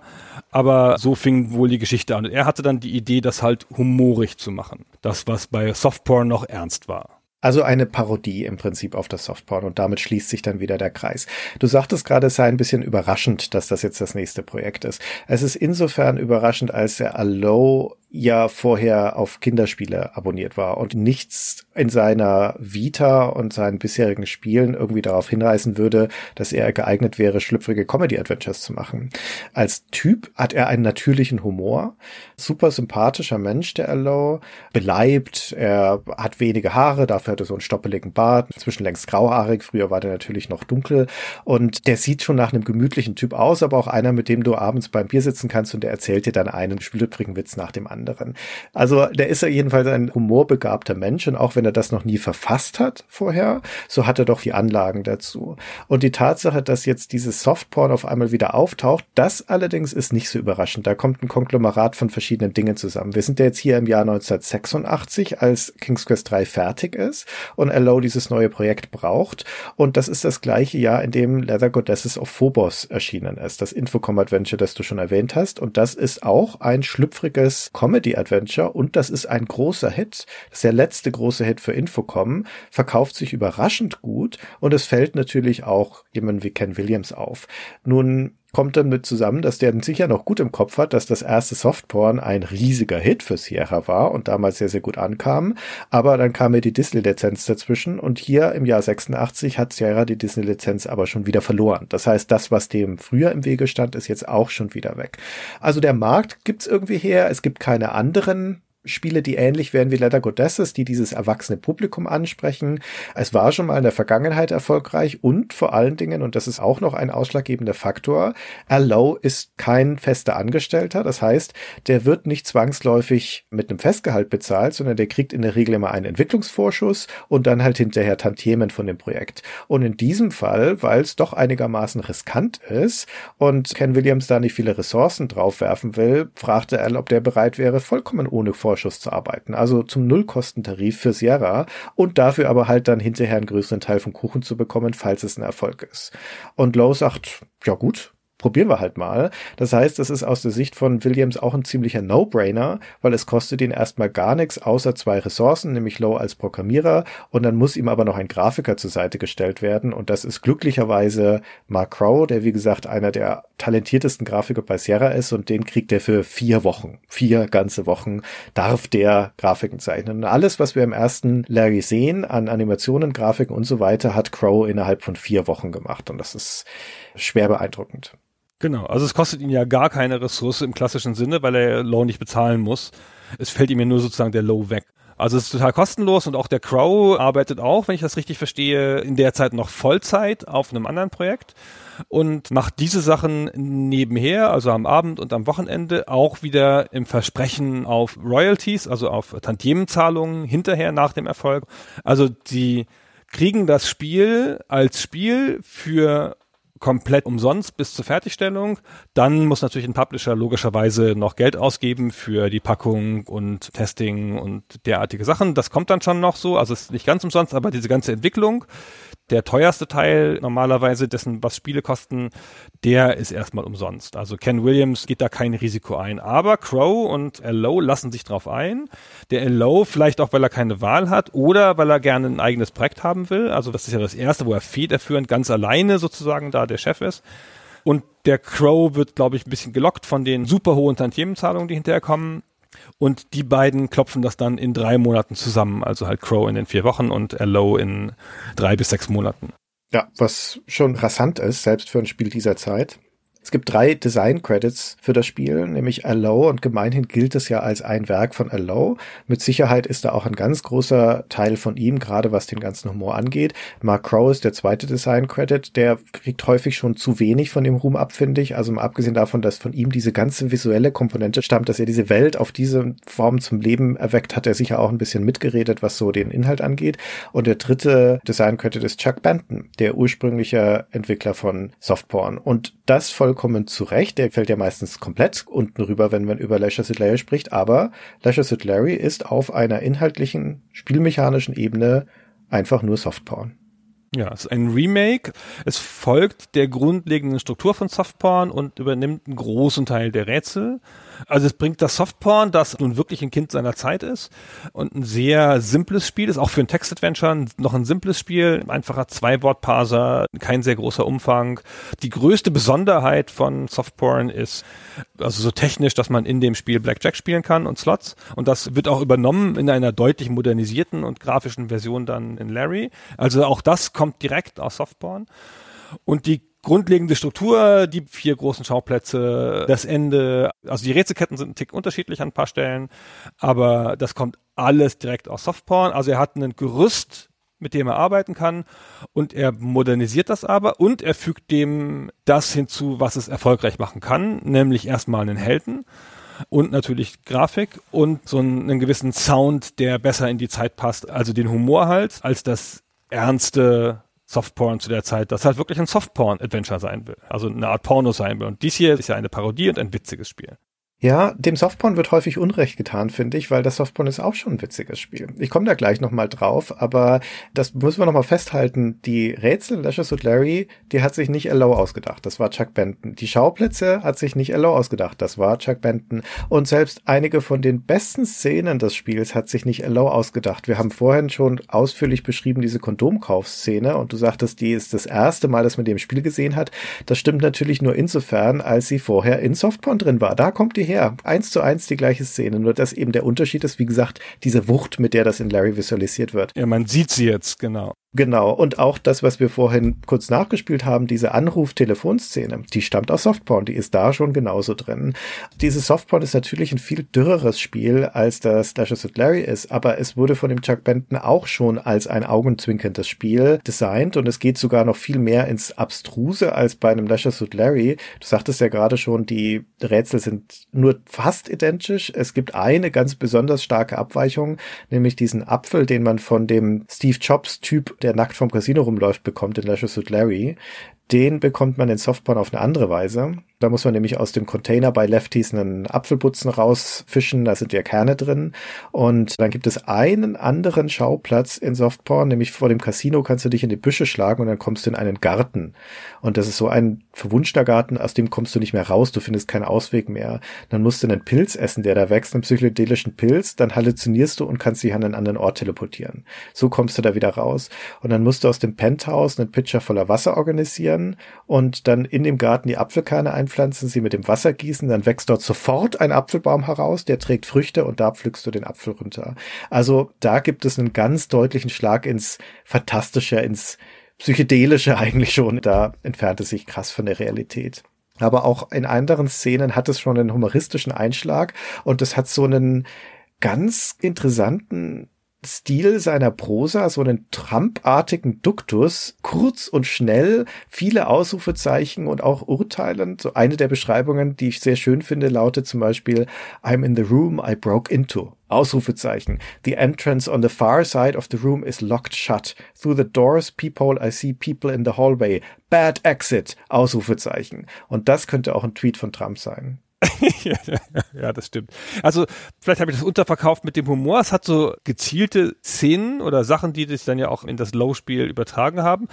Aber so fing wohl die Geschichte an. Und er hatte dann die Idee, das halt humorig zu machen. Das, was bei Softporn noch ernst war. Also eine Parodie im Prinzip auf das Softporn und damit schließt sich dann wieder der Kreis. Du sagtest gerade, es sei ein bisschen überraschend, dass das jetzt das nächste Projekt ist. Es ist insofern überraschend, als der Allo ja vorher auf Kinderspiele abonniert war und nichts in seiner Vita und seinen bisherigen Spielen irgendwie darauf hinreißen würde, dass er geeignet wäre, schlüpfrige Comedy-Adventures zu machen. Als Typ hat er einen natürlichen Humor, super sympathischer Mensch, der Allo, beleibt, er hat wenige Haare, dafür hat er so einen stoppeligen Bart, inzwischen längst grauhaarig, früher war der natürlich noch dunkel und der sieht schon nach einem gemütlichen Typ aus, aber auch einer, mit dem du abends beim Bier sitzen kannst und der erzählt dir dann einen schlüpfrigen Witz nach dem anderen anderen. Also der ist ja jedenfalls ein humorbegabter Mensch und auch wenn er das noch nie verfasst hat vorher, so hat er doch die Anlagen dazu. Und die Tatsache, dass jetzt dieses Softporn auf einmal wieder auftaucht, das allerdings ist nicht so überraschend. Da kommt ein Konglomerat von verschiedenen Dingen zusammen. Wir sind ja jetzt hier im Jahr 1986, als King's Quest 3 fertig ist und Allo dieses neue Projekt braucht. Und das ist das gleiche Jahr, in dem Leather Goddesses of Phobos erschienen ist, das Infocom Adventure, das du schon erwähnt hast. Und das ist auch ein schlüpfriges Comedy-Adventure und das ist ein großer Hit. Das ist der letzte große Hit für Infocom, verkauft sich überraschend gut und es fällt natürlich auch jemand wie Ken Williams auf. Nun kommt dann mit zusammen, dass der sicher noch gut im Kopf hat, dass das erste Softporn ein riesiger Hit für Sierra war und damals sehr, sehr gut ankam. Aber dann kam mir die Disney-Lizenz dazwischen und hier im Jahr 86 hat Sierra die Disney-Lizenz aber schon wieder verloren. Das heißt, das, was dem früher im Wege stand, ist jetzt auch schon wieder weg. Also der Markt gibt's irgendwie her. Es gibt keine anderen Spiele, die ähnlich wären wie Letter Goddesses, die dieses erwachsene Publikum ansprechen. Es war schon mal in der Vergangenheit erfolgreich und vor allen Dingen, und das ist auch noch ein ausschlaggebender Faktor, Allow ist kein fester Angestellter. Das heißt, der wird nicht zwangsläufig mit einem Festgehalt bezahlt, sondern der kriegt in der Regel immer einen Entwicklungsvorschuss und dann halt hinterher Tantiemen von dem Projekt. Und in diesem Fall, weil es doch einigermaßen riskant ist und Ken Williams da nicht viele Ressourcen draufwerfen will, fragte Al, ob der bereit wäre, vollkommen ohne Vorschuss Vorschuss zu arbeiten. Also zum Nullkostentarif für Sierra und dafür aber halt dann hinterher einen größeren Teil vom Kuchen zu bekommen, falls es ein Erfolg ist. Und Lowe sagt, ja gut, probieren wir halt mal. Das heißt, es ist aus der Sicht von Williams auch ein ziemlicher No-Brainer, weil es kostet ihn erstmal gar nichts, außer zwei Ressourcen, nämlich Low als Programmierer. Und dann muss ihm aber noch ein Grafiker zur Seite gestellt werden. Und das ist glücklicherweise Mark Crow, der wie gesagt einer der talentiertesten Grafiker bei Sierra ist. Und den kriegt er für vier Wochen, vier ganze Wochen darf der Grafiken zeichnen. Und alles, was wir im ersten Larry sehen an Animationen, Grafiken und so weiter, hat Crow innerhalb von vier Wochen gemacht. Und das ist schwer beeindruckend. Genau, also es kostet ihn ja gar keine Ressource im klassischen Sinne, weil er Low nicht bezahlen muss. Es fällt ihm ja nur sozusagen der Low weg. Also es ist total kostenlos und auch der Crow arbeitet auch, wenn ich das richtig verstehe, in der Zeit noch Vollzeit auf einem anderen Projekt und macht diese Sachen nebenher, also am Abend und am Wochenende, auch wieder im Versprechen auf Royalties, also auf Tantiemenzahlungen hinterher nach dem Erfolg. Also die kriegen das Spiel als Spiel für komplett umsonst bis zur Fertigstellung. Dann muss natürlich ein Publisher logischerweise noch Geld ausgeben für die Packung und Testing und derartige Sachen. Das kommt dann schon noch so. Also es ist nicht ganz umsonst, aber diese ganze Entwicklung der teuerste Teil normalerweise dessen, was Spiele kosten, der ist erstmal umsonst. Also Ken Williams geht da kein Risiko ein. Aber Crow und L.O. lassen sich drauf ein. Der L.O. vielleicht auch, weil er keine Wahl hat oder weil er gerne ein eigenes Projekt haben will. Also das ist ja das erste, wo er federführend ganz alleine sozusagen da der Chef ist. Und der Crow wird, glaube ich, ein bisschen gelockt von den super hohen Tantiemenzahlungen, die hinterher kommen. Und die beiden klopfen das dann in drei Monaten zusammen. Also halt Crow in den vier Wochen und Low in drei bis sechs Monaten. Ja, was schon rasant ist, selbst für ein Spiel dieser Zeit. Es gibt drei Design-Credits für das Spiel, nämlich Allow und gemeinhin gilt es ja als ein Werk von Allow. Mit Sicherheit ist da auch ein ganz großer Teil von ihm, gerade was den ganzen Humor angeht. Mark Crow ist der zweite Design-Credit, der kriegt häufig schon zu wenig von dem Ruhm ab, finde ich. Also mal abgesehen davon, dass von ihm diese ganze visuelle Komponente stammt, dass er diese Welt auf diese Form zum Leben erweckt, hat er sicher auch ein bisschen mitgeredet, was so den Inhalt angeht. Und der dritte Design-Credit ist Chuck Benton, der ursprüngliche Entwickler von Softporn. Und das voll vollkommen zurecht. Der fällt ja meistens komplett unten rüber, wenn man über Leisure Suit Larry spricht. Aber Leisure Suit Larry ist auf einer inhaltlichen, spielmechanischen Ebene einfach nur Softporn. Ja, es ist ein Remake. Es folgt der grundlegenden Struktur von Softporn und übernimmt einen großen Teil der Rätsel. Also es bringt das Softporn, das nun wirklich ein Kind seiner Zeit ist und ein sehr simples Spiel ist, auch für ein Text-Adventure noch ein simples Spiel, einfacher Zwei-Wort-Parser, kein sehr großer Umfang. Die größte Besonderheit von Softporn ist also so technisch, dass man in dem Spiel Blackjack spielen kann und Slots und das wird auch übernommen in einer deutlich modernisierten und grafischen Version dann in Larry. Also auch das kommt direkt aus Softporn. Und die grundlegende Struktur, die vier großen Schauplätze, das Ende, also die Rätselketten sind ein Tick unterschiedlich an ein paar Stellen, aber das kommt alles direkt aus Softporn. Also er hat ein Gerüst, mit dem er arbeiten kann und er modernisiert das aber und er fügt dem das hinzu, was es erfolgreich machen kann, nämlich erstmal einen Helden und natürlich Grafik und so einen, gewissen Sound, der besser in die Zeit passt, also den Humor halt, als das ernste Softporn zu der Zeit, das halt wirklich ein Softporn-Adventure sein will. Also eine Art Porno sein will. Und dies hier ist ja eine Parodie und ein witziges Spiel. Ja, dem Softporn wird häufig Unrecht getan, finde ich, weil das Softporn ist auch schon ein witziges Spiel. Ich komme da gleich nochmal drauf, aber das müssen wir nochmal festhalten. Die Rätsel Lashes und Larry, die hat sich nicht Allow ausgedacht. Das war Chuck Benton. Die Schauplätze hat sich nicht Allow ausgedacht. Das war Chuck Benton. Und selbst einige von den besten Szenen des Spiels hat sich nicht Allow ausgedacht. Wir haben vorhin schon ausführlich beschrieben, diese Kondomkaufszene. Und du sagtest, die ist das erste Mal, dass man die im Spiel gesehen hat. Das stimmt natürlich nur insofern, als sie vorher in Softporn drin war. Da kommt die her. Eins zu eins die gleiche Szene, nur dass eben der Unterschied ist, wie gesagt, diese Wucht, mit der das in Larry visualisiert wird. Ja, man sieht sie jetzt, genau. Genau, und auch das, was wir vorhin kurz nachgespielt haben, diese Anruf-Telefonszene, die stammt aus Softporn, die ist da schon genauso drin. Dieses Softporn ist natürlich ein viel dürreres Spiel, als das Dashes with Larry ist, aber es wurde von dem Chuck Benton auch schon als ein augenzwinkerndes Spiel designt und es geht sogar noch viel mehr ins Abstruse als bei einem Dashes with Larry. Du sagtest ja gerade schon, die Rätsel sind nur fast identisch. Es gibt eine ganz besonders starke Abweichung, nämlich diesen Apfel, den man von dem Steve Jobs Typ der nackt vom Casino rumläuft, bekommt in Leisure Suit Larry. Den bekommt man in Softporn auf eine andere Weise. Da muss man nämlich aus dem Container bei Lefties einen Apfelputzen rausfischen, da sind ja Kerne drin. Und dann gibt es einen anderen Schauplatz in Softporn, nämlich vor dem Casino kannst du dich in die Büsche schlagen und dann kommst du in einen Garten. Und das ist so ein verwunschener Garten, aus dem kommst du nicht mehr raus, du findest keinen Ausweg mehr. Dann musst du einen Pilz essen, der da wächst, einen psychedelischen Pilz, dann halluzinierst du und kannst dich an einen anderen Ort teleportieren. So kommst du da wieder raus. Und dann musst du aus dem Penthouse einen Pitcher voller Wasser organisieren und dann in dem Garten die Apfelkerne ein einpflanzen, sie mit dem Wasser gießen, dann wächst dort sofort ein Apfelbaum heraus, der trägt Früchte und da pflückst du den Apfel runter. Also da gibt es einen ganz deutlichen Schlag ins Fantastische, ins Psychedelische *laughs* eigentlich schon. Da entfernt es sich krass von der Realität. Aber auch in anderen Szenen hat es schon einen humoristischen Einschlag und es hat so einen ganz interessanten Stil seiner Prosa, so einen Trump-artigen Duktus, kurz und schnell, viele Ausrufezeichen und auch urteilend. So eine der Beschreibungen, die ich sehr schön finde, lautet zum Beispiel I'm in the room I broke into. Ausrufezeichen. The entrance on the far side of the room is locked shut. Through the doors peephole I see people in the hallway. Bad exit. Ausrufezeichen. Und das könnte auch ein Tweet von Trump sein. *laughs* ja, das stimmt. Also vielleicht habe ich das unterverkauft mit dem Humor. Es hat so gezielte Szenen oder Sachen, die sich dann ja auch in das Low-Spiel übertragen haben.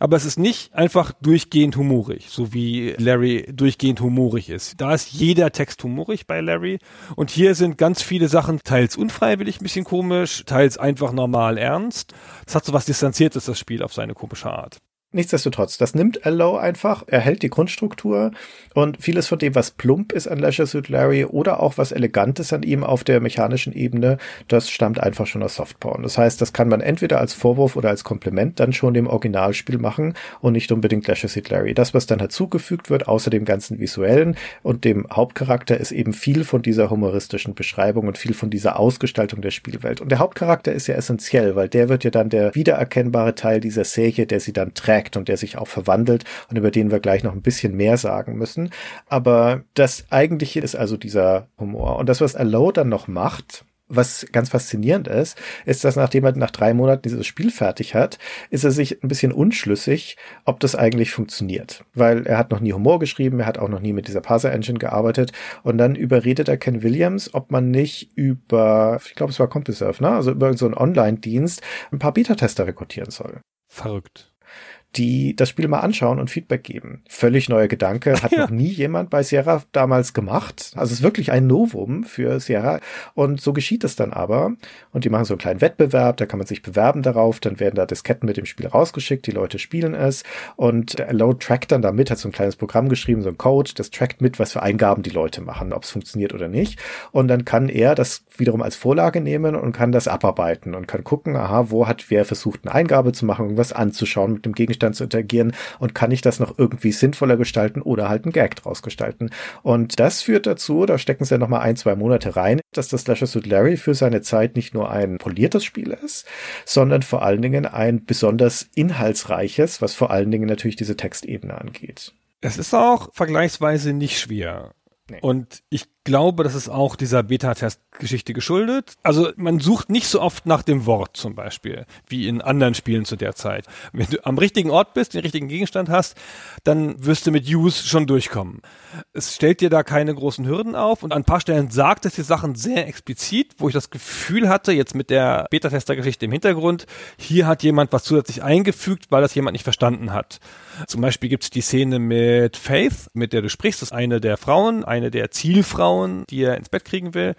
Aber es ist nicht einfach durchgehend humorig, so wie Larry durchgehend humorig ist. Da ist jeder Text humorig bei Larry. Und hier sind ganz viele Sachen teils unfreiwillig ein bisschen komisch, teils einfach normal ernst. Es hat so was Distanziertes, das Spiel auf seine komische Art. Nichtsdestotrotz, das nimmt Allow einfach, er hält die Grundstruktur und vieles von dem, was plump ist an Leisure Suit Larry oder auch was Elegantes an ihm auf der mechanischen Ebene, das stammt einfach schon aus Softporn. Das heißt, das kann man entweder als Vorwurf oder als Kompliment dann schon dem Originalspiel machen und nicht unbedingt Leisure Suit Larry. Das, was dann dazugefügt wird, außer dem ganzen visuellen und dem Hauptcharakter, ist eben viel von dieser humoristischen Beschreibung und viel von dieser Ausgestaltung der Spielwelt. Und der Hauptcharakter ist ja essentiell, weil der wird ja dann der wiedererkennbare Teil dieser Serie, der sie dann trägt Aspekt und der sich auch verwandelt und über den wir gleich noch ein bisschen mehr sagen müssen. Aber das eigentliche ist also dieser Humor. Und das, was Allo dann noch macht, Was ganz faszinierend ist, ist, dass nachdem er nach drei Monaten dieses Spiel fertig hat, ist er sich ein bisschen unschlüssig, ob das eigentlich funktioniert. Weil er hat noch nie Humor geschrieben, er hat auch noch nie mit dieser Parser-Engine gearbeitet. Und dann überredet er Ken Williams, ob man nicht über, ich glaube, es war CompuServe, ne? also über so einen Online-Dienst ein paar Beta-Tester rekrutieren soll. Verrückt die das Spiel mal anschauen und Feedback geben. Völlig neuer Gedanke, hat ja. *laughs* noch nie jemand bei Sierra damals gemacht. Also es ist wirklich ein Novum für Sierra und so geschieht es dann aber. Und die machen so einen kleinen Wettbewerb, da kann man sich bewerben darauf, dann werden da Disketten mit dem Spiel rausgeschickt, die Leute spielen es und der Load trackt dann damit, hat so ein kleines Programm geschrieben, so ein Code, das trackt mit, was für Eingaben die Leute machen, ob es funktioniert oder nicht. Und dann kann er das wiederum als Vorlage nehmen und kann das abarbeiten und kann gucken, aha, wo hat wer versucht, eine Eingabe zu machen, irgendwas anzuschauen, mit dem Gegenstand zu interagieren und kann ich das noch irgendwie sinnvoller gestalten oder halt einen Gag draus gestalten. Und das führt dazu, da stecken sie ja nochmal ein, zwei Monate rein, dass das Leisure Suit Larry für seine Zeit nicht nur ein poliertes Spiel ist, sondern vor allen Dingen ein besonders inhaltsreiches, was vor allen Dingen natürlich diese Textebene angeht. Es ist auch vergleichsweise nicht schwer. Nee. Und ich glaube, das ist auch dieser Beta-Test-Geschichte geschuldet. Also man sucht nicht so oft nach dem Wort zum Beispiel, wie in anderen Spielen zu der Zeit. Wenn du am richtigen Ort bist, den richtigen Gegenstand hast, dann wirst du mit Use schon durchkommen. Es stellt dir da keine großen Hürden auf und an ein paar Stellen sagt es die Sachen sehr explizit, wo ich das Gefühl hatte, jetzt mit der Beta-Tester-Geschichte im Hintergrund, hier hat jemand was zusätzlich eingefügt, weil das jemand nicht verstanden hat. Zum Beispiel gibt es die Szene mit Faith, mit der du sprichst, das ist eine der Frauen, eine der Zielfrauen, die er ins Bett kriegen will.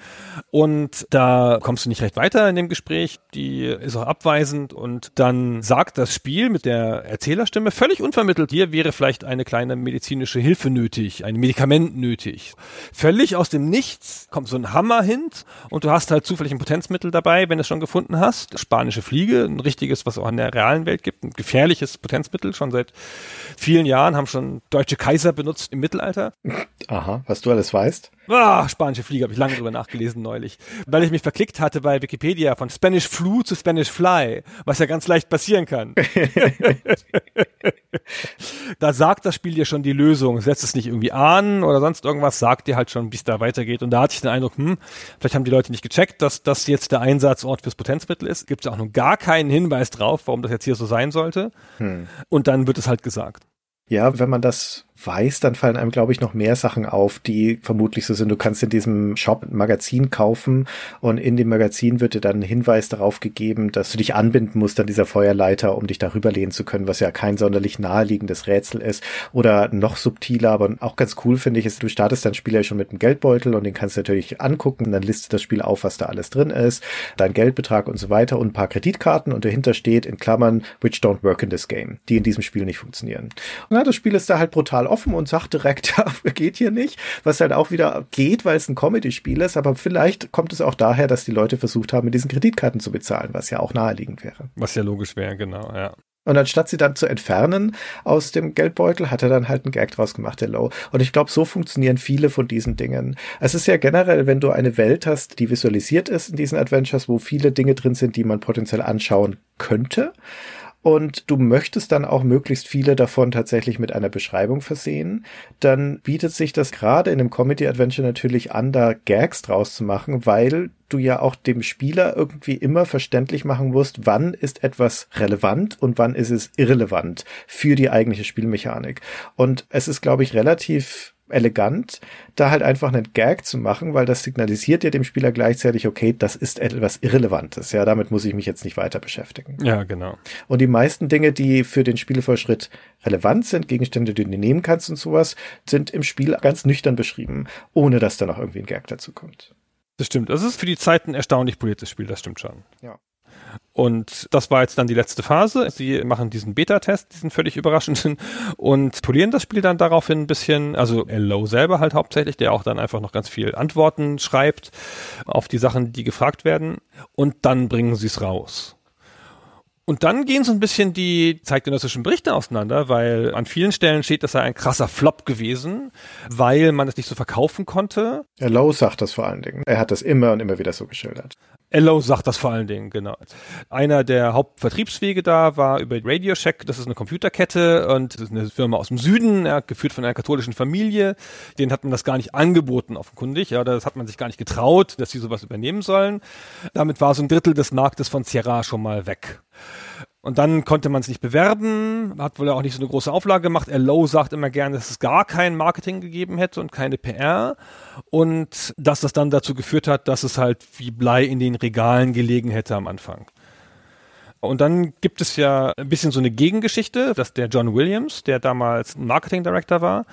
Und da kommst du nicht recht weiter in dem Gespräch. Die ist auch abweisend und dann sagt das Spiel mit der Erzählerstimme völlig unvermittelt, hier wäre vielleicht eine kleine medizinische Hilfe nötig, ein Medikament nötig. Völlig aus dem Nichts kommt so ein Hammer hin und du hast halt zufällig ein Potenzmittel dabei, wenn du es schon gefunden hast. Spanische Fliege, ein richtiges, was auch in der realen Welt gibt, ein gefährliches Potenzmittel, schon seit vielen Jahren, haben schon deutsche Kaiser benutzt im Mittelalter. Aha, was du alles weißt. Ah, spanische Fliege, habe ich lange drüber nachgelesen neulich. Weil ich mich verklickt hatte bei Wikipedia von Spanish Flu zu Spanish Fly, was ja ganz leicht passieren kann. *laughs* da sagt das Spiel dir schon die Lösung. Setzt es nicht irgendwie an oder sonst irgendwas, sagt dir halt schon, wie es da weitergeht. Und da hatte ich den Eindruck, hm, vielleicht haben die Leute nicht gecheckt, dass das jetzt der Einsatzort fürs Potenzmittel ist. Gibt es auch nun gar keinen Hinweis drauf, warum das jetzt hier so sein sollte. Hm. Und dann wird es halt gesagt. Ja, wenn man das weiß, dann fallen einem, glaube ich, noch mehr Sachen auf, die vermutlich so sind. Du kannst in diesem Shop ein Magazin kaufen und in dem Magazin wird dir dann ein Hinweis darauf gegeben, dass du dich anbinden musst an dieser Feuerleiter, um dich darüber lehnen zu können, was ja kein sonderlich naheliegendes Rätsel ist. Oder noch subtiler, aber auch ganz cool finde ich, ist, du startest dein Spiel ja schon mit einem Geldbeutel und den kannst du natürlich angucken, dann listet das Spiel auf, was da alles drin ist, dein Geldbetrag und so weiter und ein paar Kreditkarten und dahinter steht in Klammern, which don't work in this game, die in diesem Spiel nicht funktionieren. Und ja, das Spiel ist da halt brutal offen und sagt direkt, *laughs* ja, geht hier nicht, was halt auch wieder geht, weil es ein Comedy-Spiel ist, aber vielleicht kommt es auch daher, dass die Leute versucht haben, mit diesen Kreditkarten zu bezahlen, was ja auch naheliegend wäre. Was ja logisch wäre, genau, ja. Und anstatt sie dann zu entfernen aus dem Geldbeutel, hat er dann halt einen Gag draus gemacht, der Low. Und ich glaube, so funktionieren viele von diesen Dingen. Es ist ja generell, wenn du eine Welt hast, die visualisiert ist in diesen Adventures, wo viele Dinge drin sind, die man potenziell anschauen könnte, und du möchtest dann auch möglichst viele davon tatsächlich mit einer Beschreibung versehen, dann bietet sich das gerade in einem Comedy-Adventure natürlich an, da Gags draus zu machen, weil du ja auch dem Spieler irgendwie immer verständlich machen musst, wann ist etwas relevant und wann ist es irrelevant für die eigentliche Spielmechanik. Und es ist, glaube ich, relativ elegant, da halt einfach einen Gag zu machen, weil das signalisiert ja dem Spieler gleichzeitig, okay, das ist etwas Irrelevantes. Ja, damit muss ich mich jetzt nicht weiter beschäftigen. Ja, genau. Und die meisten Dinge, die für den Spielvorschritt relevant sind, Gegenstände, die du nehmen kannst und sowas, sind im Spiel ganz nüchtern beschrieben, ohne dass da noch irgendwie ein Gag dazu kommt. Das stimmt. Das ist für die Zeit ein erstaunlich poliertes Spiel, das stimmt schon. Ja. Und das war jetzt dann die letzte Phase. Sie machen diesen Beta-Test, diesen völlig überraschenden, und polieren das Spiel dann daraufhin ein bisschen. Also Low selber halt hauptsächlich, der auch dann einfach noch ganz viel Antworten schreibt auf die Sachen, die gefragt werden. Und dann bringen sie es raus. Und dann gehen so ein bisschen die zeitgenössischen Berichte auseinander, weil an vielen Stellen steht, das sei ein krasser Flop gewesen, weil man es nicht so verkaufen konnte. Lowe sagt das vor allen Dingen. Er hat das immer und immer wieder so geschildert. Ello sagt das vor allen Dingen, genau. Einer der Hauptvertriebswege da war über Radio Shack, das ist eine Computerkette und das ist eine Firma aus dem Süden, ja, geführt von einer katholischen Familie. Den hat man das gar nicht angeboten, offenkundig, ja, das hat man sich gar nicht getraut, dass sie sowas übernehmen sollen. Damit war so ein Drittel des Marktes von Sierra schon mal weg. Und dann konnte man es nicht bewerben, hat wohl auch nicht so eine große Auflage gemacht. Lowe sagt immer gerne, dass es gar kein Marketing gegeben hätte und keine PR. Und dass das dann dazu geführt hat, dass es halt wie Blei in den Regalen gelegen hätte am Anfang. Und dann gibt es ja ein bisschen so eine Gegengeschichte, dass der John Williams, der damals Marketing Director war,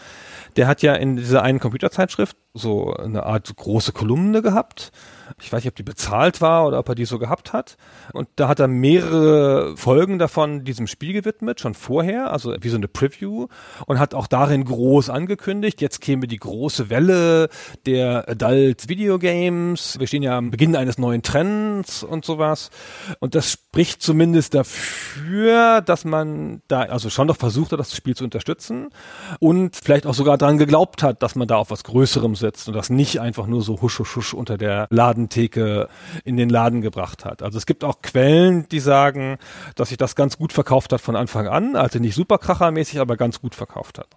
der hat ja in dieser einen Computerzeitschrift so eine Art große Kolumne gehabt ich weiß nicht, ob die bezahlt war oder ob er die so gehabt hat. Und da hat er mehrere Folgen davon diesem Spiel gewidmet, schon vorher, also wie so eine Preview und hat auch darin groß angekündigt, jetzt käme die große Welle der Adult Video Games. Wir stehen ja am Beginn eines neuen Trends und sowas. Und das spricht zumindest dafür, dass man da also schon noch versucht hat, das Spiel zu unterstützen und vielleicht auch sogar daran geglaubt hat, dass man da auf was Größerem setzt und das nicht einfach nur so husch husch husch unter der Laden Ladentheke in den Laden gebracht hat. Also es gibt auch Quellen, die sagen, dass sich das ganz gut verkauft hat von Anfang an, also nicht super krachermäßig, aber ganz gut verkauft hat.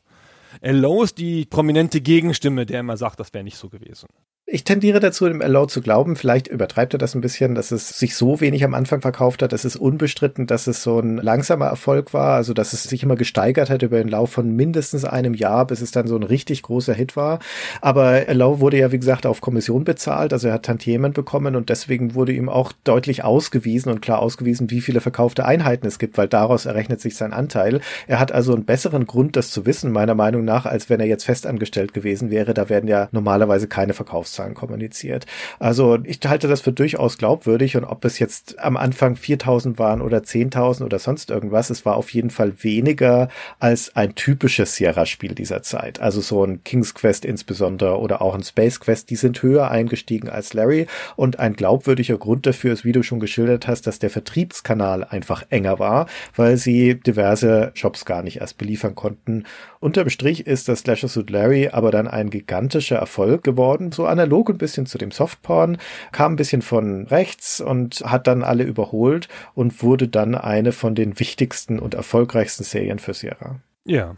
Lowe ist die prominente Gegenstimme, der immer sagt, das wäre nicht so gewesen. Ich tendiere dazu, dem Allow zu glauben. Vielleicht übertreibt er das ein bisschen, dass es sich so wenig am Anfang verkauft hat. Es ist unbestritten, dass es so ein langsamer Erfolg war. Also, dass es sich immer gesteigert hat über den Lauf von mindestens einem Jahr, bis es dann so ein richtig großer Hit war. Aber Allow wurde ja, wie gesagt, auf Kommission bezahlt. Also, er hat Tantiemen bekommen und deswegen wurde ihm auch deutlich ausgewiesen und klar ausgewiesen, wie viele verkaufte Einheiten es gibt, weil daraus errechnet sich sein Anteil. Er hat also einen besseren Grund, das zu wissen, meiner Meinung nach, als wenn er jetzt festangestellt gewesen wäre. Da werden ja normalerweise keine Verkaufs Verkaufszahlen kommuniziert. Also ich halte das für durchaus glaubwürdig und ob es jetzt am Anfang 4000 waren oder 10.000 oder sonst irgendwas, es war auf jeden Fall weniger als ein typisches Sierra-Spiel dieser Zeit. Also so ein King's Quest insbesondere oder auch ein Space Quest, die sind höher eingestiegen als Larry und ein glaubwürdiger Grund dafür ist, wie du schon geschildert hast, dass der Vertriebskanal einfach enger war, weil sie diverse Shops gar nicht erst beliefern konnten. Unterm Strich ist das Slasher Suit Larry aber dann ein gigantischer Erfolg geworden, so analog ein bisschen zu dem Softporn, kam ein bisschen von rechts und hat dann alle überholt und wurde dann eine von den wichtigsten und erfolgreichsten Serien für Sierra. Ja,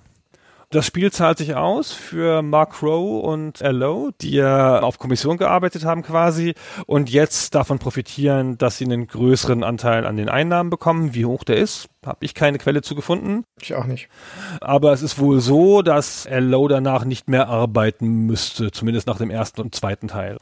das Spiel zahlt sich aus für Mark Rowe und L.O., die ja auf Kommission gearbeitet haben quasi und jetzt davon profitieren, dass sie einen größeren Anteil an den Einnahmen bekommen. Wie hoch der ist, habe ich keine Quelle zu gefunden. Ich auch nicht. Aber es ist wohl so, dass L.O. danach nicht mehr arbeiten müsste, zumindest nach dem ersten und zweiten Teil.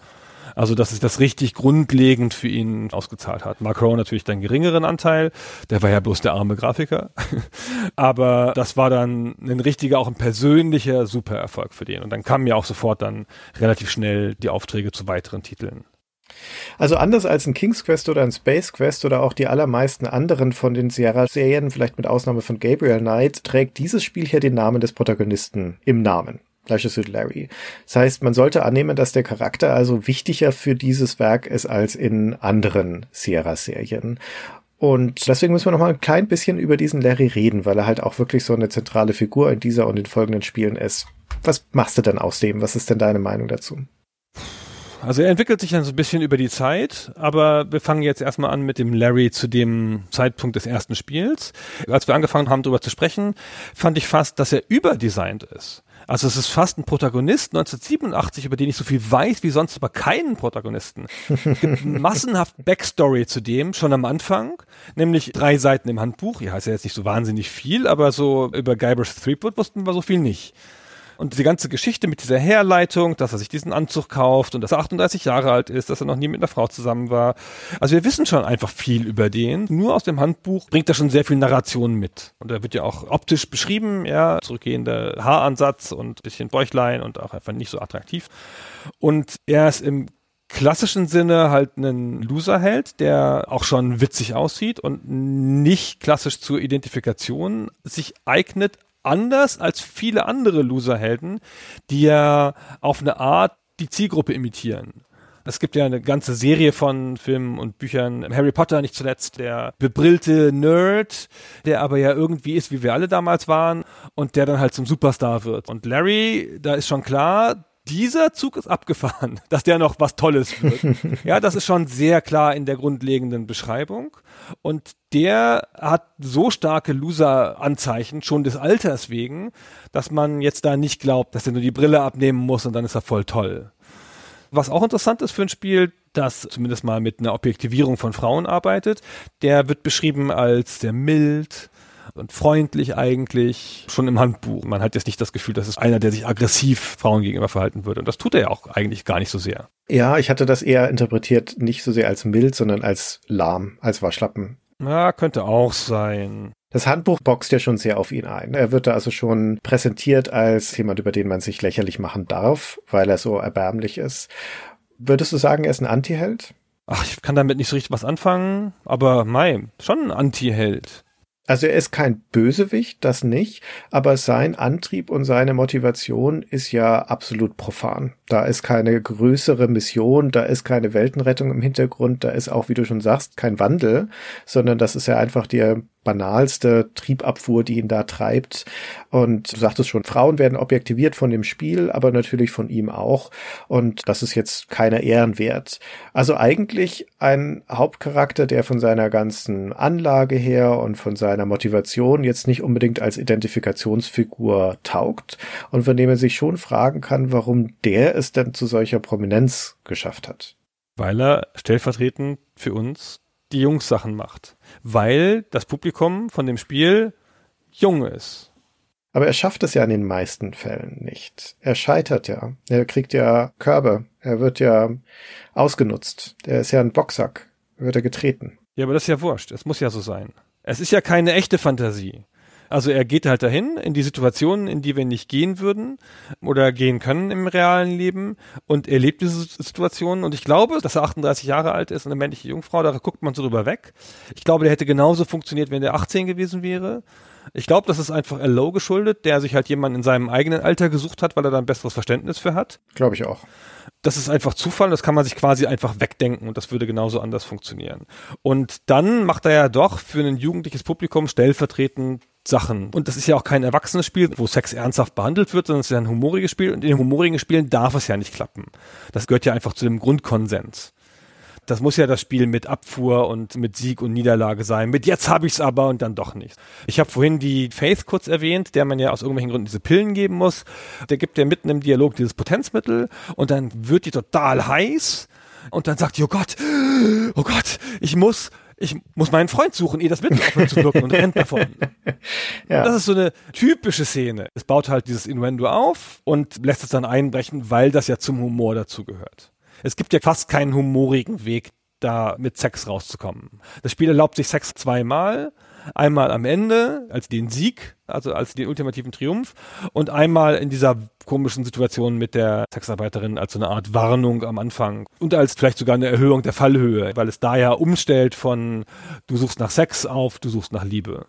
Also, dass sich das richtig grundlegend für ihn ausgezahlt hat. Mark Rowe natürlich den geringeren Anteil. Der war ja bloß der arme Grafiker. *laughs* Aber das war dann ein richtiger, auch ein persönlicher Supererfolg für den. Und dann kamen ja auch sofort dann relativ schnell die Aufträge zu weiteren Titeln. Also anders als ein King's Quest oder ein Space Quest oder auch die allermeisten anderen von den Sierra-Serien, vielleicht mit Ausnahme von Gabriel Knight, trägt dieses Spiel hier den Namen des Protagonisten im Namen. Gleiches mit Larry. Das heißt, man sollte annehmen, dass der Charakter also wichtiger für dieses Werk ist als in anderen Sierra-Serien. Und deswegen müssen wir noch mal ein klein bisschen über diesen Larry reden, weil er halt auch wirklich so eine zentrale Figur in dieser und den folgenden Spielen ist. Was machst du denn aus dem? Was ist denn deine Meinung dazu? Also er entwickelt sich dann so ein bisschen über die Zeit, aber wir fangen jetzt erstmal an mit dem Larry zu dem Zeitpunkt des ersten Spiels. Als wir angefangen haben, darüber zu sprechen, fand ich fast, dass er überdesignt ist. Also es ist fast ein Protagonist 1987, über den ich so viel weiß wie sonst über keinen Protagonisten. Es gibt *laughs* massenhaft Backstory zu dem, schon am Anfang, nämlich drei Seiten im Handbuch. Ja, ist ja jetzt nicht so wahnsinnig viel, aber so über Guybrush Threepwood wussten wir so viel nicht. Und die ganze Geschichte mit dieser Herleitung, dass er sich diesen Anzug kauft und dass er 38 Jahre alt ist, dass er noch nie mit einer Frau zusammen war. Also wir wissen schon einfach viel über den. Nur aus dem Handbuch bringt er schon sehr viel Narration mit. Und er wird ja auch optisch beschrieben, ja, zurückgehender Haaransatz und bisschen Bäuchlein und auch einfach nicht so attraktiv. Und er ist im klassischen Sinne halt einen Loser-Held, der auch schon witzig aussieht und nicht klassisch zur Identifikation sich eignet, anders als viele andere Loser-Helden, die ja auf eine Art die Zielgruppe imitieren. Es gibt ja eine ganze Serie von Filmen und Büchern. Harry Potter nicht zuletzt, der bebrillte Nerd, der aber ja irgendwie ist, wie wir alle damals waren und der dann halt zum Superstar wird. Und Larry, da ist schon klar, dieser Zug ist abgefahren, *laughs* dass der noch was Tolles wird. *laughs* ja, das ist schon sehr klar in der grundlegenden Beschreibung. Und der hat so starke Loser-Anzeichen, schon des Alters wegen, dass man jetzt da nicht glaubt, dass er nur die Brille abnehmen muss und dann ist er voll toll. Was auch interessant ist für ein Spiel, das zumindest mal mit einer Objektivierung von Frauen arbeitet, der wird beschrieben als sehr mild, und freundlich eigentlich, schon im Handbuch. Man hat jetzt nicht das Gefühl, dass es einer, der sich aggressiv Frauen gegenüber verhalten würde. Und das tut er ja auch eigentlich gar nicht so sehr. Ja, ich hatte das eher interpretiert, nicht so sehr als mild, sondern als lahm, als Waschlappen. Ja, könnte auch sein. Das Handbuch boxt ja schon sehr auf ihn ein. Er wird da also schon präsentiert als jemand, über den man sich lächerlich machen darf, weil er so erbärmlich ist. Würdest du sagen, er ist ein Antiheld? Ach, ich kann damit nicht so richtig was anfangen, aber mei, schon ein Antiheld. Also er ist kein Bösewicht, das nicht, aber sein Antrieb und seine Motivation ist ja absolut profan. Da ist keine größere Mission, da ist keine Weltenrettung im Hintergrund, da ist auch, wie du schon sagst, kein Wandel, sondern das ist ja einfach die banalste Triebabfuhr, die ihn da treibt. Und du sagtest schon, Frauen werden objektiviert von dem Spiel, aber natürlich von ihm auch. Und das ist jetzt keiner Ehrenwert. Also eigentlich ein Hauptcharakter, der von seiner ganzen Anlage her und von seiner Motivation jetzt nicht unbedingt als Identifikationsfigur taugt und von dem er sich schon fragen kann, warum der es denn zu solcher Prominenz geschafft hat. Weil er stellvertretend für uns die Jungs-Sachen macht. Weil das Publikum von dem Spiel jung ist. Aber er schafft es ja in den meisten Fällen nicht. Er scheitert ja. Er kriegt ja Körbe. Er wird ja ausgenutzt. Er ist ja ein Boxsack. Wird er getreten. Ja, aber das ist ja wurscht. Es muss ja so sein. Es ist ja keine echte Fantasie. Also er geht halt dahin in die Situationen, in die wir nicht gehen würden oder gehen können im realen Leben und er lebt diese Situationen und ich glaube, dass er 38 Jahre alt ist und eine männliche Jungfrau, da guckt man so drüber weg. Ich glaube, der hätte genauso funktioniert, wenn der 18 gewesen wäre. Ich glaube, das ist einfach Low geschuldet, der sich halt jemanden in seinem eigenen Alter gesucht hat, weil er da ein besseres Verständnis für hat. Glaube ich auch. Das ist einfach Zufall, das kann man sich quasi einfach wegdenken und das würde genauso anders funktionieren. Und dann macht er ja doch für ein jugendliches Publikum stellvertretend Sachen. Und das ist ja auch kein erwachsenes Spiel, wo Sex ernsthaft behandelt wird, sondern es ist ja ein humoriges Spiel und in den humorigen Spielen darf es ja nicht klappen. Das gehört ja einfach zu dem Grundkonsens. Das muss ja das Spiel mit Abfuhr und mit Sieg und Niederlage sein. Mit jetzt habe ich's aber und dann doch nicht. Ich habe vorhin die Faith kurz erwähnt, der man ja aus irgendwelchen Gründen diese Pillen geben muss. Der gibt ja mitten im Dialog dieses Potenzmittel und dann wird die total heiß und dann sagt die, oh Gott, oh Gott, ich muss ich muss meinen Freund suchen, ehe das Mittel aufhört zu wirken und rennt davon. *laughs* ja. Das ist so eine typische Szene. Es baut halt dieses Innuendo auf und lässt es dann einbrechen, weil das ja zum Humor dazu gehört. Es gibt ja fast keinen humorigen Weg, da mit Sex rauszukommen. Das Spiel erlaubt sich Sex zweimal. Einmal am Ende als den Sieg, also als den ultimativen Triumph und einmal in dieser komischen Situation mit der Sexarbeiterin als so eine Art Warnung am Anfang und als vielleicht sogar eine Erhöhung der Fallhöhe, weil es da ja umstellt von du suchst nach Sex auf du suchst nach Liebe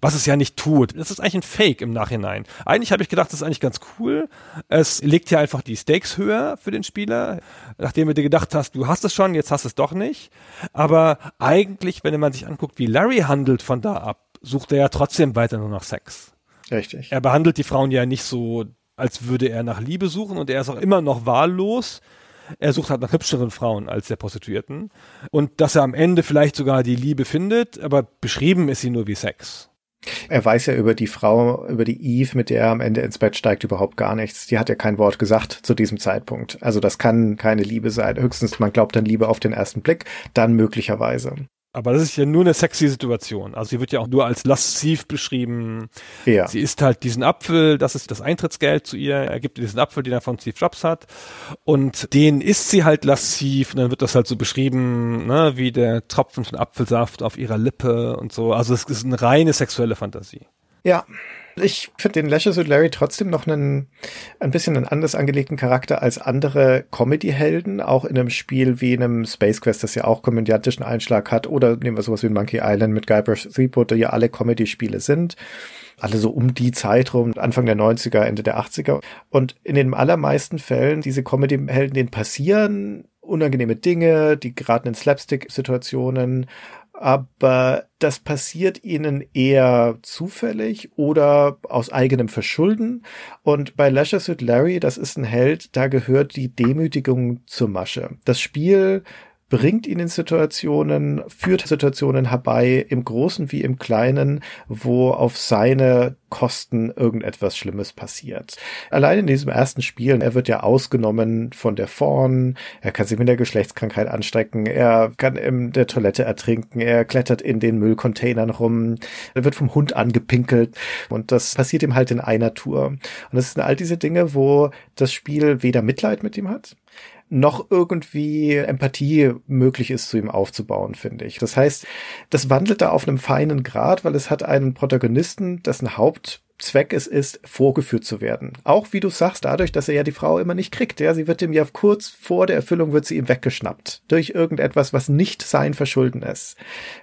was es ja nicht tut. Das ist eigentlich ein Fake im Nachhinein. Eigentlich habe ich gedacht, das ist eigentlich ganz cool. Es legt ja einfach die Stakes höher für den Spieler, nachdem du dir gedacht hast, du hast es schon, jetzt hast es doch nicht. Aber eigentlich, wenn man sich anguckt, wie Larry handelt von da ab, sucht er ja trotzdem weiter nur nach Sex. Richtig. Er behandelt die Frauen ja nicht so, als würde er nach Liebe suchen und er ist auch immer noch wahllos. Er sucht halt nach hübscheren Frauen als der Prostituierten. Und dass er am Ende vielleicht sogar die Liebe findet, aber beschrieben ist sie nur wie Sex. Er weiß ja über die Frau, über die Eve, mit der er am Ende ins Bett steigt, überhaupt gar nichts. Die hat ja kein Wort gesagt zu diesem Zeitpunkt. Also das kann keine Liebe sein. Höchstens man glaubt dann Liebe auf den ersten Blick, dann möglicherweise. Aber das ist ja nur eine sexy Situation. Also sie wird ja auch nur als lasziv beschrieben. Ja. Sie isst halt diesen Apfel, das ist das Eintrittsgeld zu ihr. Er gibt ihr diesen Apfel, den er von Steve Jobs hat. Und den isst sie halt lasziv. Und dann wird das halt so beschrieben, ne, wie der Tropfen von Apfelsaft auf ihrer Lippe und so. Also es ist eine reine sexuelle Fantasie. Ja, ich finde den Lashes und Larry trotzdem noch einen, ein bisschen einen anders angelegten Charakter als andere Comedy-Helden, auch in einem Spiel wie in einem Space Quest, das ja auch komödiantischen Einschlag hat, oder nehmen wir sowas wie Monkey Island mit Guybrush Threepwood, die ja alle Comedy-Spiele sind alle so um die Zeit rum, Anfang der 90er, Ende der 80er. Und in den allermeisten Fällen, diese Comedy-Helden, denen passieren unangenehme Dinge, die geraten in Slapstick-Situationen, aber das passiert ihnen eher zufällig oder aus eigenem Verschulden. Und bei Leisure Suit Larry, das ist ein Held, da gehört die Demütigung zur Masche. Das Spiel bringt ihn in Situationen, führt Situationen herbei, im Großen wie im Kleinen, wo auf seine Kosten irgendetwas Schlimmes passiert. Allein in diesem ersten Spiel, er wird ja ausgenommen von der Fawn, er kann sich mit der Geschlechtskrankheit anstecken, er kann in der Toilette ertrinken, er klettert in den Müllcontainern rum, er wird vom Hund angepinkelt und das passiert ihm halt in einer Tour. Und das sind all diese Dinge, wo das Spiel weder Mitleid mit ihm hat, noch irgendwie Empathie möglich ist, zu ihm aufzubauen, finde ich. Das heißt, das wandelt da auf einem feinen Grad, weil es hat einen Protagonisten, dessen Haupt Zweck es ist, vorgeführt zu werden. Auch wie du sagst, dadurch, dass er ja die Frau immer nicht kriegt. Ja, sie wird ihm ja kurz vor der Erfüllung wird sie ihm weggeschnappt. Durch irgendetwas, was nicht sein Verschulden ist.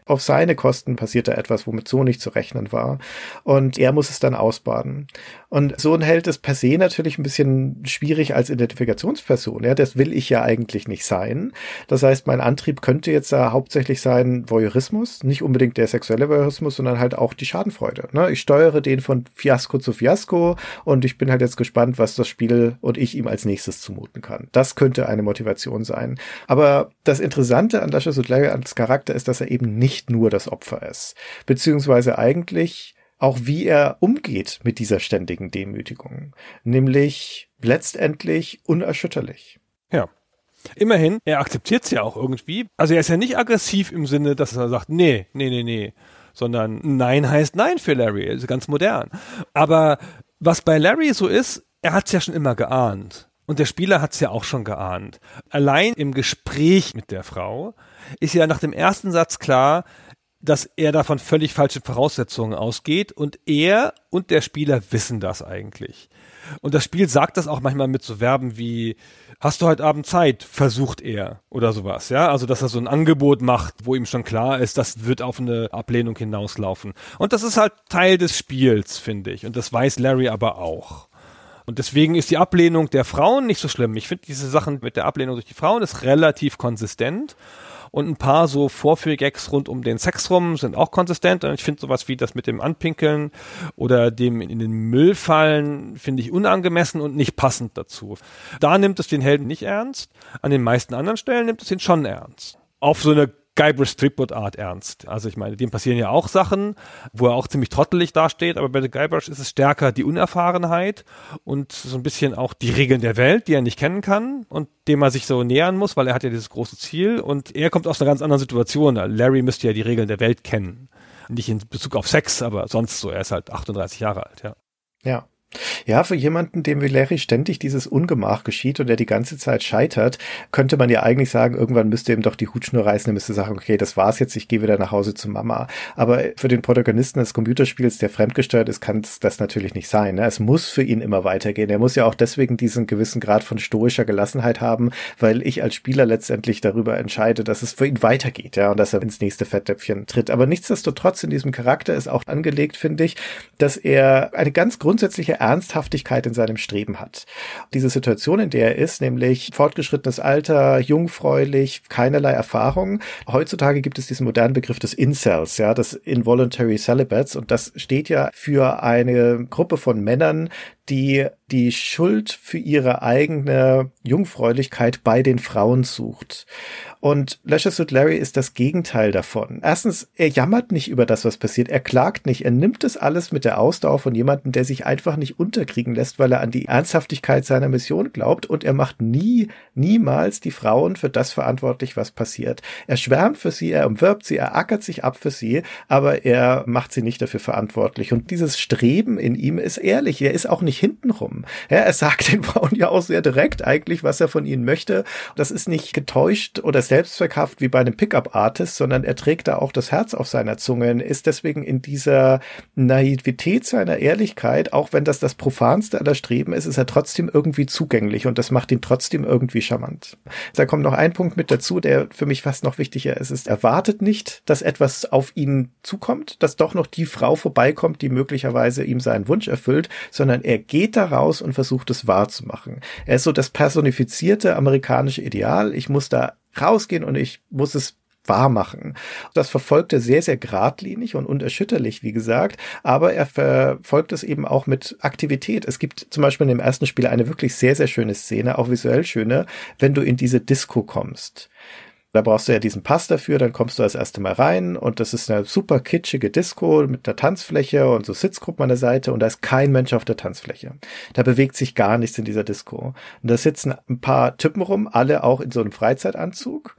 Auf seine Kosten passiert da etwas, womit so nicht zu rechnen war. Und er muss es dann ausbaden. Und so ein Held ist per se natürlich ein bisschen schwierig als Identifikationsperson. Ja, das will ich ja eigentlich nicht sein. Das heißt, mein Antrieb könnte jetzt da hauptsächlich sein Voyeurismus. Nicht unbedingt der sexuelle Voyeurismus, sondern halt auch die Schadenfreude. Ne? Ich steuere den von Fiasko zu Fiasko und ich bin halt jetzt gespannt, was das Spiel und ich ihm als nächstes zumuten kann. Das könnte eine Motivation sein. Aber das Interessante an Lashes Larry als Charakter ist, dass er eben nicht nur das Opfer ist, beziehungsweise eigentlich auch wie er umgeht mit dieser ständigen Demütigung, nämlich letztendlich unerschütterlich. Ja. Immerhin, er akzeptiert es ja auch irgendwie. Also er ist ja nicht aggressiv im Sinne, dass er sagt, nee, nee, nee, nee sondern Nein heißt Nein für Larry, also ganz modern. Aber was bei Larry so ist, er hat es ja schon immer geahnt. Und der Spieler hat es ja auch schon geahnt. Allein im Gespräch mit der Frau ist ja nach dem ersten Satz klar, dass er davon völlig falsche Voraussetzungen ausgeht und er und der Spieler wissen das eigentlich. Und das Spiel sagt das auch manchmal mit so Verben wie hast du heute Abend Zeit? Versucht er oder sowas, ja. Also, dass er so ein Angebot macht, wo ihm schon klar ist, das wird auf eine Ablehnung hinauslaufen. Und das ist halt Teil des Spiels, finde ich. Und das weiß Larry aber auch. Und deswegen ist die Ablehnung der Frauen nicht so schlimm. Ich finde diese Sachen mit der Ablehnung durch die Frauen ist relativ konsistent und ein paar so Vorführgags rund um den Sex rum sind auch konsistent und ich finde sowas wie das mit dem Anpinkeln oder dem in den Müll fallen finde ich unangemessen und nicht passend dazu. Da nimmt es den Helden nicht ernst, an den meisten anderen Stellen nimmt es ihn schon ernst. Auf so eine Guybrush Threepwood Art ernst. Also ich meine, dem passieren ja auch Sachen, wo er auch ziemlich trottelig dasteht, aber bei Guybrush ist es stärker die Unerfahrenheit und so ein bisschen auch die Regeln der Welt, die er nicht kennen kann und dem er sich so nähern muss, weil er hat ja dieses große Ziel und er kommt aus einer ganz anderen Situation. Larry müsste ja die Regeln der Welt kennen. Nicht in Bezug auf Sex, aber sonst so. Er ist halt 38 Jahre alt, ja. Ja. Ja, für jemanden, dem wie Larry ständig dieses Ungemach geschieht und der die ganze Zeit scheitert, könnte man ja eigentlich sagen, irgendwann müsste ihm doch die Hutschnur reißen, er müsste sagen, okay, das war's jetzt, ich gehe wieder nach Hause zu Mama. Aber für den Protagonisten des Computerspiels, der fremdgesteuert ist, kann das natürlich nicht sein. Ne? Es muss für ihn immer weitergehen. Er muss ja auch deswegen diesen gewissen Grad von stoischer Gelassenheit haben, weil ich als Spieler letztendlich darüber entscheide, dass es für ihn weitergeht, ja, und dass er ins nächste Fetttöpfchen tritt. Aber nichtsdestotrotz in diesem Charakter ist auch angelegt, finde ich, dass er eine ganz grundsätzliche Ernsthaftigkeit in seinem Streben hat. Diese Situation, in der er ist, nämlich fortgeschrittenes Alter, jungfräulich, keinerlei Erfahrung. Heutzutage gibt es diesen modernen Begriff des Incels, ja, des Involuntary Celibates und das steht ja für eine Gruppe von Männern, die die Schuld für ihre eigene Jungfräulichkeit bei den Frauen sucht. Und Leisure Suit Larry ist das Gegenteil davon. Erstens, er jammert nicht über das, was passiert. Er klagt nicht. Er nimmt das alles mit der Ausdauer von jemandem, der sich einfach nicht unterkriegen lässt, weil er an die Ernsthaftigkeit seiner Mission glaubt. Und er macht nie, niemals die Frauen für das verantwortlich, was passiert. Er schwärmt für sie, er umwirbt sie, er ackert sich ab für sie, aber er macht sie nicht dafür verantwortlich. Und dieses Streben in ihm ist ehrlich. Er ist auch nicht hintenrum. Ja, er sagt *laughs* den Frauen ja auch sehr direkt eigentlich, was er von ihnen möchte. Das ist nicht getäuscht oder selbstverkauft wie bei einem Pickup-Artist, sondern er trägt da auch das Herz auf seiner Zunge, ist deswegen in dieser Naivität seiner Ehrlichkeit, auch wenn das das profanste aller Streben ist, ist er trotzdem irgendwie zugänglich und das macht ihn trotzdem irgendwie charmant. Da kommt noch ein Punkt mit dazu, der für mich fast noch wichtiger ist, ist, er wartet nicht, dass etwas auf ihn zukommt, dass doch noch die Frau vorbeikommt, die möglicherweise ihm seinen Wunsch erfüllt, sondern er geht da raus und versucht es wahrzumachen. Er ist so das personifizierte amerikanische Ideal. Ich muss da rausgehen und ich muss es wahr machen. Das verfolgt er sehr, sehr geradlinig und unerschütterlich, wie gesagt, aber er verfolgt es eben auch mit Aktivität. Es gibt zum Beispiel in dem ersten Spiel eine wirklich sehr, sehr schöne Szene, auch visuell schöne, wenn du in diese Disco kommst. Da brauchst du ja diesen Pass dafür, dann kommst du das erste Mal rein und das ist eine super kitschige Disco mit einer Tanzfläche und so Sitzgruppen an der Seite und da ist kein Mensch auf der Tanzfläche. Da bewegt sich gar nichts in dieser Disco. Und da sitzen ein paar Typen rum, alle auch in so einem Freizeitanzug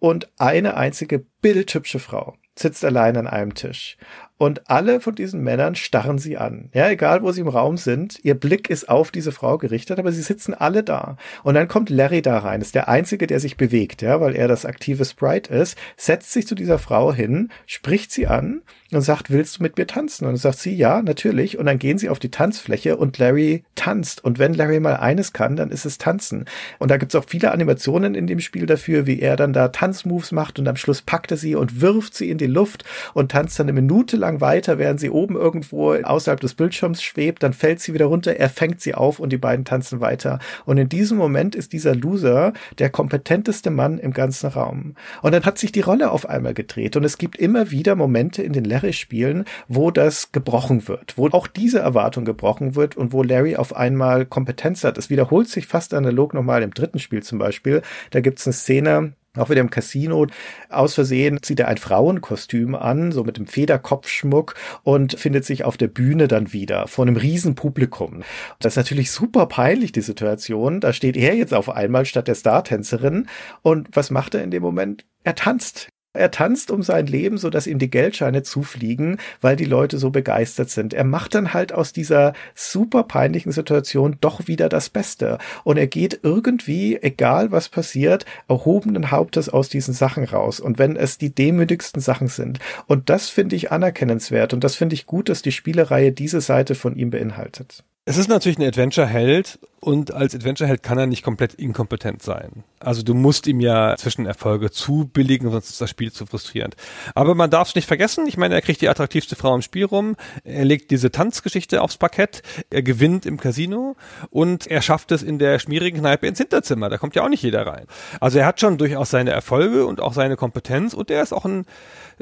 und eine einzige bildhübsche Frau sitzt allein an einem Tisch. Und alle von diesen Männern starren sie an. Ja, egal wo sie im Raum sind, ihr Blick ist auf diese Frau gerichtet, aber sie sitzen alle da. Und dann kommt Larry da rein, ist der einzige, der sich bewegt, ja, weil er das aktive Sprite ist, setzt sich zu dieser Frau hin, spricht sie an und sagt, willst du mit mir tanzen? Und dann sagt sie, ja, natürlich. Und dann gehen sie auf die Tanzfläche und Larry tanzt. Und wenn Larry mal eines kann, dann ist es tanzen. Und da gibt's auch viele Animationen in dem Spiel dafür, wie er dann da Tanzmoves macht und am Schluss packt er sie und wirft sie in die Luft und tanzt dann eine Minute lang weiter, während sie oben irgendwo außerhalb des Bildschirms schwebt. Dann fällt sie wieder runter, er fängt sie auf und die beiden tanzen weiter. Und in diesem Moment ist dieser Loser der kompetenteste Mann im ganzen Raum. Und dann hat sich die Rolle auf einmal gedreht. Und es gibt immer wieder Momente in den Larry Larry-Spielen, wo das gebrochen wird, wo auch diese Erwartung gebrochen wird und wo Larry auf einmal Kompetenz hat. Es wiederholt sich fast analog nochmal im dritten Spiel zum Beispiel. Da gibt's eine Szene, auch wieder im Casino. Aus Versehen zieht er ein Frauenkostüm an, so mit dem Federkopfschmuck und findet sich auf der Bühne dann wieder vor einem riesen Publikum. Das ist natürlich super peinlich, die Situation. Da steht er jetzt auf einmal statt der Startänzerin. Und was macht er in dem Moment? Er tanzt. Er tanzt um sein Leben, so dass ihm die Geldscheine zufliegen, weil die Leute so begeistert sind. Er macht dann halt aus dieser super peinlichen Situation doch wieder das Beste. Und er geht irgendwie, egal was passiert, erhobenen Hauptes aus diesen Sachen raus. Und wenn es die demütigsten Sachen sind. Und das finde ich anerkennenswert. Und das finde ich gut, dass die Spielereihe diese Seite von ihm beinhaltet. Es ist natürlich ein Adventure-Held und als Adventure-Held kann er nicht komplett inkompetent sein. Also du musst ihm ja Zwischenerfolge zubilligen, sonst ist das Spiel zu frustrierend. Aber man darf es nicht vergessen, ich meine, er kriegt die attraktivste Frau im Spiel rum, er legt diese Tanzgeschichte aufs Parkett, er gewinnt im Casino und er schafft es in der schmierigen Kneipe ins Hinterzimmer, da kommt ja auch nicht jeder rein. Also er hat schon durchaus seine Erfolge und auch seine Kompetenz und er ist auch ein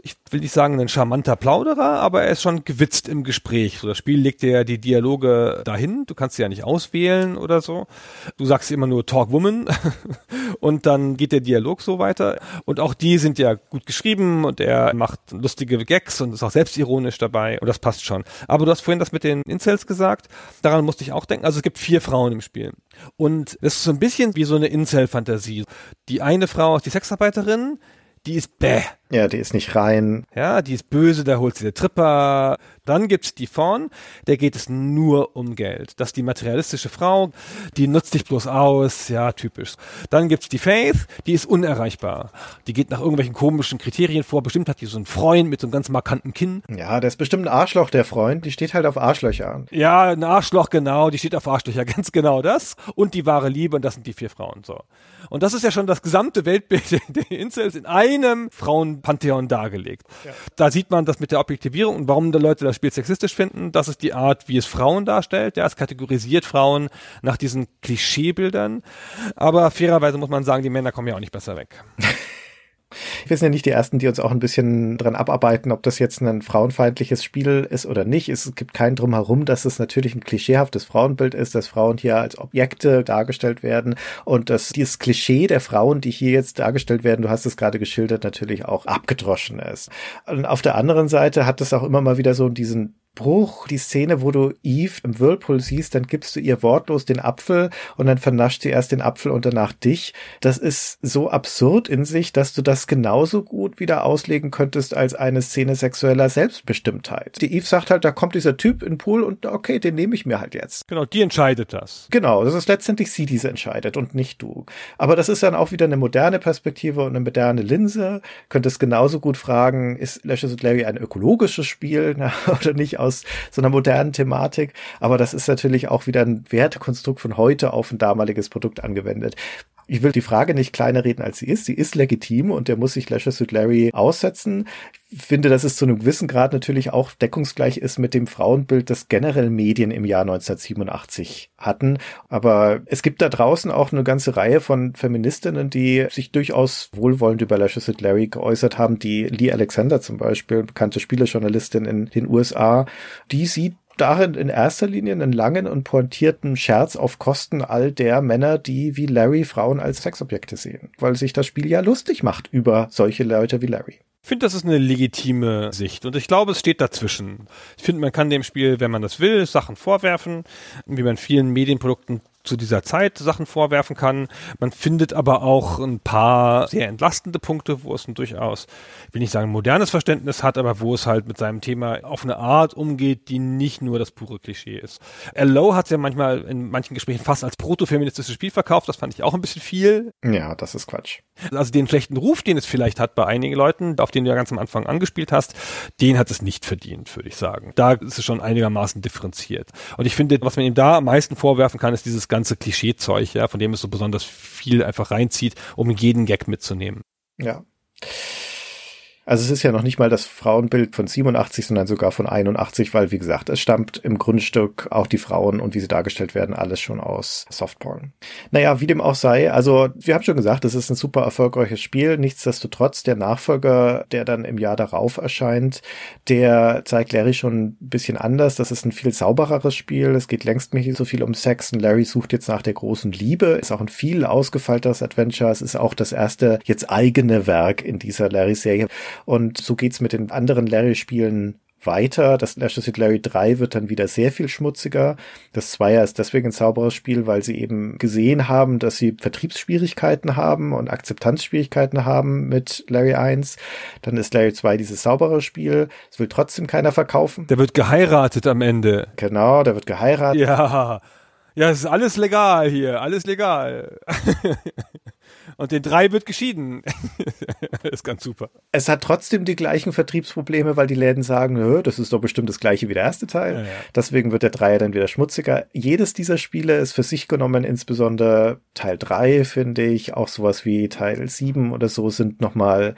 ich will nicht sagen ein charmanter Plauderer, aber er ist schon gewitzt im Gespräch. So, das Spiel legt ja die Dialoge dahin, du kannst sie ja nicht auswählen oder so. Du sagst immer nur Talk Woman *laughs* und dann geht der Dialog so weiter. Und auch die sind ja gut geschrieben und er macht lustige Gags und ist auch selbstironisch dabei und das passt schon. Aber du hast vorhin das mit den Incels gesagt, daran musste ich auch denken. Also es gibt vier Frauen im Spiel. Und das ist so ein bisschen wie so eine Incel-Fantasie. Die eine Frau ist die Sexarbeiterin, die ist bäh. Ja, die ist nicht rein. Ja, die ist böse, da holt sie der Tripper. Dann gibt's die vorn, der geht es nur um Geld. Das ist die materialistische Frau, die nutzt dich bloß aus, ja, typisch. Dann gibt's die Faith, die ist unerreichbar. Die geht nach irgendwelchen komischen Kriterien vor. Bestimmt hat die so einen Freund mit so einem ganz markanten Kinn. Ja, der ist bestimmt ein Arschloch, der Freund. Die steht halt auf Arschlöcher. Ja, ein Arschloch, genau. Die steht auf Arschlöcher, *laughs* ganz genau das. Und die wahre Liebe, und das sind die vier Frauen, so. Und das ist ja schon das gesamte Weltbild *laughs* der Incels in einem Frauenpantheon dargelegt. Ja. Da sieht man das mit der Objektivierung und warum die Leute das Spiel sexistisch finden. Das ist die Art, wie es Frauen darstellt. Ja, es kategorisiert Frauen nach diesen Klischeebildern. Aber fairerweise muss man sagen, die Männer kommen ja auch nicht besser weg. *laughs* Wir sind ja nicht die Ersten, die uns auch ein bisschen dran abarbeiten, ob das jetzt ein frauenfeindliches Spiel ist oder nicht. Es gibt keinen drum herum, dass es natürlich ein klischeehaftes Frauenbild ist, dass Frauen hier als Objekte dargestellt werden und dass dieses Klischee der Frauen, die hier jetzt dargestellt werden, du hast es gerade geschildert, natürlich auch abgedroschen ist. Und auf der anderen Seite hat es auch immer mal wieder so diesen Bruch, die Szene, wo du Eve im Whirlpool siehst, dann gibst du ihr wortlos den Apfel und dann vernascht sie erst den Apfel und danach dich. Das ist so absurd in sich, dass du das genauso gut wieder auslegen könntest als eine Szene sexueller Selbstbestimmtheit. Die Eve sagt halt, da kommt dieser Typ in den Pool und okay, den nehme ich mir halt jetzt. Genau, die entscheidet das. Genau, das ist letztendlich sie, die es entscheidet und nicht du. Aber das ist dann auch wieder eine moderne Perspektive und eine moderne Linse. Könntest genauso gut fragen, ist Lashes Larry ein ökologisches Spiel *laughs* oder nicht aus so einer modernen Thematik. Aber das ist natürlich auch wieder ein Wertekonstrukt von heute auf ein damaliges Produkt angewendet. Ich will die Frage nicht kleiner reden, als sie ist. Sie ist legitim und der muss sich Leisure Suit Larry aussetzen. Ich finde, dass es zu einem gewissen Grad natürlich auch deckungsgleich ist mit dem Frauenbild, das generell Medien im Jahr 1987 hatten. Aber es gibt da draußen auch eine ganze Reihe von Feministinnen, die sich durchaus wohlwollend über Leisure Suit Larry geäußert haben. Die Lee Alexander zum Beispiel, bekannte Spielejournalistin in den USA, die sieht darin in erster Linie einen langen und pointierten Scherz auf Kosten all der Männer, die wie Larry Frauen als Sexobjekte sehen, weil sich das Spiel ja lustig macht über solche Leute wie Larry. Ich finde, das ist eine legitime Sicht und ich glaube, es steht dazwischen. Ich finde, man kann dem Spiel, wenn man das will, Sachen vorwerfen, wie man vielen Medienprodukten zu dieser Zeit Sachen vorwerfen kann. Man findet aber auch ein paar sehr entlastende Punkte, wo es ein durchaus, ich will nicht sagen modernes Verständnis hat, aber wo es halt mit seinem Thema auf eine Art umgeht, die nicht nur das pure Klischee ist. Low hat es ja manchmal in manchen Gesprächen fast als protofeministisches Spiel verkauft. Das fand ich auch ein bisschen viel. Ja, das ist Quatsch. Also den schlechten Ruf, den es vielleicht hat bei einigen Leuten, auf den du ja ganz am Anfang angespielt hast, den hat es nicht verdient, würde ich sagen. Da ist es schon einigermaßen differenziert. Und ich finde, was man ihm da am meisten vorwerfen kann, ist dieses ganze Klischeezeug, ja, von dem es so besonders viel einfach reinzieht, um jeden Gag mitzunehmen. Ja. Also es ist ja noch nicht mal das Frauenbild von 87, sondern sogar von 81, weil wie gesagt, es stammt im Grundstück auch die Frauen und wie sie dargestellt werden, alles schon aus Softporn. Naja, wie dem auch sei, also wir haben schon gesagt, es ist ein super erfolgreiches Spiel. Nichtsdestotrotz, der Nachfolger, der dann im Jahr darauf erscheint, der zeigt Larry schon ein bisschen anders. Das ist ein viel saubereres Spiel. Es geht längst nicht so viel um Sex. Und Larry sucht jetzt nach der großen Liebe. Ist auch ein viel ausgefeilteres Adventure. Es ist auch das erste jetzt eigene Werk in dieser Larry-Serie. Und so geht's mit den anderen Larry-Spielen weiter. Das Last Suit Larry 3 wird dann wieder sehr viel schmutziger. Das Zweier ist deswegen ein sauberes Spiel, weil sie eben gesehen haben, dass sie Vertriebsschwierigkeiten haben und Akzeptanzschwierigkeiten haben mit Larry 1. Dann ist Larry 2 dieses saubere Spiel. Es will trotzdem keiner verkaufen. Der wird geheiratet am Ende. Genau, der wird geheiratet. Ja. Ja, es ist alles legal hier, alles legal. *laughs* Und den drei wird geschieden. das *laughs* ist ganz super. Es hat trotzdem die gleichen Vertriebsprobleme, weil die Läden sagen, das ist doch bestimmt das gleiche wie der erste Teil. Ja, ja. Deswegen wird der Dreier dann wieder schmutziger. Jedes dieser Spiele ist für sich genommen, insbesondere Teil 3, finde ich, auch sowas wie Teil 7 oder so, sind nochmal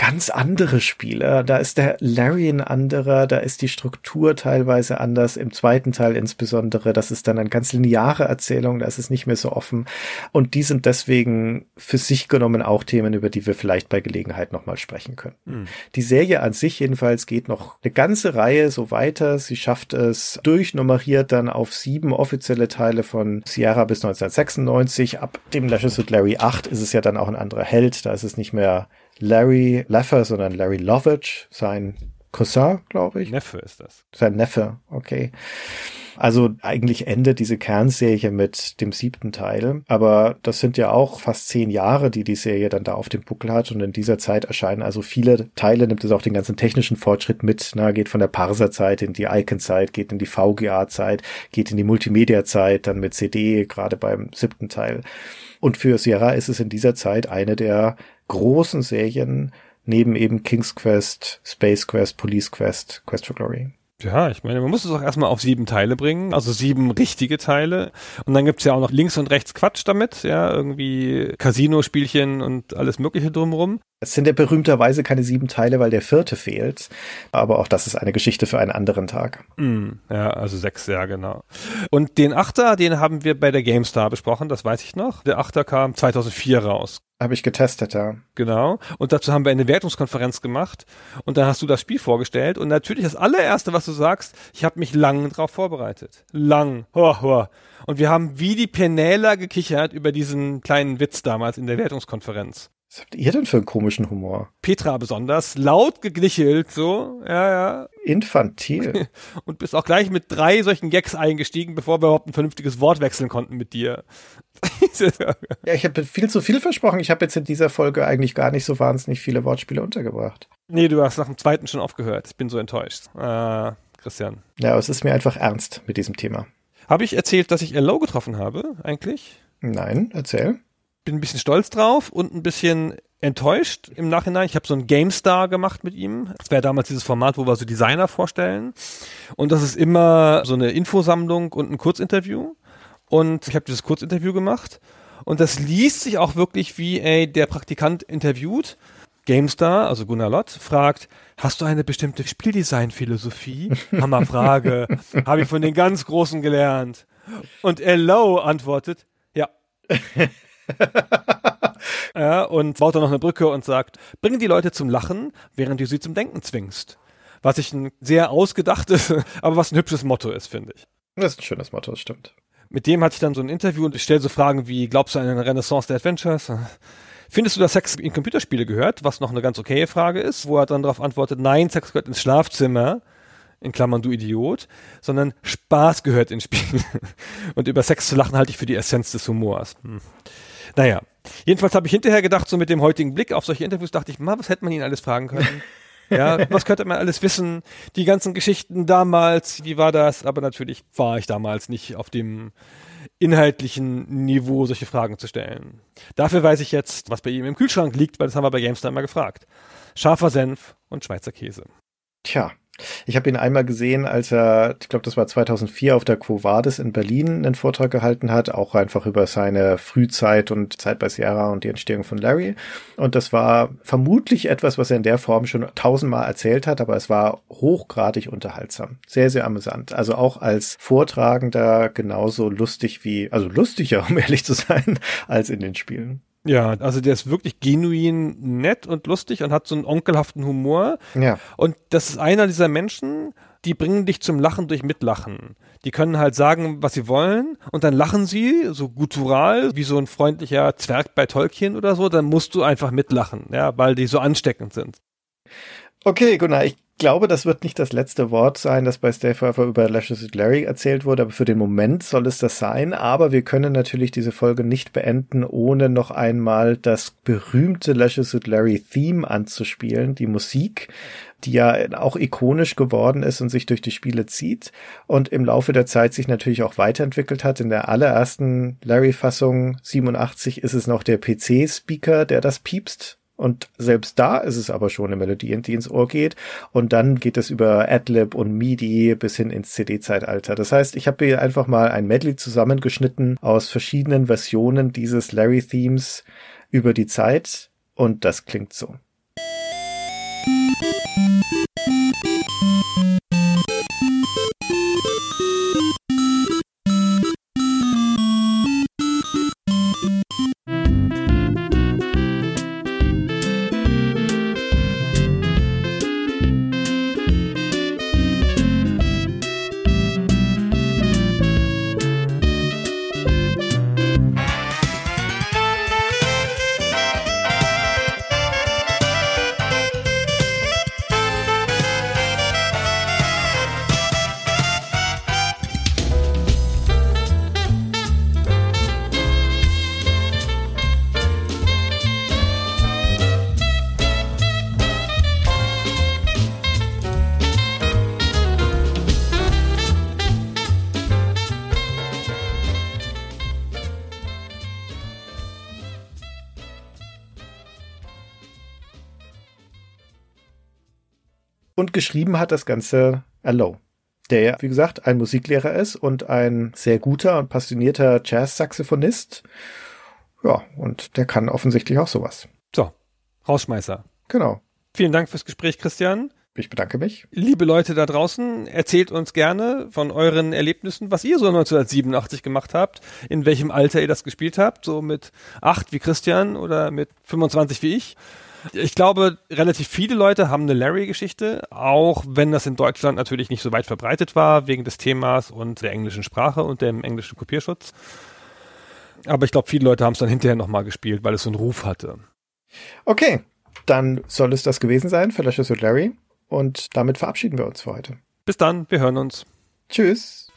ganz andere Spiele. Da ist der Larry ein anderer, da ist die Struktur teilweise anders, im zweiten Teil insbesondere. Das ist dann eine ganz lineare Erzählung, da ist es nicht mehr so offen. Und die sind deswegen für sich genommen auch Themen, über die wir vielleicht bei Gelegenheit nochmal sprechen können. Mhm. Die Serie an sich jedenfalls geht noch eine ganze Reihe so weiter. Sie schafft es durchnummeriert dann auf sieben offizielle Teile von Sierra bis 1996. Ab dem Lashes with Larry 8 ist es ja dann auch ein anderer Held. Da ist es nicht mehr Larry Laffer, sondern Larry Lovitch, sein Cousin, glaube ich. Neffe ist das. Sein Neffe, okay. Also eigentlich endet diese Kernserie mit dem siebten Teil, aber das sind ja auch fast zehn Jahre, die die Serie dann da auf dem Buckel hat und in dieser Zeit erscheinen also viele Teile, nimmt es auch den ganzen technischen Fortschritt mit, na, geht von der Parser-Zeit in die Icon-Zeit, geht in die VGA-Zeit, geht in die Multimedia-Zeit, dann mit CD, gerade beim siebten Teil. Und für Sierra ist es in dieser Zeit eine der großen Serien neben eben King's Quest, Space Quest, Police Quest, Quest for Glory. Ja, ich meine, man muss es auch erstmal auf sieben Teile bringen, also sieben richtige Teile. Und dann gibt's ja auch noch links und rechts Quatsch damit, ja, irgendwie Casino-Spielchen und alles Mögliche drumherum. Es sind ja berühmterweise keine sieben Teile, weil der vierte fehlt. Aber auch das ist eine Geschichte für einen anderen Tag. Mm, ja, also sechs, ja, genau. Und den Achter, den haben wir bei der GameStar besprochen, das weiß ich noch. Der Achter kam 2004 raus. Habe ich getestet, ja. Genau. Und dazu haben wir eine Wertungskonferenz gemacht. Und dann hast du das Spiel vorgestellt. Und natürlich das allererste, was du sagst, ich habe mich lang drauf vorbereitet. Lang. Ho, ho. Und wir haben wie die Penäler gekichert über diesen kleinen Witz damals in der Wertungskonferenz. Was habt ihr denn für einen komischen Humor? Petra besonders, laut gegnichelt, so, ja, ja. Infantil. *laughs* Und bist auch gleich mit drei solchen Gags eingestiegen, bevor wir überhaupt ein vernünftiges Wort wechseln konnten mit dir. *laughs* ja, ich habe viel zu viel versprochen. Ich habe jetzt in dieser Folge eigentlich gar nicht so wahnsinnig viele Wortspiele untergebracht. Nee, du hast nach dem zweiten schon aufgehört. Ich bin so enttäuscht. Äh, Christian. Ja, aber es ist mir einfach ernst mit diesem Thema. Habe ich erzählt, dass ich Low getroffen habe, eigentlich? Nein, erzähl bin ein bisschen stolz drauf und ein bisschen enttäuscht im Nachhinein. Ich habe so ein GameStar gemacht mit ihm. Das wäre damals dieses Format, wo wir so Designer vorstellen. Und das ist immer so eine Infosammlung und ein Kurzinterview. Und ich habe dieses Kurzinterview gemacht. Und das liest sich auch wirklich wie, ey, der Praktikant interviewt. GameStar, also Gunnar Lott, fragt, hast du eine bestimmte Spieldesign-Philosophie? *laughs* Hammerfrage. Habe ich von den ganz Großen gelernt. Und Hello antwortet, ja. *laughs* *laughs* ja, und baut dann noch eine Brücke und sagt, bringe die Leute zum Lachen, während du sie zum Denken zwingst. Was ich ein sehr ausgedachtes, *laughs* aber was ein hübsches Motto ist, finde ich. Das ist ein schönes Motto, das stimmt. Mit dem hatte ich dann so ein Interview und ich stelle so Fragen wie, glaubst du an eine Renaissance der Adventures? Findest du, dass Sex in Computerspiele gehört? Was noch eine ganz okaye Frage ist, wo er dann darauf antwortet, nein, Sex gehört ins Schlafzimmer, in Klammern du Idiot, sondern Spaß gehört ins Spiel. *laughs* Und über Sex zu lachen halte ich für die Essenz des Humors. Hm. Naja, jedenfalls habe ich hinterher gedacht, so mit dem heutigen Blick auf solche Interviews, dachte ich, mal, was hätte man ihn alles fragen können? *laughs* Ja, was könnte man alles wissen? Die ganzen Geschichten damals, wie war das? Aber natürlich war ich damals nicht auf dem inhaltlichen Niveau, solche Fragen zu stellen. Dafür weiß ich jetzt, was bei ihm im Kühlschrank liegt, weil das haben wir bei GameStar immer gefragt. Scharfer Senf und Schweizer Käse. Tja, ich habe ihn einmal gesehen, als er, ich glaube, das war 2004 auf der Quo Vadis in Berlin einen Vortrag gehalten hat, auch einfach über seine Frühzeit und Zeit bei Sierra und die Entstehung von Larry. Und das war vermutlich etwas, was er in der Form schon tausendmal erzählt hat, aber es war hochgradig unterhaltsam. Sehr, sehr amüsant. Also auch als Vortragender genauso lustig wie, also lustiger, *laughs* um ehrlich zu sein, als in den Spielen. Ja, also der ist wirklich genuin nett und lustig und hat so einen onkelhaften Humor. Ja. Und das ist einer dieser Menschen, die bringen dich zum Lachen durch Mitlachen. Die können halt sagen, was sie wollen und dann lachen sie so guttural, wie so ein freundlicher Zwerg bei Tolkien oder so, dann musst du einfach mitlachen, ja, weil die so ansteckend sind. Okay, Gunnar, ich glaube, das wird nicht das letzte Wort sein, das bei Stay Forever über Lashes with Larry erzählt wurde, aber für den Moment soll es das sein. Aber wir können natürlich diese Folge nicht beenden, ohne noch einmal das berühmte Lashes with Larry Theme anzuspielen, die Musik, die ja auch ikonisch geworden ist und sich durch die Spiele zieht und im Laufe der Zeit sich natürlich auch weiterentwickelt hat. In der allerersten Larry-Fassung 87 ist es noch der PC-Speaker, der das piepst und selbst da ist es aber schon eine Melodie, die ins Ohr geht. Und dann geht es über Adlib und MIDI bis hin ins CD-Zeitalter. Das heißt, ich habe hier einfach mal ein Medley zusammengeschnitten aus verschiedenen Versionen dieses Larry-Themes über die Zeit. Und das klingt so. Und geschrieben hat das Ganze Allo, der, wie gesagt, ein Musiklehrer ist und ein sehr guter und passionierter Jazz-Saxophonist. Ja, und der kann offensichtlich auch sowas. So, Rausschmeißer. Genau. Vielen Dank fürs Gespräch, Christian. Ich bedanke mich. Liebe Leute da draußen, erzählt uns gerne von euren Erlebnissen, was ihr so 1987 gemacht habt, in welchem Alter ihr das gespielt habt, so mit acht wie Christian oder mit 25 wie ich. Ich glaube, relativ viele Leute haben eine Larry-Geschichte, auch wenn das in Deutschland natürlich nicht so weit verbreitet war, wegen des Themas und der englischen Sprache und dem englischen Kopierschutz. Aber ich glaube, viele Leute haben es dann hinterher nochmal gespielt, weil es so einen Ruf hatte. Okay, dann soll es das gewesen sein für Lashes und Larry. Und damit verabschieden wir uns für heute. Bis dann, wir hören uns. Tschüss.